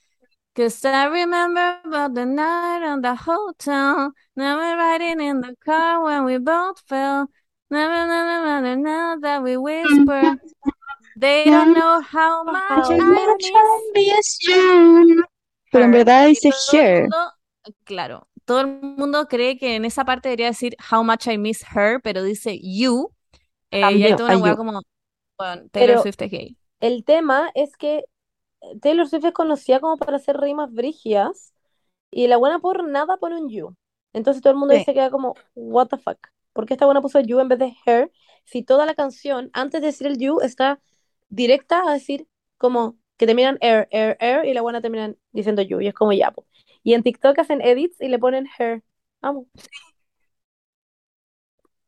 Cause I remember about the night on the hotel, never riding in the car when we both fell, never, never, never, now that we whisper, they don't know how much I miss
Pero en verdad dice
todo el
her.
mundo, claro, todo el mundo cree que en esa parte debería decir how much I miss her, pero dice you. Eh, y hay toda una
you.
como, bueno, Taylor
Pero
Swift es gay.
el tema es que Taylor Swift es conocida como para hacer rimas brígidas y la buena por nada pone un you. Entonces todo el mundo
Sí.
dice que queda como, what the fuck. ¿Por qué esta buena puso you en vez de her? Si toda la canción, antes de decir el you, está directa a decir como que terminan air, air, air y la buena terminan diciendo you. Y es como ya, po. Y en TikTok hacen edits y le ponen her. Amo.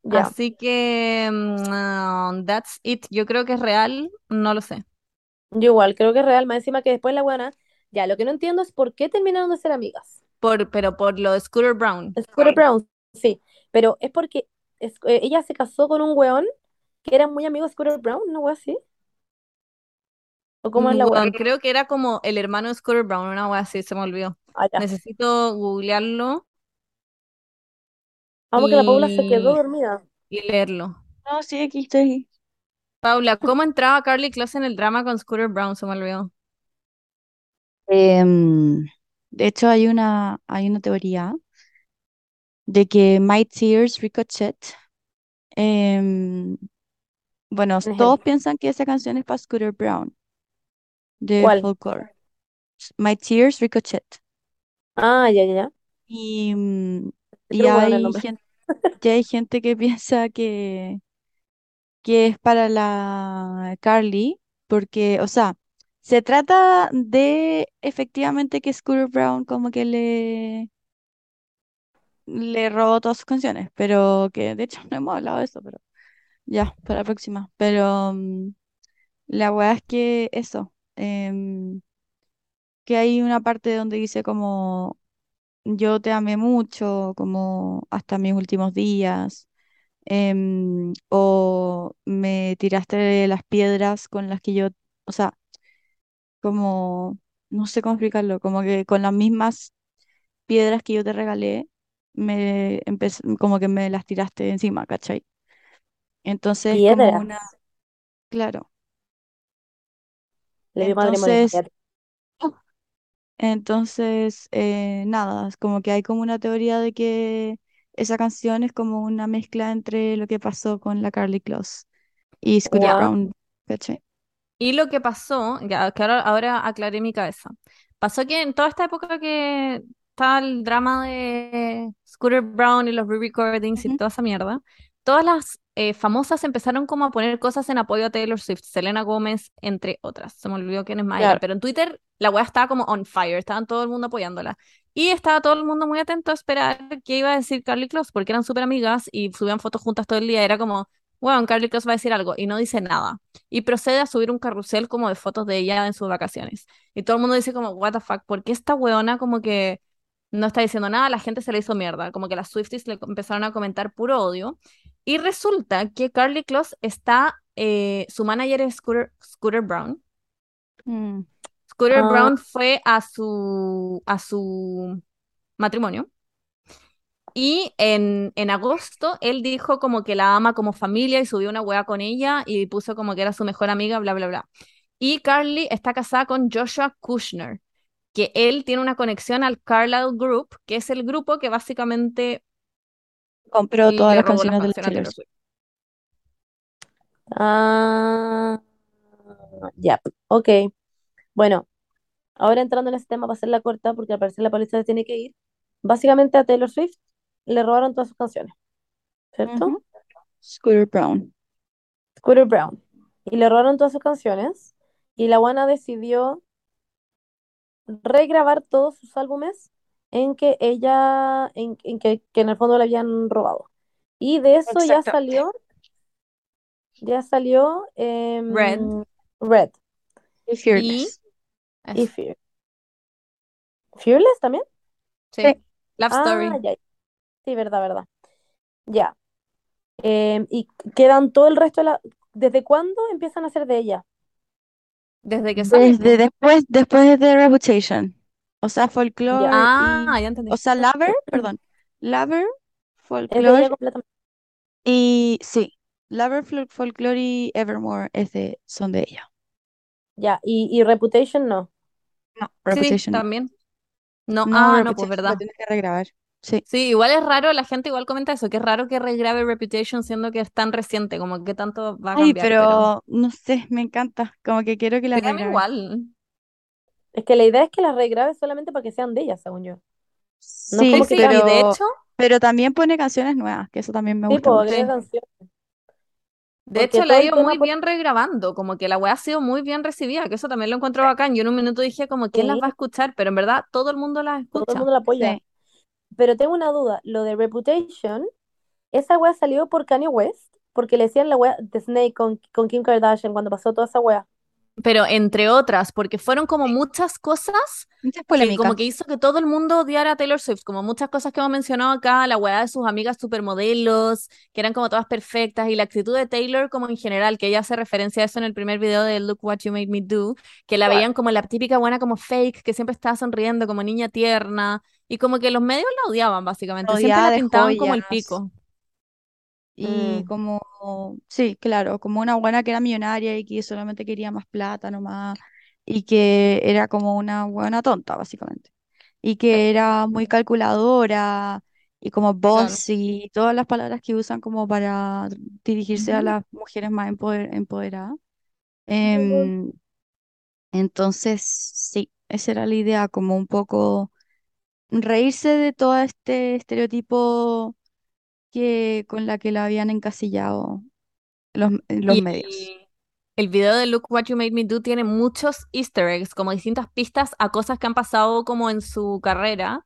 Ya.
Así que, mm, that's it. Yo creo que es real, no lo sé.
Yo igual, creo que es real. Más encima que después la buena, ya, lo que no entiendo es por qué terminaron de ser amigas.
Por, pero por lo de Scooter Brown.
Scooter Brown, sí, pero es porque es- eh, ella se casó con un weón que era muy amigo de Scooter Brown, ¿no, wea así? ¿O cómo es la?
Weón, creo que era como el hermano de Scooter Brown, una wea así, se me olvidó.
Ah.
Necesito googlearlo
Amo que la Paula se quedó
y,
dormida.
y leerlo.
No, sí, aquí estoy.
Paula, ¿cómo entraba Carly Close en el drama con Scooter Brown? Se me olvidó.
Em, de hecho, hay una, hay una teoría de que My Tears Ricochet. em, bueno,
¿Quién es
todos piensan que esa canción es para Scooter Brown, de
¿Cuál?
Folklore. My Tears Ricochet.
Ah, ya, ya, ya.
Y, y hay
nombre.
gente, y hay gente que piensa que, que es para la Carly, porque, o sea, se trata de efectivamente que Scooter Brown como que le, le robó todas sus canciones, pero que de hecho no hemos hablado de eso, pero ya, para la próxima. Pero mm, la weá es que eso, em, que hay una parte donde dice como yo te amé mucho, como hasta mis últimos días, em, o me tiraste las piedras con las que yo, o sea, como, no sé cómo explicarlo, como que con las mismas piedras que yo te regalé, me como que me las tiraste encima, ¿cachai? Entonces, como una, claro.
Le dio madre Moria.
Entonces, entonces, eh, nada, es como que hay como una teoría de que esa canción es como una mezcla entre lo que pasó con la Carly Close y Scooter. Brown, ¿cachai?
Y lo que pasó, ya que ahora, ahora aclaré mi cabeza, pasó que en toda esta época que estaba el drama de Scooter Brown y los re-recordings y
Ujú.
toda esa mierda, todas las eh, famosas empezaron como a poner cosas en apoyo a Taylor Swift, Selena Gómez, entre otras. Se me olvidó quiénes más eran,
Claro.
pero en Twitter la weá estaba como on fire, estaban todo el mundo apoyándola. Y estaba todo el mundo muy atento a esperar qué iba a decir Carly Close, porque eran súper amigas y subían fotos juntas todo el día. Era como, bueno, Carly Close va a decir algo, y no dice nada y procede a subir un carrusel como de fotos de ella en sus vacaciones. Y todo el mundo dice como, what the fuck, ¿por qué esta weona como que no está diciendo nada? La gente se le hizo mierda, como que las Swifties le empezaron a comentar puro odio. Y resulta que Carly Close está, eh, su manager es Scooter, Scooter Brown.
Mm,
Scooter
Ah.
Brown fue a su, a su matrimonio. Y en, en agosto él dijo como que la ama como familia y subió una weá con ella y puso como que era su mejor amiga, bla, bla, bla. Y Carly está casada con Joshua Kushner, que él tiene una conexión al Carlyle Group, que es el grupo que básicamente
compró todas las canciones de Taylor Swift.
Ah, ya, ok. Bueno, ahora entrando en ese tema para hacerla corta, porque al parecer la policía tiene que ir. Básicamente a Taylor Swift le robaron todas sus canciones, ¿cierto?
Scooter Brown.
Scooter Brown. Y le robaron todas sus canciones. Y la buena decidió regrabar todos sus álbumes en que ella, en, en que, que en el fondo le habían robado. Y de eso ya salió, ya salió em,
Red.
Red
Y
Y
Fearless.
y Fear. ¿Fearless también?
sí.
Sí.
Love Story.
Ah, ya. Sí, verdad, verdad. Ya. Em, y quedan todo el resto de la... ¿Desde cuándo empiezan a ser de ella?
Desde que sale,
Desde después, después de Reputation. O sea, folklore
Ah,
y.
ya entendí.
O sea, Lover, perdón. Lover, folklore y. Sí. Lover, fol- folklore y Evermore es de, son de ella.
Ya. Y, y Reputation no.
No, Reputation
también. No,
No,
ah, no, pues verdad.
tienes que regrabar. Sí.
Sí, igual es raro, la gente igual comenta eso, que es raro que regrabe Reputation siendo que es tan reciente, como que tanto va a
Ay,
cambiar, pero
pero no sé, me encanta. Como que quiero que la regraben.
igual.
Es que la idea es que las regrabe solamente para que sean de ella, según yo. No
Sí,
Sí,
como
sí,
que
y de
pero,
hecho,
pero también pone canciones nuevas, que eso también me
Sí,
gusta mucho.
agrega
sí.
canciones.
De
Porque
hecho,
todo
ha ido muy
por...
bien regrabando, como que la weá ha sido muy bien recibida, que eso también lo encuentro bacán. Yo en un minuto dije como, ¿quién las va a escuchar? Pero en verdad todo el mundo las
todo el
escucha.
mundo la apoya.
Sí.
Pero tengo una duda. Lo de Reputation, esa wea salió por Kanye West, porque le decían la wea de Snake con, con Kim Kardashian cuando pasó toda esa wea.
Pero entre otras, porque fueron como muchas cosas
Muchas
que como que hizo que todo el mundo odiara a Taylor Swift, como muchas cosas que hemos mencionado acá, la weá de sus amigas supermodelos, que eran como todas perfectas, y la actitud de Taylor como en general, que ella hace referencia a eso en el primer video de Look What You Made Me Do, que la veían como la típica buena como fake, que siempre estaba sonriendo como niña tierna, y como que los medios la odiaban básicamente, siempre la pintaban como el pico.
Y
Mm.
como, sí, claro, como una buena que era millonaria y que solamente quería más plata nomás, y que era como una buena tonta, básicamente. Y que era muy calculadora y como
Claro.
bossy, todas las palabras que usan como para dirigirse a
Ujú.
las mujeres más empoder- empoderadas. Em, entonces, sí, esa era la idea, como un poco reírse de todo este estereotipo que con la que la habían encasillado los, los
Y
medios.
el video de Look What You Made Me Do tiene muchos easter eggs, como distintas pistas a cosas que han pasado como en su carrera.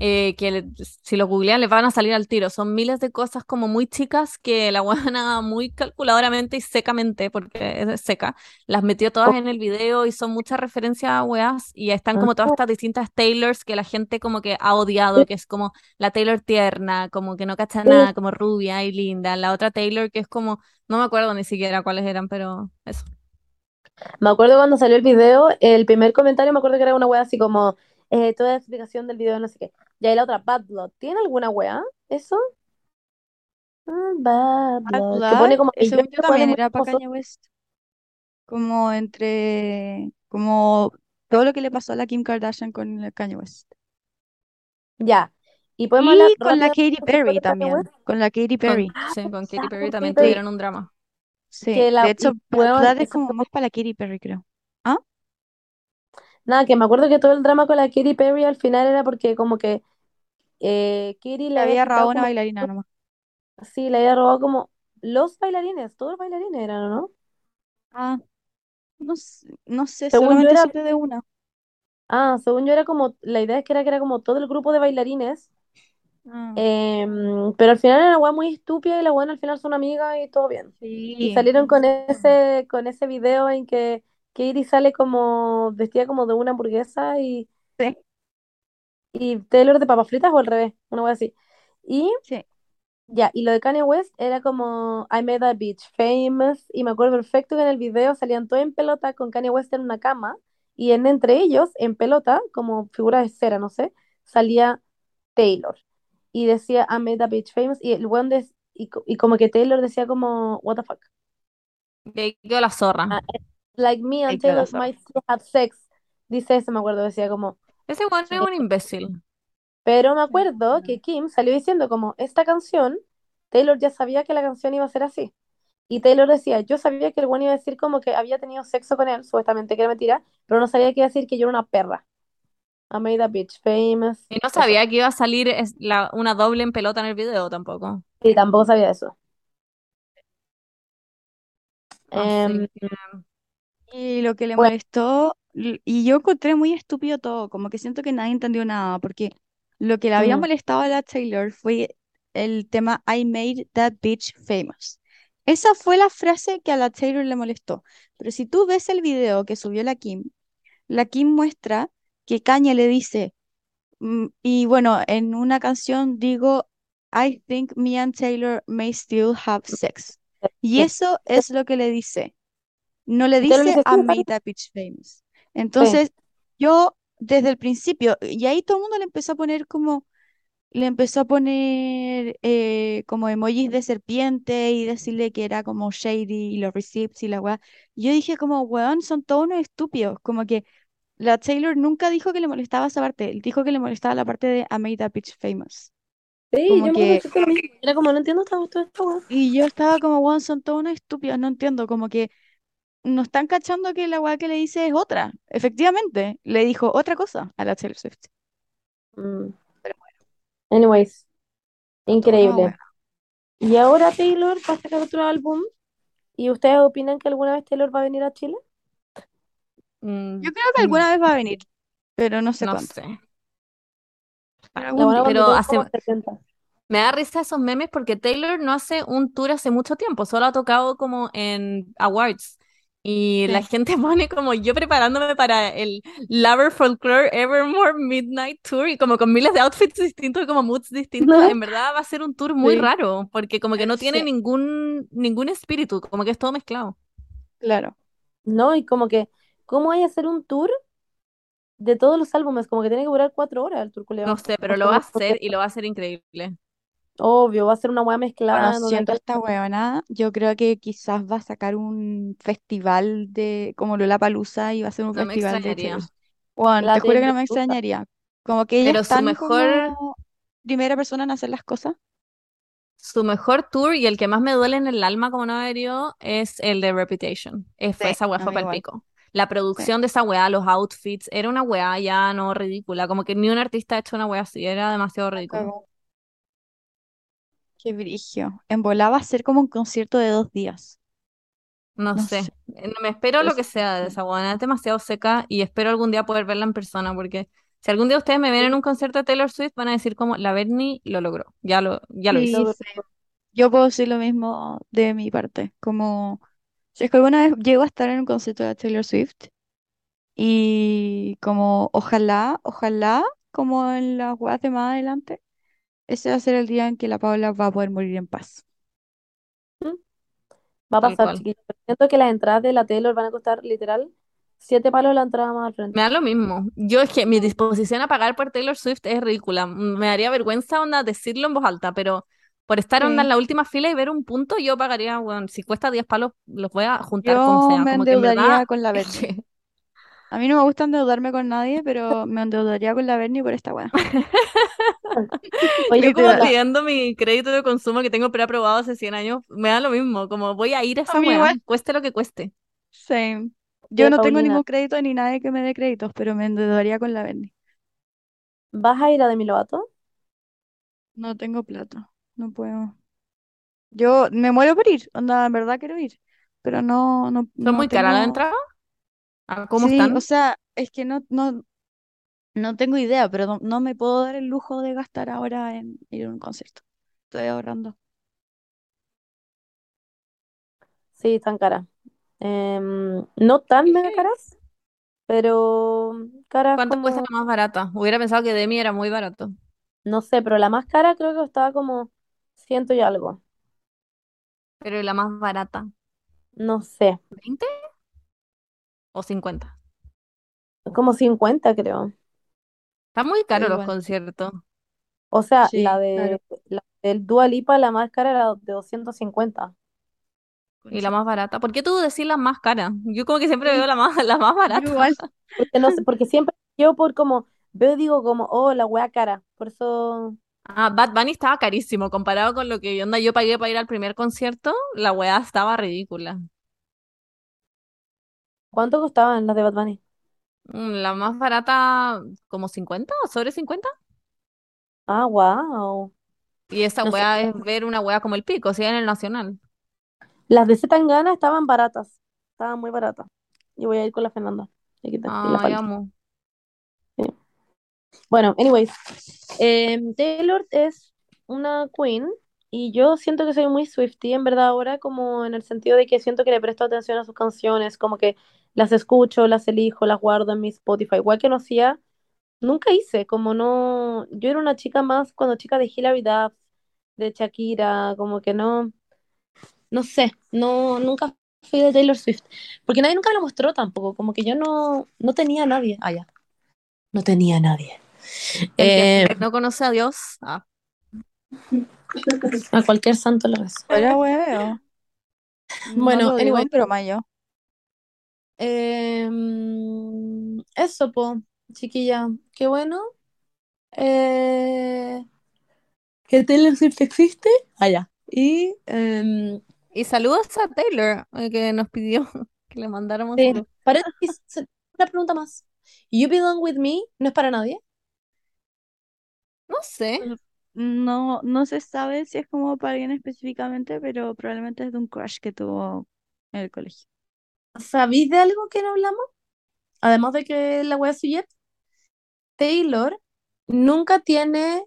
Eh, que le- si lo googlean les van a salir al tiro. Son miles de cosas como muy chicas que la buena muy calculadoramente y secamente, porque es seca, las metió todas en el video y son muchas referencias a weas y están como todas estas distintas Taylors que la gente como que ha odiado, que es como la Taylor tierna, como que no cacha nada, como rubia y linda. La otra Taylor que es como, no me acuerdo ni siquiera cuáles eran, pero eso.
Me acuerdo cuando salió el video, el primer comentario me acuerdo que era una wea así como eh, toda la explicación del video, no sé qué. Y ahí la otra, Bad Blood. ¿Tiene alguna wea? ¿Eso? Ah, Bad
Bad
Blood. Que
Blood,
pone como
según yo también era para. Kanye West. Como entre, como todo lo que le pasó a la Kim Kardashian con el Kanye West.
Ya. Y podemos hablar
Y con la Katy Perry también. Con la Katy
Con,
Perry.
sí, con Katy
Exacto,
Perry
Katy
también tuvieron un drama.
Sí.
Que la,
De hecho, Bad Blood es
eso
como más para la Katy Perry, creo.
Nada, que me acuerdo que todo el drama con la Katy Perry al final era porque como que eh, Katy
Le
había
robado una
como,
bailarina nomás.
sí, le había robado como los bailarines, todos los bailarines eran, ¿o ¿no?
Ah, no, sé- no sé,
Según yo era,
de una.
ah, según yo era como, la idea es que era que era como todo el grupo de bailarines,
Ah,
em, pero al final era una weá muy estúpida y la buena al final son amigas y todo bien. Y
sí,
salieron con ese, con ese video en que Katy sale como vestida como de una hamburguesa y,
sí,
y Taylor de papas fritas o al revés, una wea así. Y
sí.
Ya, y lo de Kanye West era como I made that bitch famous y me acuerdo perfecto que en el video salían todos en pelota con Kanye West en una cama y en entre ellos, en pelota, como figura de cera, no sé, salía Taylor y decía I made that bitch famous y el weón des- y, y como que Taylor decía como what the fuck,
quedó la zorra.
Ah, like me and Taylor might still have sex, dice eso me acuerdo, decía como
Ese weón es un imbécil.
Pero me acuerdo que Kim salió diciendo como esta canción, Taylor ya sabía que la canción iba a ser así. Y Taylor decía, yo sabía que el güey iba a decir como que había tenido sexo con él, supuestamente que era mentira, pero no sabía que iba a decir que yo era una perra. I made a bitch famous.
Y no
Eso.
sabía que iba a salir es- la- una doble en pelota en el video tampoco.
Sí, tampoco sabía eso.
Que,
Y lo que le
Bueno.
molestó, l- y yo encontré muy estúpido todo, como que siento que nadie entendió nada, porque lo que le había
Mm.
molestado a la Taylor fue el tema I made that bitch famous. Esa fue la frase que a la Taylor le molestó. Pero si tú ves el video que subió la Kim, la Kim muestra que Kanye le dice, mm, y bueno, en una canción digo, I think me and Taylor may still have sex. Y
Sí.
eso es lo que le dice. No le dice
dice,
I
sí,
made that bitch famous. Entonces, yo desde el principio, y ahí todo el mundo le empezó a poner como, le empezó a poner eh, como emojis de serpiente y decirle que era como shady y los receipts y la weá. Yo dije como, weón, son todos unos estúpidos. Como que la Taylor nunca dijo que le molestaba esa parte, él dijo que le molestaba la parte de I made that bitch famous.
Sí,
Como
yo me
que-
mismo. Era como, no entiendo esta todo esto, weón.
Y yo estaba como, weón, son todos unos estúpidos, no entiendo, como que no están cachando que la weá que le dice es otra. Efectivamente, le dijo otra cosa a la Taylor Swift.
Mm. Anyways,
Toda una
increíble. Y ahora Taylor va a sacar otro álbum. ¿Y ustedes opinan que alguna vez Taylor va a venir a Chile?
mm,
Yo creo que alguna vez va a venir, pero no sé
no
cuándo.
sé.
Pero
Pero hace-
como 70.
Me da risa esos memes porque Taylor no hace un tour hace mucho tiempo, solo ha tocado como en awards. Y la gente pone como yo preparándome para el Lover Folklore Evermore Midnight Tour y como con miles de outfits distintos y como moods distintos. En verdad va a ser un tour muy
Sí.
raro porque como que no tiene
Sí.
ningún, ningún espíritu, como que es todo mezclado.
Claro.
No, y como que, ¿cómo hay a hacer un tour de todos los álbumes? Como que tiene que durar cuatro horas el tour culiao.
No sé, pero lo va a hacer y lo va a hacer increíble.
Obvio, va a ser una hueá mezclada donde
siendo
hay-
esta huevona, yo creo que quizás va a sacar un festival de como Lollapalooza y va a ser un
No me
festival de
extrañaría.
Taylor. Bueno,
La
te juro que no me extrañaría. Como que ella
Pero
es
su mejor-
como primera persona en hacer las cosas.
Su mejor tour y el que más me duele en el alma como no haber ido es el de Reputation. Eh, fue,
Sí,
esa weá fue
mí igual.
palpico. La producción de esa weá, los outfits, era una weá ya no ridícula. Como que ni un artista ha hecho una weá así, era demasiado ridículo.
Qué brigio. En volá va a ser como un concierto de dos días.
No,
No
sé.
sé.
Eh, Me espero
Pero
lo que sea de esa weá. Es demasiado seca y espero algún día poder verla en persona porque Si algún día ustedes me ven en un concierto de Taylor Swift, van a decir como la Bernie lo logró. Ya lo, ya lo hizo.
Sí. Yo puedo decir lo mismo de mi parte. Como si es que alguna vez llego a estar en un concierto de Taylor Swift y como ojalá, ojalá, como en las weas de más adelante, ese va a ser el día en que la Paula va a poder morir en paz.
Va a
Tal
pasar,
cual.
chiquillos. Pero Siento que las entradas de la Taylor van a costar literal siete palos la entrada más al
Me
frente.
da lo mismo. Yo es que mi disposición a pagar por Taylor Swift es ridícula. Me daría vergüenza onda decirlo en voz alta, pero por estar onda en la última fila y ver un punto, yo pagaría, bueno, si cuesta 10 palos, los voy a juntar
Yo
sea.
me
Como que en verdad,
endeudaría con la
que
A mí no me gusta endeudarme con nadie, pero me endeudaría con la Bernie por esta wea.
Oye,
yo como pidiendo mi crédito de consumo que tengo preaprobado hace 100 años, me da lo mismo. Como voy a ir a esa weá, cueste lo que cueste.
Same. Yo no tengo ningún crédito ni nadie que me dé créditos, pero me endeudaría con la Bernie.
¿vas a ir a Demi Lovato?
No tengo plata. No puedo. Yo me muero por ir. Onda, en verdad quiero ir. Pero no, no,
¿Son
no
muy caras las
tengo.
¿Cómo
Sí, o
están?
sea, es que no, no, no tengo idea, pero no, no me puedo dar el lujo de gastar ahora en ir a un concierto. Estoy ahorrando.
Sí, están caras. Em, no tan mega caras, pero caras
¿Cuánto cuesta
como,
la más barata? Hubiera pensado que Demi era muy barato.
no sé, pero la más cara creo que costaba como ciento y algo.
Pero ¿y la más barata?
No sé,
¿20 o 50?
como 50 creo.
Están muy
Sí,
caros los conciertos.
O sea, la
claro.
de la del Dua Lipa, la más cara era de 250.
Y la más barata. ¿Por qué tú decís la más cara? Yo como que siempre veo la más, la más
yo
barata.
igual.
Porque no sé, porque siempre yo por como veo y digo como, oh, la wea cara. Por eso,
Ah, Bad Bunny estaba carísimo comparado con lo que onda yo pagué para ir al primer concierto. La weá estaba ridícula.
¿Cuánto costaban las de Bad Bunny?
Mm, La más barata, como 50 o sobre 50.
Ah, wow.
Y esa
No sé.
weá es ver una weá como el pico, sea, en el Nacional.
Las de Zetangana estaban baratas. Estaban muy baratas. Yo voy a ir con la Fernanda. Y y la
Ay,
Palti.
amo.
Bueno, anyways. em, Taylor es una queen y yo siento que soy muy Swiftie en verdad ahora, como en el sentido de que siento que le presto atención a sus canciones, como que las escucho, las elijo, las guardo en mi Spotify. Igual que no hacía, nunca hice, como no. Yo era una chica más cuando chica de Hilary Duff, de Shakira, como que no. No sé, no, nunca fui de Taylor Swift. Porque nadie nunca me lo mostró tampoco, como que yo no, no tenía a nadie. Ah, ya. No tenía a nadie. Eh,
no conoce a Dios. Ah,
a cualquier santo.
Fuera hueveo. No
Bueno,
lo digo
anyway.
en broma
Em, eso, po, chiquilla. Qué bueno. Eh, que Taylor Swift existe. Allá. Y em,
Y saludos a Taylor, eh, que nos pidió que le mandáramos
sí, paréntesis, una pregunta más. You Belong With Me no es para nadie.
No sé.
No, no se sabe si es como para alguien específicamente, pero probablemente es de un crush que tuvo en el colegio.
¿Sabéis de algo que no hablamos? Además de que la wea Suyet, Taylor nunca tiene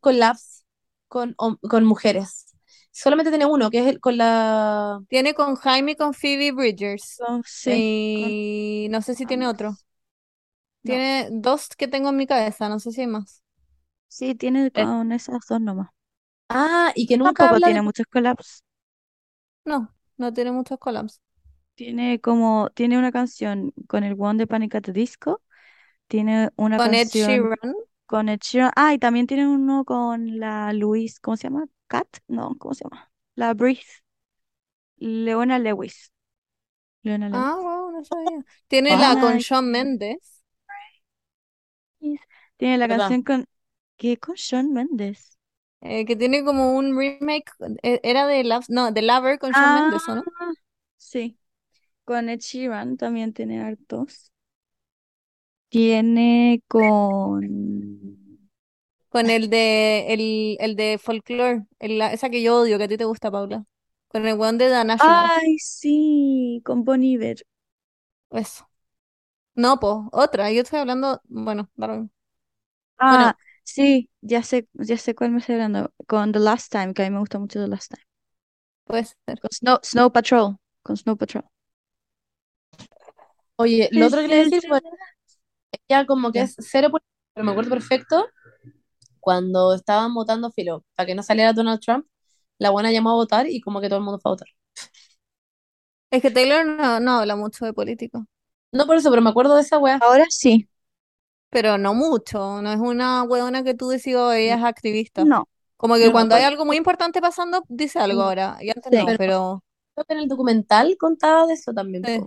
collabs con, con mujeres. Solamente tiene uno, que es el con la...
Tiene con Jaime y con Phoebe Bridgers.
So, sí, con
Y no sé si tiene otro.
No,
Tiene dos que tengo en mi cabeza, no sé si hay más.
sí, tiene
Eh,
con esas dos nomás.
Ah, y que nunca
Tampoco
habla de...
tiene muchos collabs.
No, no tiene muchos collabs.
Tiene como, tiene una canción con el One de Panic! at the Disco. Tiene una
Con Ed
canción
Sheeran.
con Ed Sheeran. Ah, y también tiene uno con la Louise, ¿cómo se llama? Cat, no, ¿cómo se llama? La Breathe. Leona Lewis. Leona Lewis.
Ah, wow, no sabía. Tiene la con. Shawn Mendes.
Tiene la
¿Verdad?
canción con. ¿Qué? Con Shawn Mendes.
eh, que tiene como un remake. eh, Era de Love, no, de Lover con Shawn
Ah,
Mendes, ¿o no?
sí. Con Ed Sheeran también tiene hartos. Tiene con.
Con el de el, el de Folklore, el- esa que yo odio, que a ti te gusta, Paula. Con el one de The National.
Ay, sí, con Bon Iver.
Eso. No, pues, otra. Yo estoy hablando, bueno, mismo.
Ah, sí, ya sé, ya sé cuál me estoy hablando. Con The Last Time, que a mí me gusta mucho The Last Time.
Puede ser.
Con Snow, Snow Patrol. Con Snow Patrol.
Oye, lo otro que quería decir, bueno, ya como que es cero, por- pero me acuerdo perfecto cuando estaban votando filo para que no saliera Donald Trump, la buena llamó a votar y como que todo el mundo fue a votar.
Es que Taylor no, no habla mucho de política,
No por eso, pero me acuerdo de esa wea.
Ahora sí.
pero no mucho. No es una hueona que tú decís, "Oh, ella es activista.
No.
Como que
No,
cuando hay algo muy importante pasando, dice algo ahora. Y antes
Sí.
no, pero
Creo que en el documental contaba de eso también.
Sí.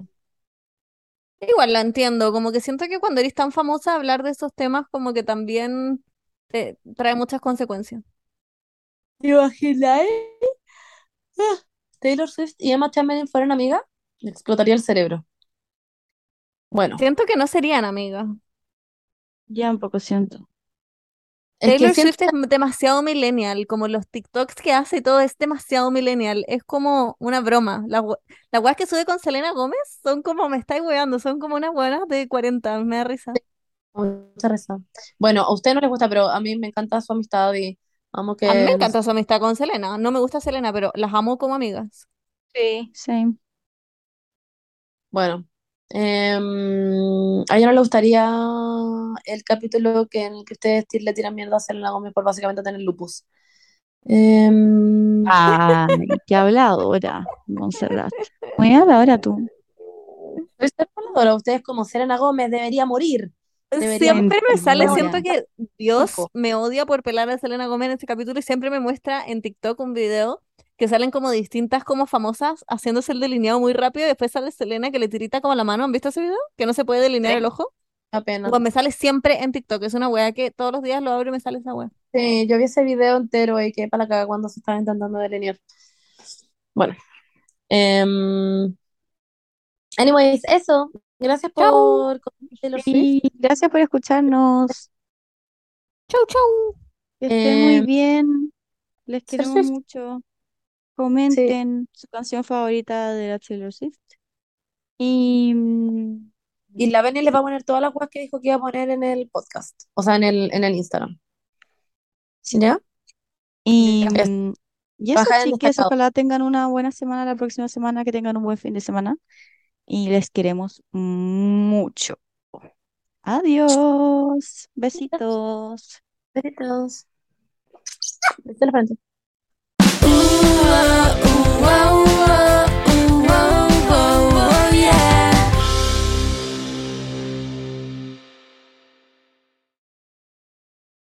Igual la entiendo. Como que siento que cuando eres tan famosa, hablar de esos temas como que también te trae muchas consecuencias.
¿Te imaginas? Ah, Taylor Swift y Emma Chamberlain fueran amigas, me explotaría el cerebro. Bueno,
Siento que no serían amigas.
Ya un poco siento.
Taylor Swift es demasiado millennial, como los TikToks que hace y todo es demasiado millennial. Es como una broma. Las las weas que sube con Selena Gómez son como, me estáis weando, son como unas buenas de 40, me da risa.
mucha risa. Bueno, a usted no les gusta, pero a mí me encanta su amistad y amo que
A mí me encanta su amistad con Selena. No me gusta Selena, pero las amo como amigas.
Sí, same.
Bueno, em, a ella no le gustaría el capítulo que, en el que ustedes le tiran mierda a Selena Gómez por básicamente tener lupus.
Ay, qué habladora, Montserrat. Muy habladora tú.
soy ser habladora, ustedes como Selena Gómez debería morir. Debería
Siempre me sale, siento que Dios me odia por pelar a Selena Gómez en este capítulo y siempre me muestra en TikTok un video que salen como distintas como famosas haciéndose el delineado muy rápido y después sale Selena que le tirita como la mano. ¿Han visto ese video? Que no se puede delinear
Sí.
el ojo.
Una pena.
Bueno, me sale siempre en TikTok. Es una wea que todos los días lo abro y me sale esa wea.
Sí, yo vi ese video entero y quedé para la caga cuando se estaba intentando delinear. Bueno. em, anyways, eso. Gracias
Chau.
por.
Y gracias por escucharnos.
Chau, chau.
Que estén muy
Eh,
bien. Les queremos mucho. Comenten su canción favorita de la Taylor Swift. Y mm,
Y la Beni les va a poner todas las cosas que dijo que iba a poner en el podcast. O sea, en el, en el Instagram. ¿Ya?
Y,
Ya.
mm, y eso,
destacado.
ojalá tengan una buena semana la próxima semana, que tengan un buen fin de semana. Y les queremos mucho. Adiós. Besitos.
Besitos. Besitos frente. wow, wow.